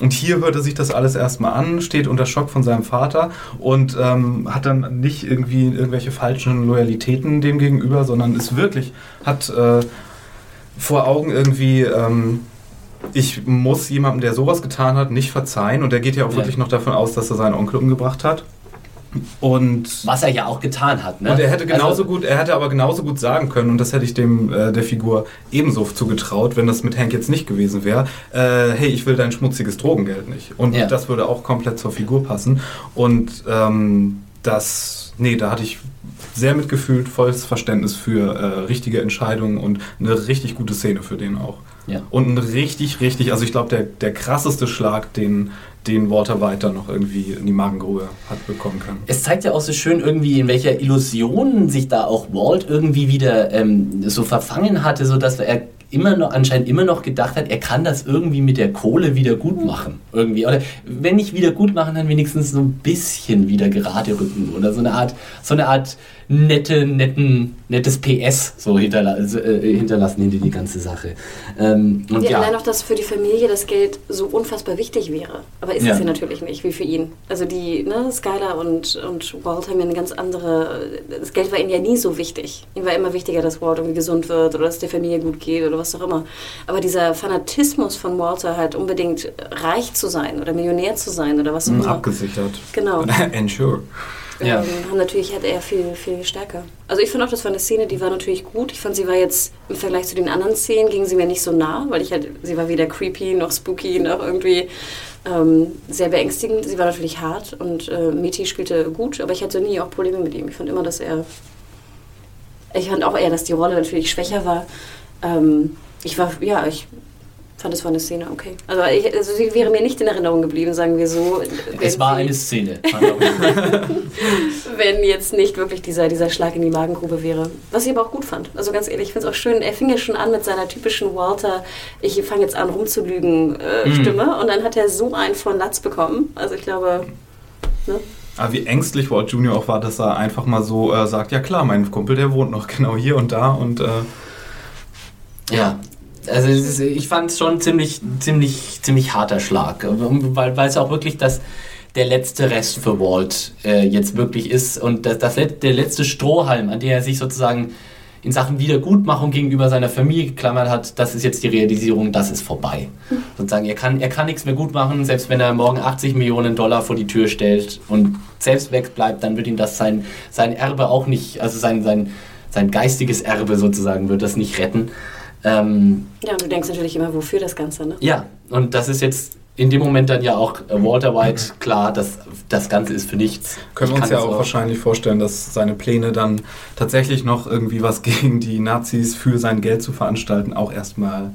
Und hier hört er sich das alles erstmal an, steht unter Schock von seinem Vater und ähm, hat dann nicht irgendwie irgendwelche falschen Loyalitäten dem gegenüber, sondern ist wirklich, hat äh, vor Augen irgendwie, ähm, ich muss jemandem, der sowas getan hat, nicht verzeihen. Und er geht ja auch Ja. wirklich noch davon aus, dass er seinen Onkel umgebracht hat. Und Was er ja auch getan hat. Ne? und er hätte genauso Also, gut, er hätte aber genauso gut sagen können, und das hätte ich dem äh, der Figur ebenso zugetraut, wenn das mit Hank jetzt nicht gewesen wäre. Äh, hey, ich will dein schmutziges Drogengeld nicht. Und Ja. das würde auch komplett zur Figur passen. Und ähm, das, nee, da hatte ich sehr mitgefühlt, volles Verständnis für äh, richtige Entscheidungen und eine richtig gute Szene für den auch. Ja. Und ein richtig, richtig, also ich glaube, der, der krasseste Schlag, den, den Walter Weiter noch irgendwie in die Magengrube hat bekommen können. Es zeigt ja auch so schön irgendwie, in welcher Illusion sich da auch Walt irgendwie wieder ähm, so verfangen hatte, so dass er immer noch anscheinend immer noch gedacht hat, er kann das irgendwie mit der Kohle wieder gut machen. Irgendwie. Oder wenn nicht wieder gut machen, dann wenigstens so ein bisschen wieder gerade rücken. Oder so eine Art, so eine Art nette, netten, nettes PS so hinterla äh, hinterlassen hinter die ganze Sache. Ähm, und Ja, ja, allein auch, dass für die Familie das Geld so unfassbar wichtig wäre. Aber ist Ja. es ja natürlich nicht, wie für ihn. Also die, ne, Skylar und, und Walt haben ja eine ganz andere, das Geld war ihnen ja nie so wichtig. Ihm war immer wichtiger, dass Walt irgendwie gesund wird oder dass der Familie gut geht oder was auch immer. Aber dieser Fanatismus von Walter halt unbedingt reich zu sein oder Millionär zu sein oder was auch Mhm, immer. Abgesichert. Genau. Ensure. Ja. ähm, natürlich hat er viel, viel stärker. Also ich fand auch, das war eine Szene, die war natürlich gut. Ich fand, sie war jetzt im Vergleich zu den anderen Szenen, ging sie mir nicht so nah, weil ich halt, sie war weder creepy noch spooky noch irgendwie ähm, sehr beängstigend. Sie war natürlich hart und äh, Meti spielte gut, aber ich hatte nie auch Probleme mit ihm. Ich fand immer, dass er, ich fand auch eher, dass die Rolle natürlich schwächer war. Ähm, ich war, ja, ich fand, es war eine Szene okay. Also, ich, also sie wäre mir nicht in Erinnerung geblieben, sagen wir so. es war sie- eine Szene. wenn jetzt nicht wirklich dieser, dieser Schlag in die Magengrube wäre. Was ich aber auch gut fand. Also ganz ehrlich, ich finde es auch schön, er fing ja schon an mit seiner typischen Walter, ich fange jetzt an rumzulügen äh, Mhm. Stimme und dann hat er so einen von Latz bekommen. Also ich glaube, ne? Aber wie ängstlich Walt Junior auch war, dass er einfach mal so äh, sagt, ja klar, mein Kumpel, der wohnt noch genau hier und da und äh, Ja, Also ist, ich fand es schon ziemlich, ziemlich, ziemlich harter Schlag, weil, weil es auch wirklich das, der letzte Rest für Walt äh, jetzt wirklich ist und das, das, der letzte Strohhalm, an der er sich sozusagen in Sachen Wiedergutmachung gegenüber seiner Familie geklammert hat, das ist jetzt die Realisierung, das ist vorbei. Sozusagen, er kann, er kann nichts mehr gut machen, selbst wenn er morgen 80 Millionen Dollar vor die Tür stellt und selbst wegbleibt, dann wird ihm das sein, sein Erbe auch nicht, also sein, sein, sein geistiges Erbe sozusagen, wird das nicht retten. Ähm, ja, und du denkst natürlich immer, wofür das Ganze, ne? Ja, und das ist jetzt in dem Moment dann ja auch äh, Walter White klar, dass das Ganze ist für nichts. Können wir uns ja auch, auch wahrscheinlich vorstellen, dass seine Pläne dann tatsächlich noch irgendwie was gegen die Nazis für sein Geld zu veranstalten auch erstmal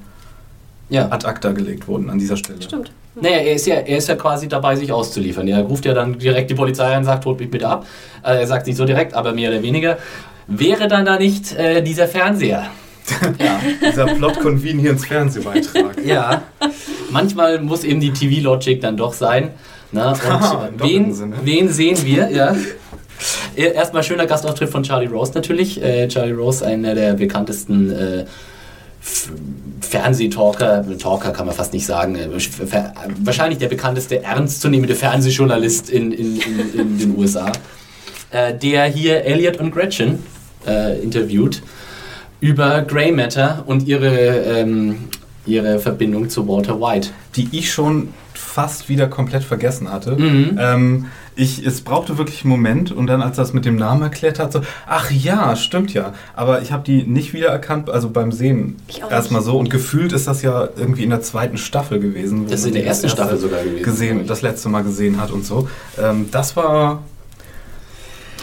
ja. ad acta gelegt wurden an dieser Stelle. Stimmt. Naja, er ist, ja, er ist ja quasi dabei, sich auszuliefern. Er ruft ja dann direkt die Polizei an und sagt, holt mich bitte ab. Äh, er sagt nicht so direkt, aber mehr oder weniger. Wäre dann da nicht äh, dieser Fernseher? Ja. Dieser Plot-Convenience-Fernsehbeitrag. ja. Manchmal muss eben die TV-Logic dann doch sein. Na, und ah, wen, wen sehen wir? Ja. Erstmal schöner Gastauftritt von Charlie Rose natürlich. Äh, Charlie Rose, einer der bekanntesten äh, Fernsehtalker, Talker kann man fast nicht sagen, äh, wahrscheinlich der bekannteste ernstzunehmende Fernsehjournalist in, in, in, in den USA, äh, der hier Elliot und Gretchen äh, interviewt über Grey Matter und ihre, ähm, ihre Verbindung zu Walter White. Die ich schon fast wieder komplett vergessen hatte. Mhm. Ähm, ich, es brauchte wirklich einen Moment und dann, als er das mit dem Namen erklärt hat, so, ach ja, stimmt ja. Aber ich habe die nicht wiedererkannt, also beim Sehen erstmal so. Und gefühlt ist das ja irgendwie in der zweiten Staffel gewesen. Das ist in der ersten Staffel sogar gewesen. Gesehen, das letzte Mal gesehen hat und so. Ähm, das war.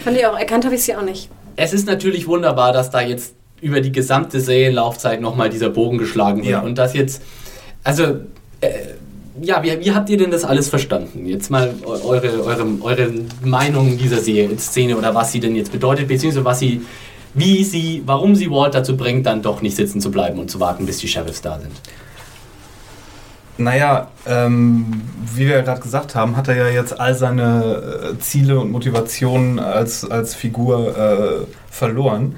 Fand ich auch, erkannt habe ich sie auch nicht. Es ist natürlich wunderbar, dass da jetzt über die gesamte Serienlaufzeit nochmal dieser Bogen geschlagen wird. Ja. Und das jetzt, also, äh, ja, wie, wie, habt ihr denn das alles verstanden? Jetzt mal eure, eure, eure Meinung dieser Szene oder was sie denn jetzt bedeutet, beziehungsweise was sie, wie sie, warum sie Walt dazu bringt, dann doch nicht sitzen zu bleiben und zu warten, bis die Sheriffs da sind. Naja, ähm, wie wir ja gerade gesagt haben, hat er ja jetzt all seine äh, Ziele und Motivationen als, als Figur äh, verloren.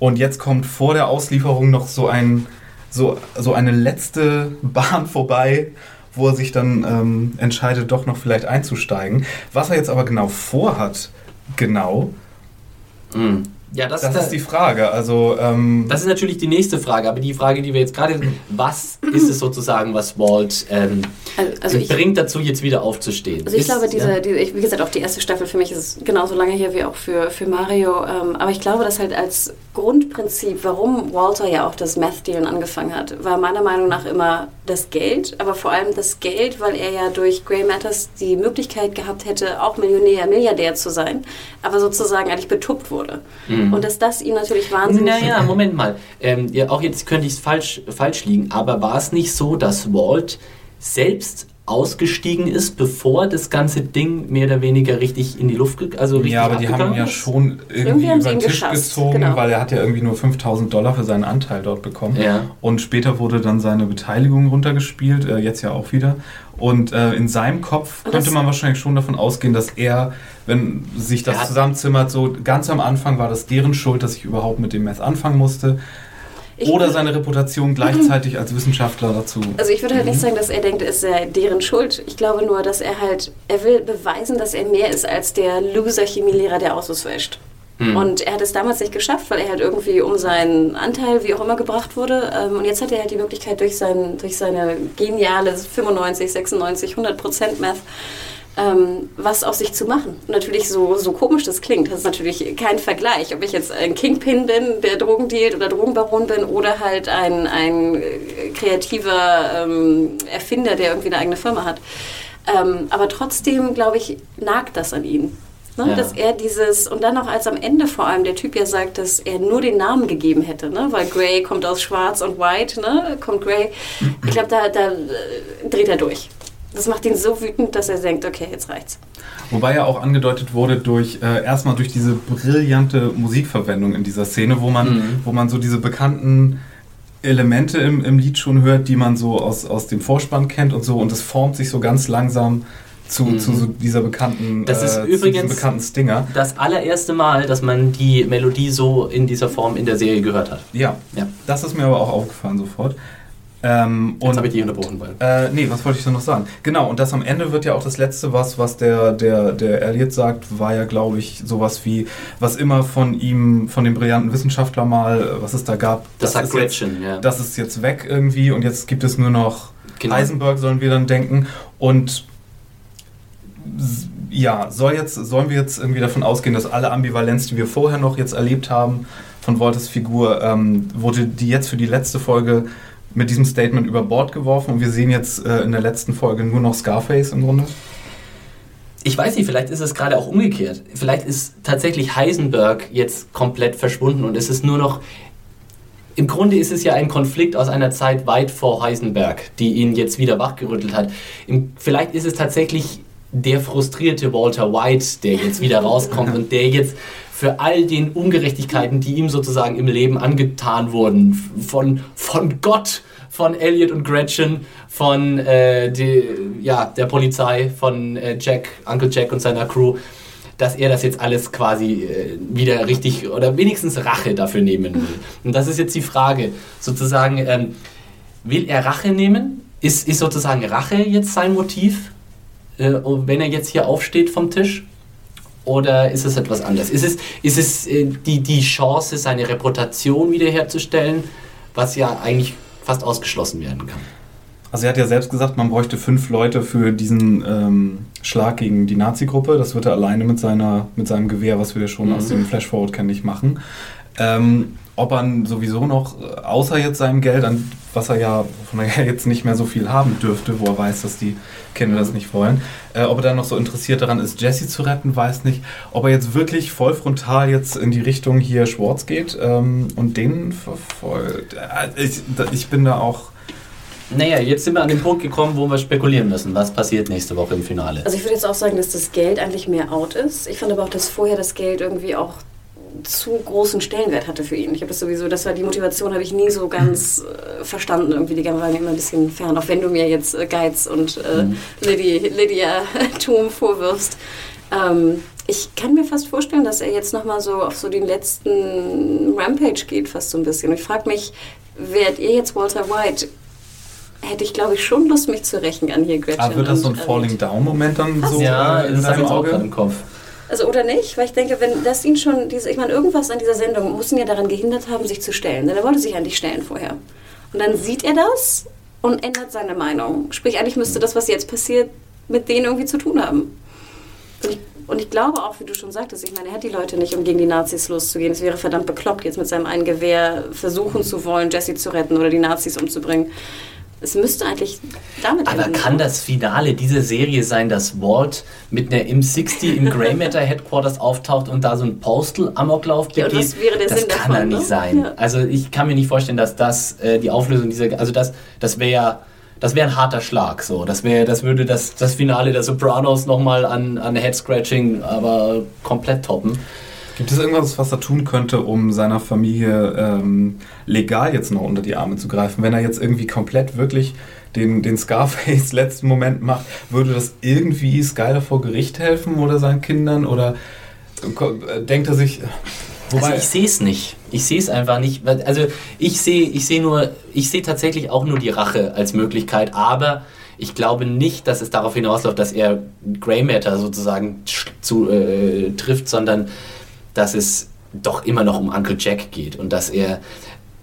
Und jetzt kommt vor der Auslieferung noch so, ein, so, so eine letzte Bahn vorbei, wo er sich dann ähm, entscheidet, doch noch vielleicht einzusteigen. Was er jetzt aber genau vorhat, genau, mhm. Ja, das, das ist die Frage. Also, ähm das ist natürlich die nächste Frage, aber die Frage, die wir jetzt gerade, was ist es sozusagen, was Walt ähm, also ich, bringt dazu, jetzt wieder aufzustehen? Also ich ist, glaube, diese, ja? die, wie gesagt, auch die erste Staffel für mich ist genauso lange hier wie auch für, für Mario. Ähm, aber ich glaube, dass halt als Grundprinzip, warum Walter ja auch das Meth-Dealen angefangen hat, war meiner Meinung nach immer das Geld, aber vor allem das Geld, weil er ja durch Grey Matters die Möglichkeit gehabt hätte, auch Millionär, Milliardär zu sein, aber sozusagen eigentlich betuppt wurde. Mhm. Und dass das ihn natürlich wahnsinnig... Naja, Moment mal. Ähm, ja, auch jetzt könnte ich es falsch, falsch liegen, aber war es nicht so, dass Walt selbst ausgestiegen ist, bevor das ganze Ding mehr oder weniger richtig in die Luft also richtig Ja, aber die haben ihn ja schon irgendwie, irgendwie über den Tisch geschafft. gezogen, genau. weil er hat ja irgendwie nur 5000 Dollar für seinen Anteil dort bekommen. Ja. Und später wurde dann seine Beteiligung runtergespielt, äh, jetzt ja auch wieder. Und äh, in seinem Kopf könnte man wahrscheinlich schon davon ausgehen, dass er, wenn sich das zusammenzimmert, so ganz am Anfang war das deren Schuld, dass ich überhaupt mit dem Mess anfangen musste. Ich oder seine Reputation gleichzeitig als Wissenschaftler dazu. Also ich würde halt nicht sagen, dass er denkt, es sei deren Schuld. Ich glaube nur, dass er halt, er will beweisen, dass er mehr ist als der Loser-Chemielehrer, der Autos wäscht. Hm. Und er hat es damals nicht geschafft, weil er halt irgendwie um seinen Anteil, wie auch immer, gebracht wurde. Ähm, und jetzt hat er halt die Möglichkeit, durch, sein, durch seine geniale 95, 96, 100 Prozent Math ähm, was aus sich zu machen. Und natürlich, so, so komisch das klingt, das ist natürlich kein Vergleich, ob ich jetzt ein Kingpin bin, der Drogen dealt oder Drogenbaron bin oder halt ein, ein kreativer ähm, Erfinder, der irgendwie eine eigene Firma hat. Ähm, aber trotzdem, glaube ich, nagt das an ihn. Ne? Ja. Dass er dieses, und dann auch als am Ende vor allem der Typ ja sagt, dass er nur den Namen gegeben hätte, ne? weil Grey kommt aus Schwarz und White, ne? kommt Grey. Ich glaube, da, da äh, dreht er durch. Das macht ihn so wütend, dass er denkt, okay, jetzt reicht's. Wobei ja auch angedeutet wurde durch äh, erstmal durch diese brillante Musikverwendung in dieser Szene, wo man, mhm. wo man so diese bekannten Elemente im, im Lied schon hört, die man so aus, aus dem Vorspann kennt und so und es formt sich so ganz langsam zu, Mhm. zu so dieser bekannten, Das ist äh, übrigens- bekannten Stinger. Das allererste Mal, dass man die Melodie so in dieser Form in der Serie gehört hat. Ja, Ja. das ist mir aber auch aufgefallen sofort. Ähm, Jetzt habe ich dich unterbrochen, weil. Äh, nee, was wollte ich denn noch sagen? Genau, und das am Ende wird ja auch das Letzte, was, was der, der, der Elliot sagt, war ja, glaube ich, sowas wie, was immer von ihm, von dem brillanten Wissenschaftler mal, äh, was es da gab, Das sagt ist jetzt, Gretchen, ja. das ist jetzt weg irgendwie und jetzt gibt es nur noch Genau. Heisenberg, sollen wir dann denken. Und ja, soll jetzt, sollen wir jetzt irgendwie davon ausgehen, dass alle Ambivalenz, die wir vorher noch jetzt erlebt haben, von Wolters Figur, ähm, wurde die jetzt für die letzte Folge mit diesem Statement über Bord geworfen und wir sehen jetzt äh, in der letzten Folge nur noch Scarface im Grunde? Ich weiß nicht, vielleicht ist es gerade auch umgekehrt. Vielleicht ist tatsächlich Heisenberg jetzt komplett verschwunden und es ist nur noch. Im Grunde ist es ja ein Konflikt aus einer Zeit weit vor Heisenberg, die ihn jetzt wieder wachgerüttelt hat. Im, vielleicht ist es tatsächlich der frustrierte Walter White, der jetzt wieder rauskommt und der jetzt für all den Ungerechtigkeiten, die ihm sozusagen im Leben angetan wurden, von, von Gott, von Elliot und Gretchen, von äh, die, ja, der Polizei, von äh, Jack, Uncle Jack und seiner Crew, dass er das jetzt alles quasi äh, wieder richtig oder wenigstens Rache dafür nehmen will. Und das ist jetzt die Frage, sozusagen, ähm, will er Rache nehmen? Ist, ist sozusagen Rache jetzt sein Motiv, äh, wenn er jetzt hier aufsteht vom Tisch? Oder ist es etwas anderes? Ist es, ist es äh, die, die Chance, seine Reputation wiederherzustellen, was ja eigentlich fast ausgeschlossen werden kann? Also er hat ja selbst gesagt, man bräuchte fünf Leute für diesen ähm, Schlag gegen die Nazi-Gruppe. Das wird er alleine mit, seiner, mit seinem Gewehr, was wir schon Mhm. aus dem Flash-Forward kennen, nicht machen. Ähm, ob er sowieso noch, äh, außer jetzt seinem Geld, an was er ja von er jetzt nicht mehr so viel haben dürfte, wo er weiß, dass die Kinder das nicht wollen, äh, ob er dann noch so interessiert daran ist, Jesse zu retten, weiß nicht. Ob er jetzt wirklich voll frontal jetzt in die Richtung hier Schwartz geht ähm, und den verfolgt. Äh, ich, ich bin da auch... Naja, jetzt sind wir an den Punkt gekommen, wo wir spekulieren müssen. Was passiert nächste Woche im Finale? Also ich würde jetzt auch sagen, dass das Geld eigentlich mehr out ist. Ich fand aber auch, dass vorher das Geld irgendwie auch zu großen Stellenwert hatte für ihn. Ich habe das sowieso, das war die Motivation, habe ich nie so ganz äh, verstanden. Irgendwie die war mir immer ein bisschen fern, auch wenn du mir jetzt äh, Geiz und äh, Mhm. Lydia, Lydia Tum vorwirfst. Ähm, ich kann mir fast vorstellen, dass er jetzt nochmal so auf so den letzten Rampage geht, fast so ein bisschen. Und ich frage mich, wärt ihr jetzt Walter White, hätte ich glaube ich schon Lust, mich zu rächen an hier Gretchen. Aber wird das so ein und, ähm, Falling Down-Moment dann so ja, äh, in ich jetzt auch Auge? im Kopf. Also oder nicht? Weil ich denke, wenn das ihn schon, diese, ich meine, irgendwas an dieser Sendung muss ihn ja daran gehindert haben, sich zu stellen. Denn er wollte sich eigentlich stellen vorher. Und dann sieht er das und ändert seine Meinung. Sprich, eigentlich müsste das, was jetzt passiert, mit denen irgendwie zu tun haben. Und ich, und ich glaube auch, wie du schon sagtest, ich meine, er hat die Leute nicht, um gegen die Nazis loszugehen. Es wäre verdammt bekloppt, jetzt mit seinem einen Gewehr versuchen zu wollen, Jesse zu retten oder die Nazis umzubringen. Es müsste eigentlich damit Aber enden, kann das Finale dieser Serie sein, dass Walt mit einer M60 im Grey Matter Headquarters auftaucht und da so ein Postal-Amoklauf Ja, begeht? was wäre der das Sinn kann davon, ja nicht ne? sein. Ja. Also ich kann mir nicht vorstellen, dass das äh, die Auflösung dieser... Also das, das wäre das wäre ein harter Schlag. So. Das, wär, das würde das, das Finale der Sopranos nochmal an, an Head-Scratching aber komplett toppen. Gibt es irgendwas, was er tun könnte, um seiner Familie ähm, legal jetzt noch unter die Arme zu greifen? Wenn er jetzt irgendwie komplett wirklich den, den Scarface letzten Moment macht, würde das irgendwie Skyler vor Gericht helfen oder seinen Kindern? Oder äh, denkt er sich... also ich sehe es nicht. Ich sehe es einfach nicht. Also ich sehe ich sehe nur, ich sehe tatsächlich auch nur die Rache als Möglichkeit, aber ich glaube nicht, dass es darauf hinausläuft, dass er Grey Matter sozusagen zu, äh, trifft, sondern dass es doch immer noch um Uncle Jack geht und dass er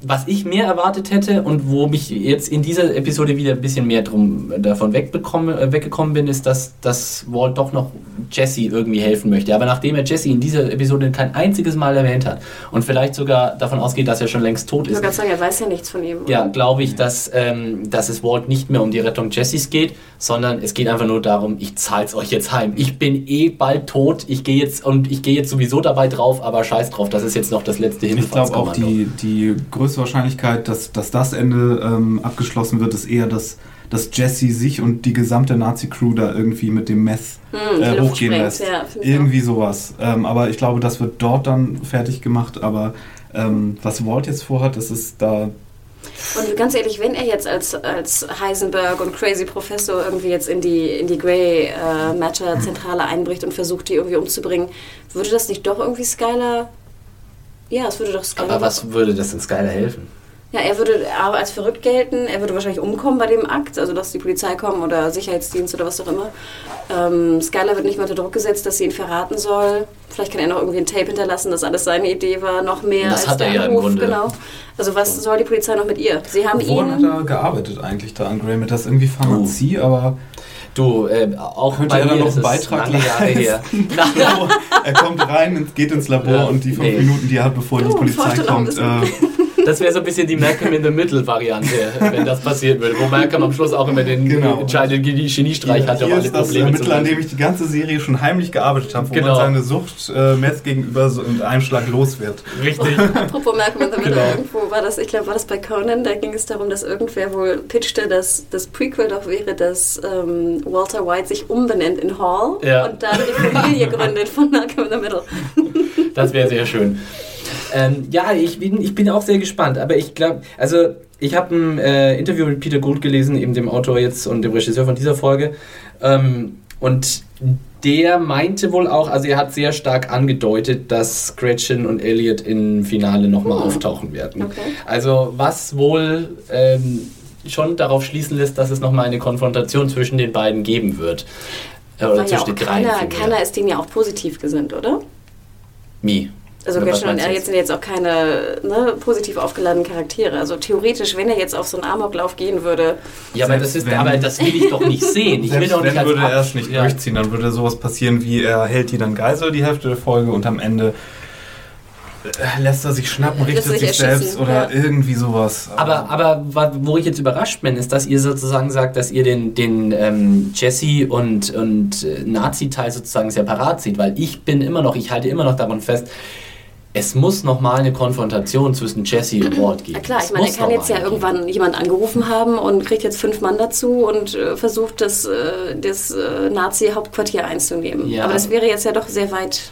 was ich mehr erwartet hätte und wo mich jetzt in dieser Episode wieder ein bisschen mehr drum davon wegbekomme, äh, weggekommen bin, ist, dass, dass Walt doch noch Jesse irgendwie helfen möchte. Aber nachdem er Jesse in dieser Episode kein einziges Mal erwähnt hat und vielleicht sogar davon ausgeht, dass er schon längst tot Ich ist, wollte gerade sagen, er weiß ja nichts von ihm. ja, glaube ich, dass, ähm, dass es Walt nicht mehr um die Rettung Jessys geht, sondern es geht einfach nur darum, ich zahl's euch jetzt heim. Ich bin eh bald tot, ich gehe jetzt und ich gehe jetzt sowieso dabei drauf, aber scheiß drauf, das ist jetzt noch das letzte Ich glaube auch, die, die größte Wahrscheinlichkeit, dass, dass das Ende ähm, abgeschlossen wird, ist eher, dass, dass Jesse sich und die gesamte Nazi-Crew da irgendwie mit dem Meth Hm, äh, hochgehen lässt. ja, irgendwie sowas. Ähm, aber ich glaube, das wird dort dann fertig gemacht. Aber ähm, was Walt jetzt vorhat, das ist da Und ganz ehrlich, wenn er jetzt als, als Heisenberg und Crazy Professor irgendwie jetzt in die, in die Grey äh, Matter Zentrale einbricht und versucht, die irgendwie umzubringen, würde das nicht doch irgendwie Skylar. Ja, es würde doch Skylar. Aber was würde das in Skyler helfen? Ja, er würde aber als verrückt gelten. Er würde wahrscheinlich umkommen bei dem Akt, also dass die Polizei kommt oder Sicherheitsdienst oder was auch immer. Ähm, Skylar wird nicht mehr unter Druck gesetzt, dass sie ihn verraten soll. Vielleicht kann er noch irgendwie ein Tape hinterlassen, dass alles seine Idee war, noch mehr Das als hat er der ja im. Grunde. Genau. Also was soll die Polizei noch mit ihr? Sie haben Woran hat ihn. er gearbeitet eigentlich da an? Mit das irgendwie Pharmazie, aber Du, äh, auch Könnte bei er dann mir noch einen Beitrag lange Jahre her. er kommt rein, und geht ins Labor Ja, und die fünf nee. Minuten, die er hat, bevor die Oh, Polizei Vorstellung kommt, äh, Das wäre so ein bisschen die Malcolm in the Middle Variante, wenn das passieren würde. Wo Malcolm am Schluss auch immer den Genau. entscheidenden Genie- Geniestreich hatte, um hier alle ist das Probleme zu Ermittler, an dem ich die ganze Serie schon heimlich gearbeitet habe, wo Genau. man seine Sucht äh, Mess gegenüber so in einem Schlag los wird. Richtig. Apropos Malcolm in the Middle, Genau. irgendwo war das, ich glaube, war das bei Conan, da ging es darum, dass irgendwer wohl pitchte, dass das Prequel doch wäre, dass ähm, Walter White sich umbenennt in Hall Ja. und dann die Familie gründet von Malcolm in the Middle. Das wäre sehr schön. Ähm, ja, ich bin, ich bin auch sehr gespannt, aber ich glaube, also ich habe ein äh, Interview mit Peter Gould gelesen, eben dem Autor jetzt und dem Regisseur von dieser Folge. Ähm, und der meinte wohl auch, also er hat sehr stark angedeutet, dass Gretchen und Elliot im Finale nochmal auftauchen werden. Okay. Also was wohl ähm, schon darauf schließen lässt, dass es nochmal eine Konfrontation zwischen den beiden geben wird. Äh, Oder ja zwischen auch den dreien. keiner, keiner ist denen ja auch positiv gesinnt, oder? Mi. Also Gretchen und er jetzt? sind jetzt auch keine ne, positiv aufgeladenen Charaktere. Also theoretisch, wenn er jetzt auf so einen Amoklauf gehen würde, Ja, aber das, ist, wenn- aber das will ich doch nicht sehen. Ich will doch nicht wenn würde er es nicht ja. durchziehen, dann würde sowas passieren wie er hält die dann Geisel die Hälfte der Folge und am Ende äh, lässt er sich schnappen, richtet sich sich selbst oder ja. irgendwie sowas. Aber, aber wo ich jetzt überrascht bin, ist, dass ihr sozusagen sagt, dass ihr den, den ähm, Jesse und, und äh, Nazi-Teil sozusagen separat seht, weil ich bin immer noch, ich halte immer noch daran fest, es muss nochmal eine Konfrontation zwischen Jesse und Walt geben. na klar, Es ich meine, er kann jetzt ja geben. irgendwann jemand angerufen haben und kriegt jetzt fünf Mann dazu und äh, versucht, das, äh, das äh, Nazi-Hauptquartier einzunehmen. Ja. Aber das wäre jetzt ja doch sehr weit.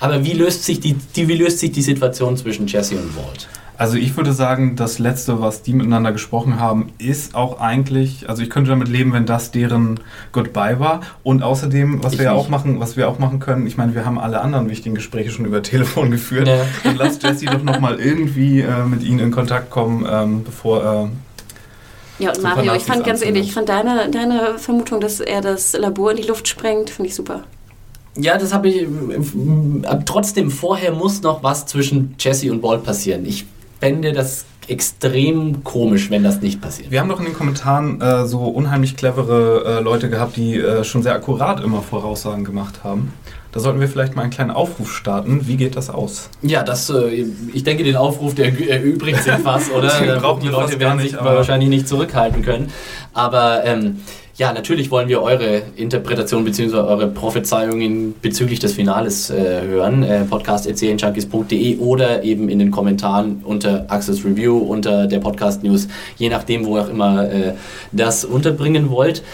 Aber wie löst, sich die, die, wie löst sich die Situation zwischen Jesse und Walt? Also ich würde sagen, das Letzte, was die miteinander gesprochen haben, ist auch eigentlich, also ich könnte damit leben, wenn das deren Goodbye war. Und außerdem, was Ich wir ja nicht. auch machen, was wir auch machen können, ich meine, wir haben alle anderen wichtigen Gespräche schon über Telefon geführt. Ja. Dann lasst Jesse doch nochmal irgendwie äh, mit ihnen in Kontakt kommen, ähm, bevor äh, Ja, und Mario, ich fand ganz ehrlich, ich fand deine, deine Vermutung, dass er das Labor in die Luft sprengt, finde ich super. Ja, das habe ich. äh, Trotzdem, vorher muss noch was zwischen Jesse und Walt passieren. Ich fände das extrem komisch, wenn das nicht passiert. Wir haben doch in den Kommentaren äh, so unheimlich clevere äh, Leute gehabt, die äh, schon sehr akkurat immer Voraussagen gemacht haben. Da sollten wir vielleicht mal einen kleinen Aufruf starten. Wie geht das aus? Ja, das, äh, ich denke, den Aufruf, der erübrigt sich fast, oder? Die Leute werden nicht, sich wahrscheinlich nicht zurückhalten können. Aber ähm, ja, natürlich wollen wir eure Interpretation bzw. eure Prophezeiungen bezüglich des Finales äh, hören. Äh, podcast.junkies.de oder eben in den Kommentaren unter Access Review, unter der Podcast News, je nachdem, wo auch immer äh, das unterbringen wollt.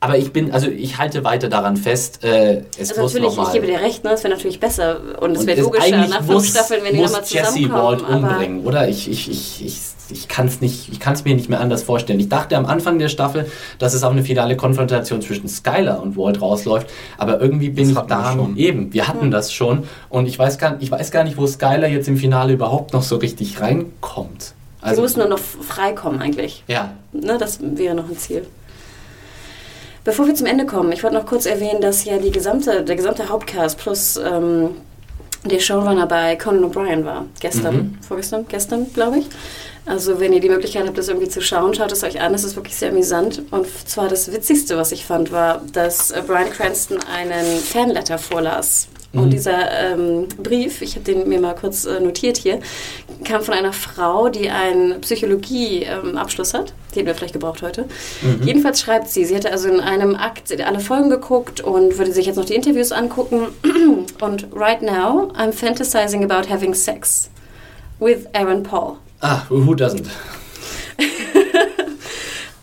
Aber ich bin, also ich halte weiter daran fest, äh, es Also muss natürlich, ich gebe dir recht, ne? es wäre natürlich besser und es wäre logischer nach fünf Staffeln, wenn die nochmal Jesse zusammenkommen. Walt aber umbringen, oder? Ich, ich, ich, ich, ich kann es nicht, ich kann es mir nicht mehr anders vorstellen. Ich dachte am Anfang der Staffel, dass es auf eine finale Konfrontation zwischen Skylar und Walt rausläuft, aber irgendwie bin Das ich da schon. eben. Wir hatten das schon und ich weiß gar, ich weiß gar nicht, wo Skylar jetzt im Finale überhaupt noch so richtig reinkommt. sie muss nur noch freikommen eigentlich. ja, Ne? Das wäre noch ein Ziel. Bevor wir zum Ende kommen, ich wollte noch kurz erwähnen, dass ja die gesamte, der gesamte Hauptcast plus ähm, der Showrunner bei Conan O'Brien war. Gestern, Mhm. vorgestern, gestern, glaube ich. Also wenn ihr die Möglichkeit habt, das irgendwie zu schauen, schaut es euch an. Es ist wirklich sehr amüsant. Und zwar das Witzigste, was ich fand, war, dass äh, Brian Cranston einen Fanletter vorlas. Und Mhm. dieser ähm, Brief, ich habe den mir mal kurz äh, notiert hier, kam von einer Frau, die einen Psychologie-Abschluss hat. Die hätten wir vielleicht gebraucht heute. Jedenfalls schreibt sie, sie hätte also in einem Akt alle Folgen geguckt und würde sich jetzt noch die Interviews angucken. Und right now, I'm fantasizing about having sex with Aaron Paul. Ah, who doesn't?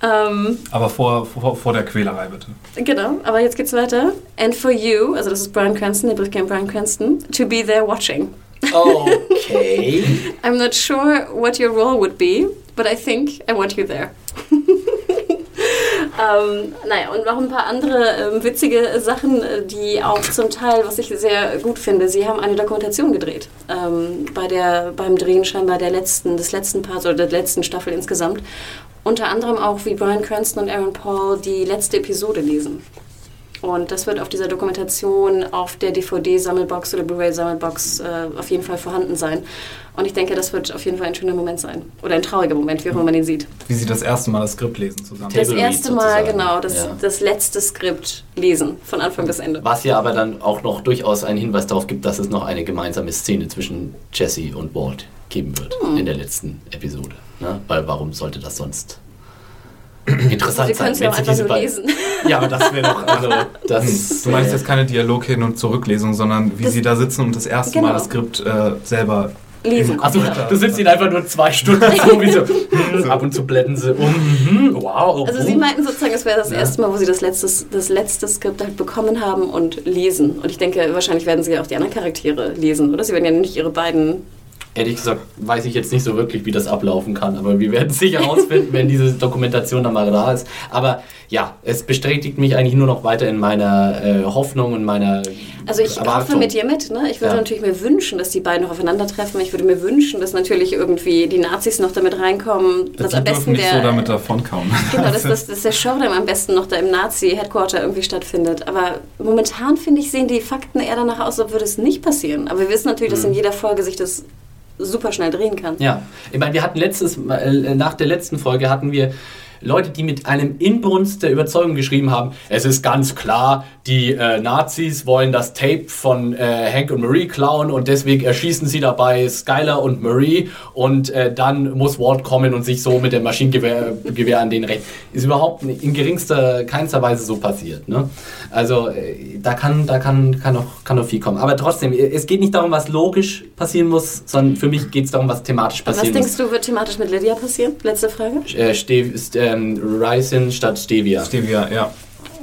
Ähm, Aber vor, vor, vor der Quälerei bitte. genau, aber jetzt geht's weiter. And for you, also das ist Brian Cranston, der an Brian Cranston, to be there watching. Okay. I'm not sure what your role would be, but I think I want you there. ähm, naja, und noch ein paar andere ähm, witzige Sachen, äh, die auch zum Teil, was ich sehr gut finde, sie haben eine Dokumentation gedreht. Ähm, bei der, beim Drehen scheinbar der letzten, des letzten Parts oder der letzten Staffel insgesamt. Unter anderem auch, wie Brian Cranston und Aaron Paul die letzte Episode lesen. Und das wird auf dieser Dokumentation auf der DVD-Sammelbox oder Blu-ray-Sammelbox äh, auf jeden Fall vorhanden sein. Und ich denke, das wird auf jeden Fall ein schöner Moment sein. Oder ein trauriger Moment, wie auch immer man ihn sieht. Wie sie das erste Mal das Skript lesen zusammen. Das Table erste Mal, sozusagen. genau, das, Ja. das letzte Skript lesen, von Anfang bis Ende. Was ja aber dann auch noch durchaus einen Hinweis darauf gibt, dass es noch eine gemeinsame Szene zwischen Jesse und Walt geben wird Hm. in der letzten Episode. Ne? Weil warum sollte das sonst interessant Sie sein? können es ja auch wenn sie einfach diese nur beiden- lesen. Ja, aber das wäre doch, also, das Du meinst jetzt keine Dialog hin und Zurücklesung, sondern wie Das- sie da sitzen und das erste Genau. Mal das Skript äh, selber Lesen. Also, du sitzt ihnen einfach nur zwei Stunden so, wie so, hm, ab und zu blenden sie um, hm, wow. Also oh. sie meinten sozusagen, es wäre das Ja. erste Mal, wo sie das letzte, das letzte Skript halt bekommen haben und lesen. Und ich denke, wahrscheinlich werden sie ja auch die anderen Charaktere lesen, oder? Sie werden ja nicht ihre beiden... Ehrlich gesagt weiß ich jetzt nicht so wirklich, wie das ablaufen kann, aber wir werden es sicher herausfinden, wenn diese Dokumentation dann mal da ist. Aber ja, es bestätigt mich eigentlich nur noch weiter in meiner äh, Hoffnung und meiner Also ich Erwartung. hoffe mit dir mit. Ne? Ich würde Ja. natürlich mir wünschen, dass die beiden noch aufeinandertreffen. Ich würde mir wünschen, dass natürlich irgendwie die Nazis noch damit reinkommen. Dass Die am besten nicht der... so damit davonkommen. Genau, dass, dass, dass der Showdown am besten noch da im Nazi-Headquarter irgendwie stattfindet. Aber momentan, finde ich, sehen die Fakten eher danach aus, als würde es nicht passieren. Aber wir wissen natürlich, dass in jeder Folge sich das super schnell drehen kann. Ja, ich meine, wir hatten letztes äh, nach der letzten Folge hatten wir Leute, die mit einem Inbrunst der Überzeugung geschrieben haben, es ist ganz klar, die äh, Nazis wollen das Tape von äh, Hank und Marie klauen und deswegen erschießen sie dabei Skylar und Marie und äh, dann muss Walt kommen und sich so mit dem Maschinengewehr Gewehr an den recht. Ist überhaupt in geringster, keinster Weise so passiert. Ne? Also äh, da kann, da kann, kann, noch, kann noch viel kommen. Aber trotzdem, äh, es geht nicht darum, was logisch passieren muss, sondern für mich geht es darum, was thematisch Was passieren muss. denkst du, wird thematisch mit Lydia passieren? Letzte Frage. Äh, Ste ist, ähm, Ricin statt Stevia. Stevia, ja.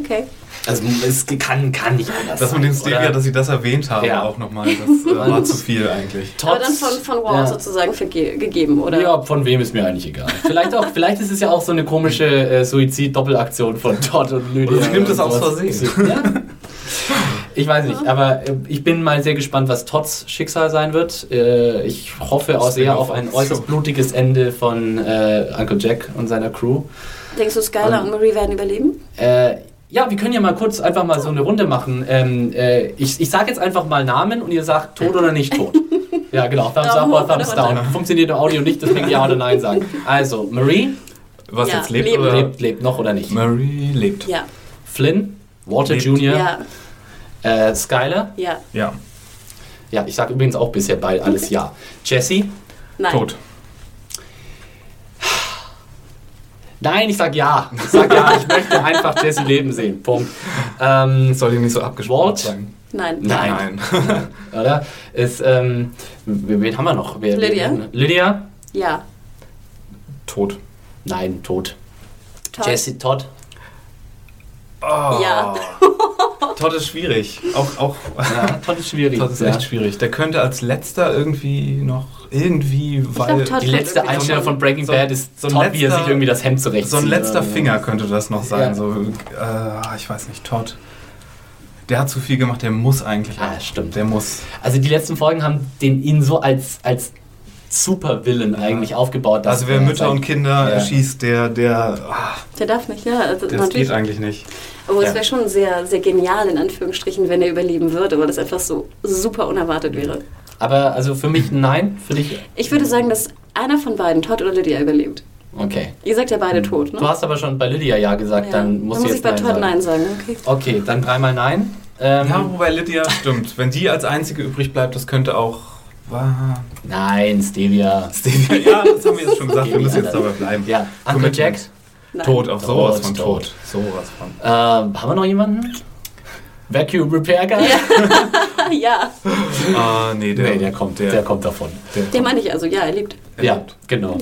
Okay. Also es kann, kann nicht anders Das sein, mit dem Stevia, oder? dass sie das erwähnt haben, Ja. auch nochmal, das äh, war zu viel eigentlich. Aber dann von, von Walt ja. sozusagen verge gegeben, oder? Ja, von wem ist mir eigentlich egal. Vielleicht auch, vielleicht ist es ja auch so eine komische äh, Suizid-Doppelaktion von Todd und Lydia. Oder sie nimmt es aus. Versehen. Ja. Ich weiß nicht, aber äh, ich bin mal sehr gespannt, was Todds Schicksal sein wird. Äh, ich hoffe auch sehr auf ein äußerst blutiges Ende von äh, Uncle Jack und seiner Crew. Denkst du, Skylar und Marie werden überleben? Äh, ja, wir können ja mal kurz einfach mal so eine Runde machen. Ähm, äh, ich ich sage jetzt einfach mal Namen und ihr sagt tot oder nicht tot. Ja, genau. Thumbs up oder Thumbs down. Funktioniert im Audio nicht, deswegen ja oder nein sagen. Also, Marie Was Ja, jetzt lebt leben. oder? lebt, lebt noch oder nicht? Murray lebt. Ja. Flynn, Walter Lebt. Jr., Ja. äh, Skyler. Ja. Ja, Ja, ich sage übrigens auch bisher bei alles ja. Jesse. Nein. tot. Nein, ich sag ja. Ich sag ja, ich möchte einfach Jesse leben sehen. Punkt. Ähm, Soll ihm nicht so abgesprochen sein. Nein. Nein. oder? Ist, ähm, wen wen haben wir noch? Wer, Lydia? wer- Lydia? Ja. tot. Nein, tot. Todd? Jesse Todd. Oh. Ja. Todd ist schwierig. Auch, auch Ja, Todd ist schwierig. Todd ist ja. echt schwierig. Der könnte als letzter irgendwie noch irgendwie, weil glaub, Die letzte Einstellung von Breaking So- Bad ist so ein Todd, wie er letzter- sich irgendwie das Hemd zurechtzieht. so ein letzter Ja. Finger könnte das noch sein. Ja. So, äh, ich weiß nicht, Todd. Der hat zu viel gemacht, der muss eigentlich. Ah, auch. stimmt. Der muss. Also die letzten Folgen haben den ihn so als, als Supervillain eigentlich aufgebaut. dass Also wer er Mütter und Kinder Ja. erschießt, der, der, ah, Der darf nicht, ja. Also das natürlich. geht eigentlich nicht. Aber es wäre schon sehr, sehr genial, in Anführungsstrichen, wenn er überleben würde, weil das einfach so super unerwartet wäre. Aber also für mich ein Nein, für dich Ich würde sagen, dass einer von beiden, Todd oder Lydia, überlebt. okay. Ihr sagt ja beide tot, ne? Du hast aber schon bei Lydia ja gesagt, ja. dann musst dann muss ich jetzt bei Nein Todd sagen. Nein sagen. Okay. Okay, dann dreimal Nein. Ähm, Ja, wobei Lydia stimmt. Wenn die als einzige übrig bleibt, das könnte auch. War Nein, Stevia. Stevia. Ja, das haben wir jetzt schon gesagt. Wir müssen jetzt dabei bleiben. Ja, Uncle Commitment. Jack. Nein. Tot, auf sowas von tot. tot. Sowas von. Ähm, haben wir noch jemanden? Vacuum Repair Guy? ja, Ah, nee, der, nee, der kommt, der, kommt davon. der, den meine ich also. Ja, er lebt. der ja, lebt. genau.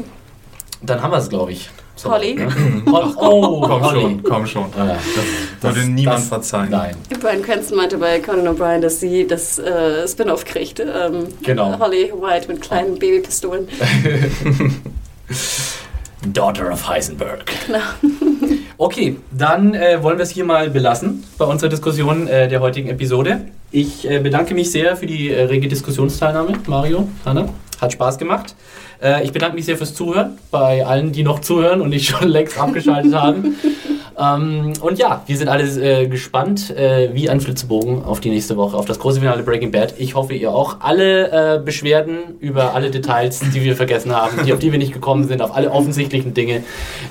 Dann haben wir es, glaube ich. Holly. Ne? Hol- Oh, Komm Holly. schon, komm schon. Ja, Das würde niemand das- verzeihen. Nein. Brian Cranston meinte bei Conan O'Brien, dass sie das äh, Spin-off kriegt. Ähm, Genau. Holly White mit kleinen Babypistolen. Daughter of Heisenberg. Genau. Okay, dann äh, wollen wir es hier mal belassen bei unserer Diskussion äh, der heutigen Episode. Ich äh, bedanke mich sehr für die äh, rege Diskussionsteilnahme, Mario, Hanna. Hat Spaß gemacht. Äh, ich bedanke mich sehr fürs Zuhören bei allen, die noch zuhören und nicht schon längst abgeschaltet haben. Ähm, und ja, wir sind alle äh, gespannt, äh, wie ein Flitzebogen auf die nächste Woche, auf das große Finale Breaking Bad. Ich hoffe, ihr auch. Alle äh, Beschwerden über alle Details, die wir vergessen haben, die, auf die wir nicht gekommen sind, auf alle offensichtlichen Dinge,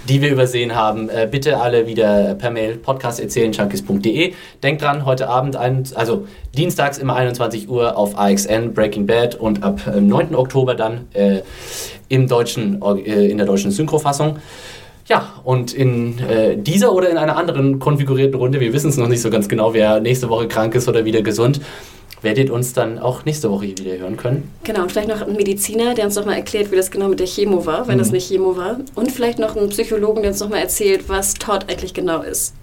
die wir übersehen haben, äh, bitte alle wieder per Mail podcast.erzählenjunkies.de. Denkt dran, heute Abend, ein, also dienstags immer 21 Uhr auf AXN Breaking Bad und ab äh, 9. Oktober dann äh, im deutschen, äh, in der deutschen Synchrofassung. Ja, und in äh, dieser oder in einer anderen konfigurierten Runde, wir wissen es noch nicht so ganz genau, wer nächste Woche krank ist oder wieder gesund, werdet uns dann auch nächste Woche wieder hören können. Genau, und vielleicht noch ein Mediziner, der uns nochmal erklärt, wie das genau mit der Chemo war, wenn das nicht Chemo war. Und vielleicht noch einen Psychologen, der uns nochmal erzählt, was Todd eigentlich genau ist.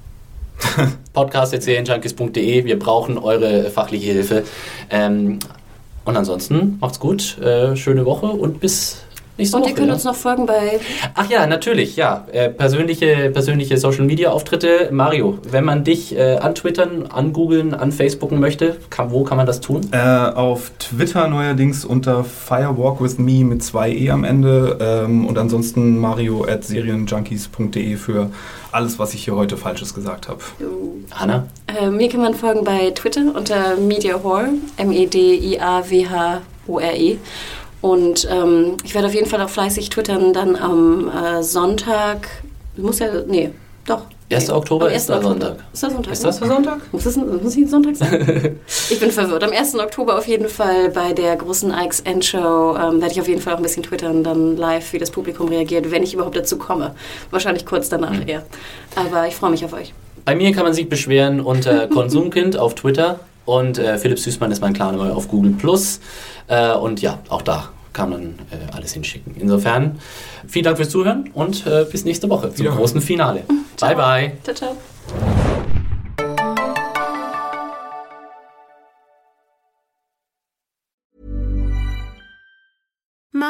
Podcast.junkies.de, wir brauchen eure fachliche Hilfe. Ähm, und ansonsten macht's gut, äh, schöne Woche und bis nächste Und Woche. ihr könnt ja. uns noch folgen bei Ach ja, natürlich, ja. Äh, persönliche, persönliche Social Media Auftritte. Mario, wenn man dich äh, antwittern, angoogeln, anfacebooken möchte, kann, wo kann man das tun? Äh, auf Twitter neuerdings unter Firewalk with me mit zwei E am Ende ähm, und ansonsten mario at serienjunkies.de für alles, was ich hier heute Falsches gesagt habe. Hanna? Äh, mir kann man folgen bei Twitter unter MediaHore, M-E-D-I-A-W-H-O-R-E. Und ähm, ich werde auf jeden Fall auch fleißig twittern dann am äh, Sonntag. Muss ja, nee, doch. 1. Nee, Oktober am ist 1. der. Sonntag. Ist der Sonntag? Ist das ne? der Sonntag? Muss, das, muss ich ein Sonntag sein? ich bin verwirrt. Am 1. Oktober auf jeden Fall bei der großen IXN-Show ähm, werde ich auf jeden Fall auch ein bisschen twittern, dann live, wie das Publikum reagiert, wenn ich überhaupt dazu komme. Wahrscheinlich kurz danach eher. Aber ich freue mich auf euch. Bei mir kann man sich beschweren unter Konsumkind auf Twitter und äh, Philipp Süßmann ist mein Klarname auf Google Plus. Äh, und ja, auch da kann man äh, alles hinschicken. Insofern vielen Dank fürs Zuhören und äh, bis nächste Woche zum Wiederhören. großen Finale. Bye, bye. Ciao, ciao.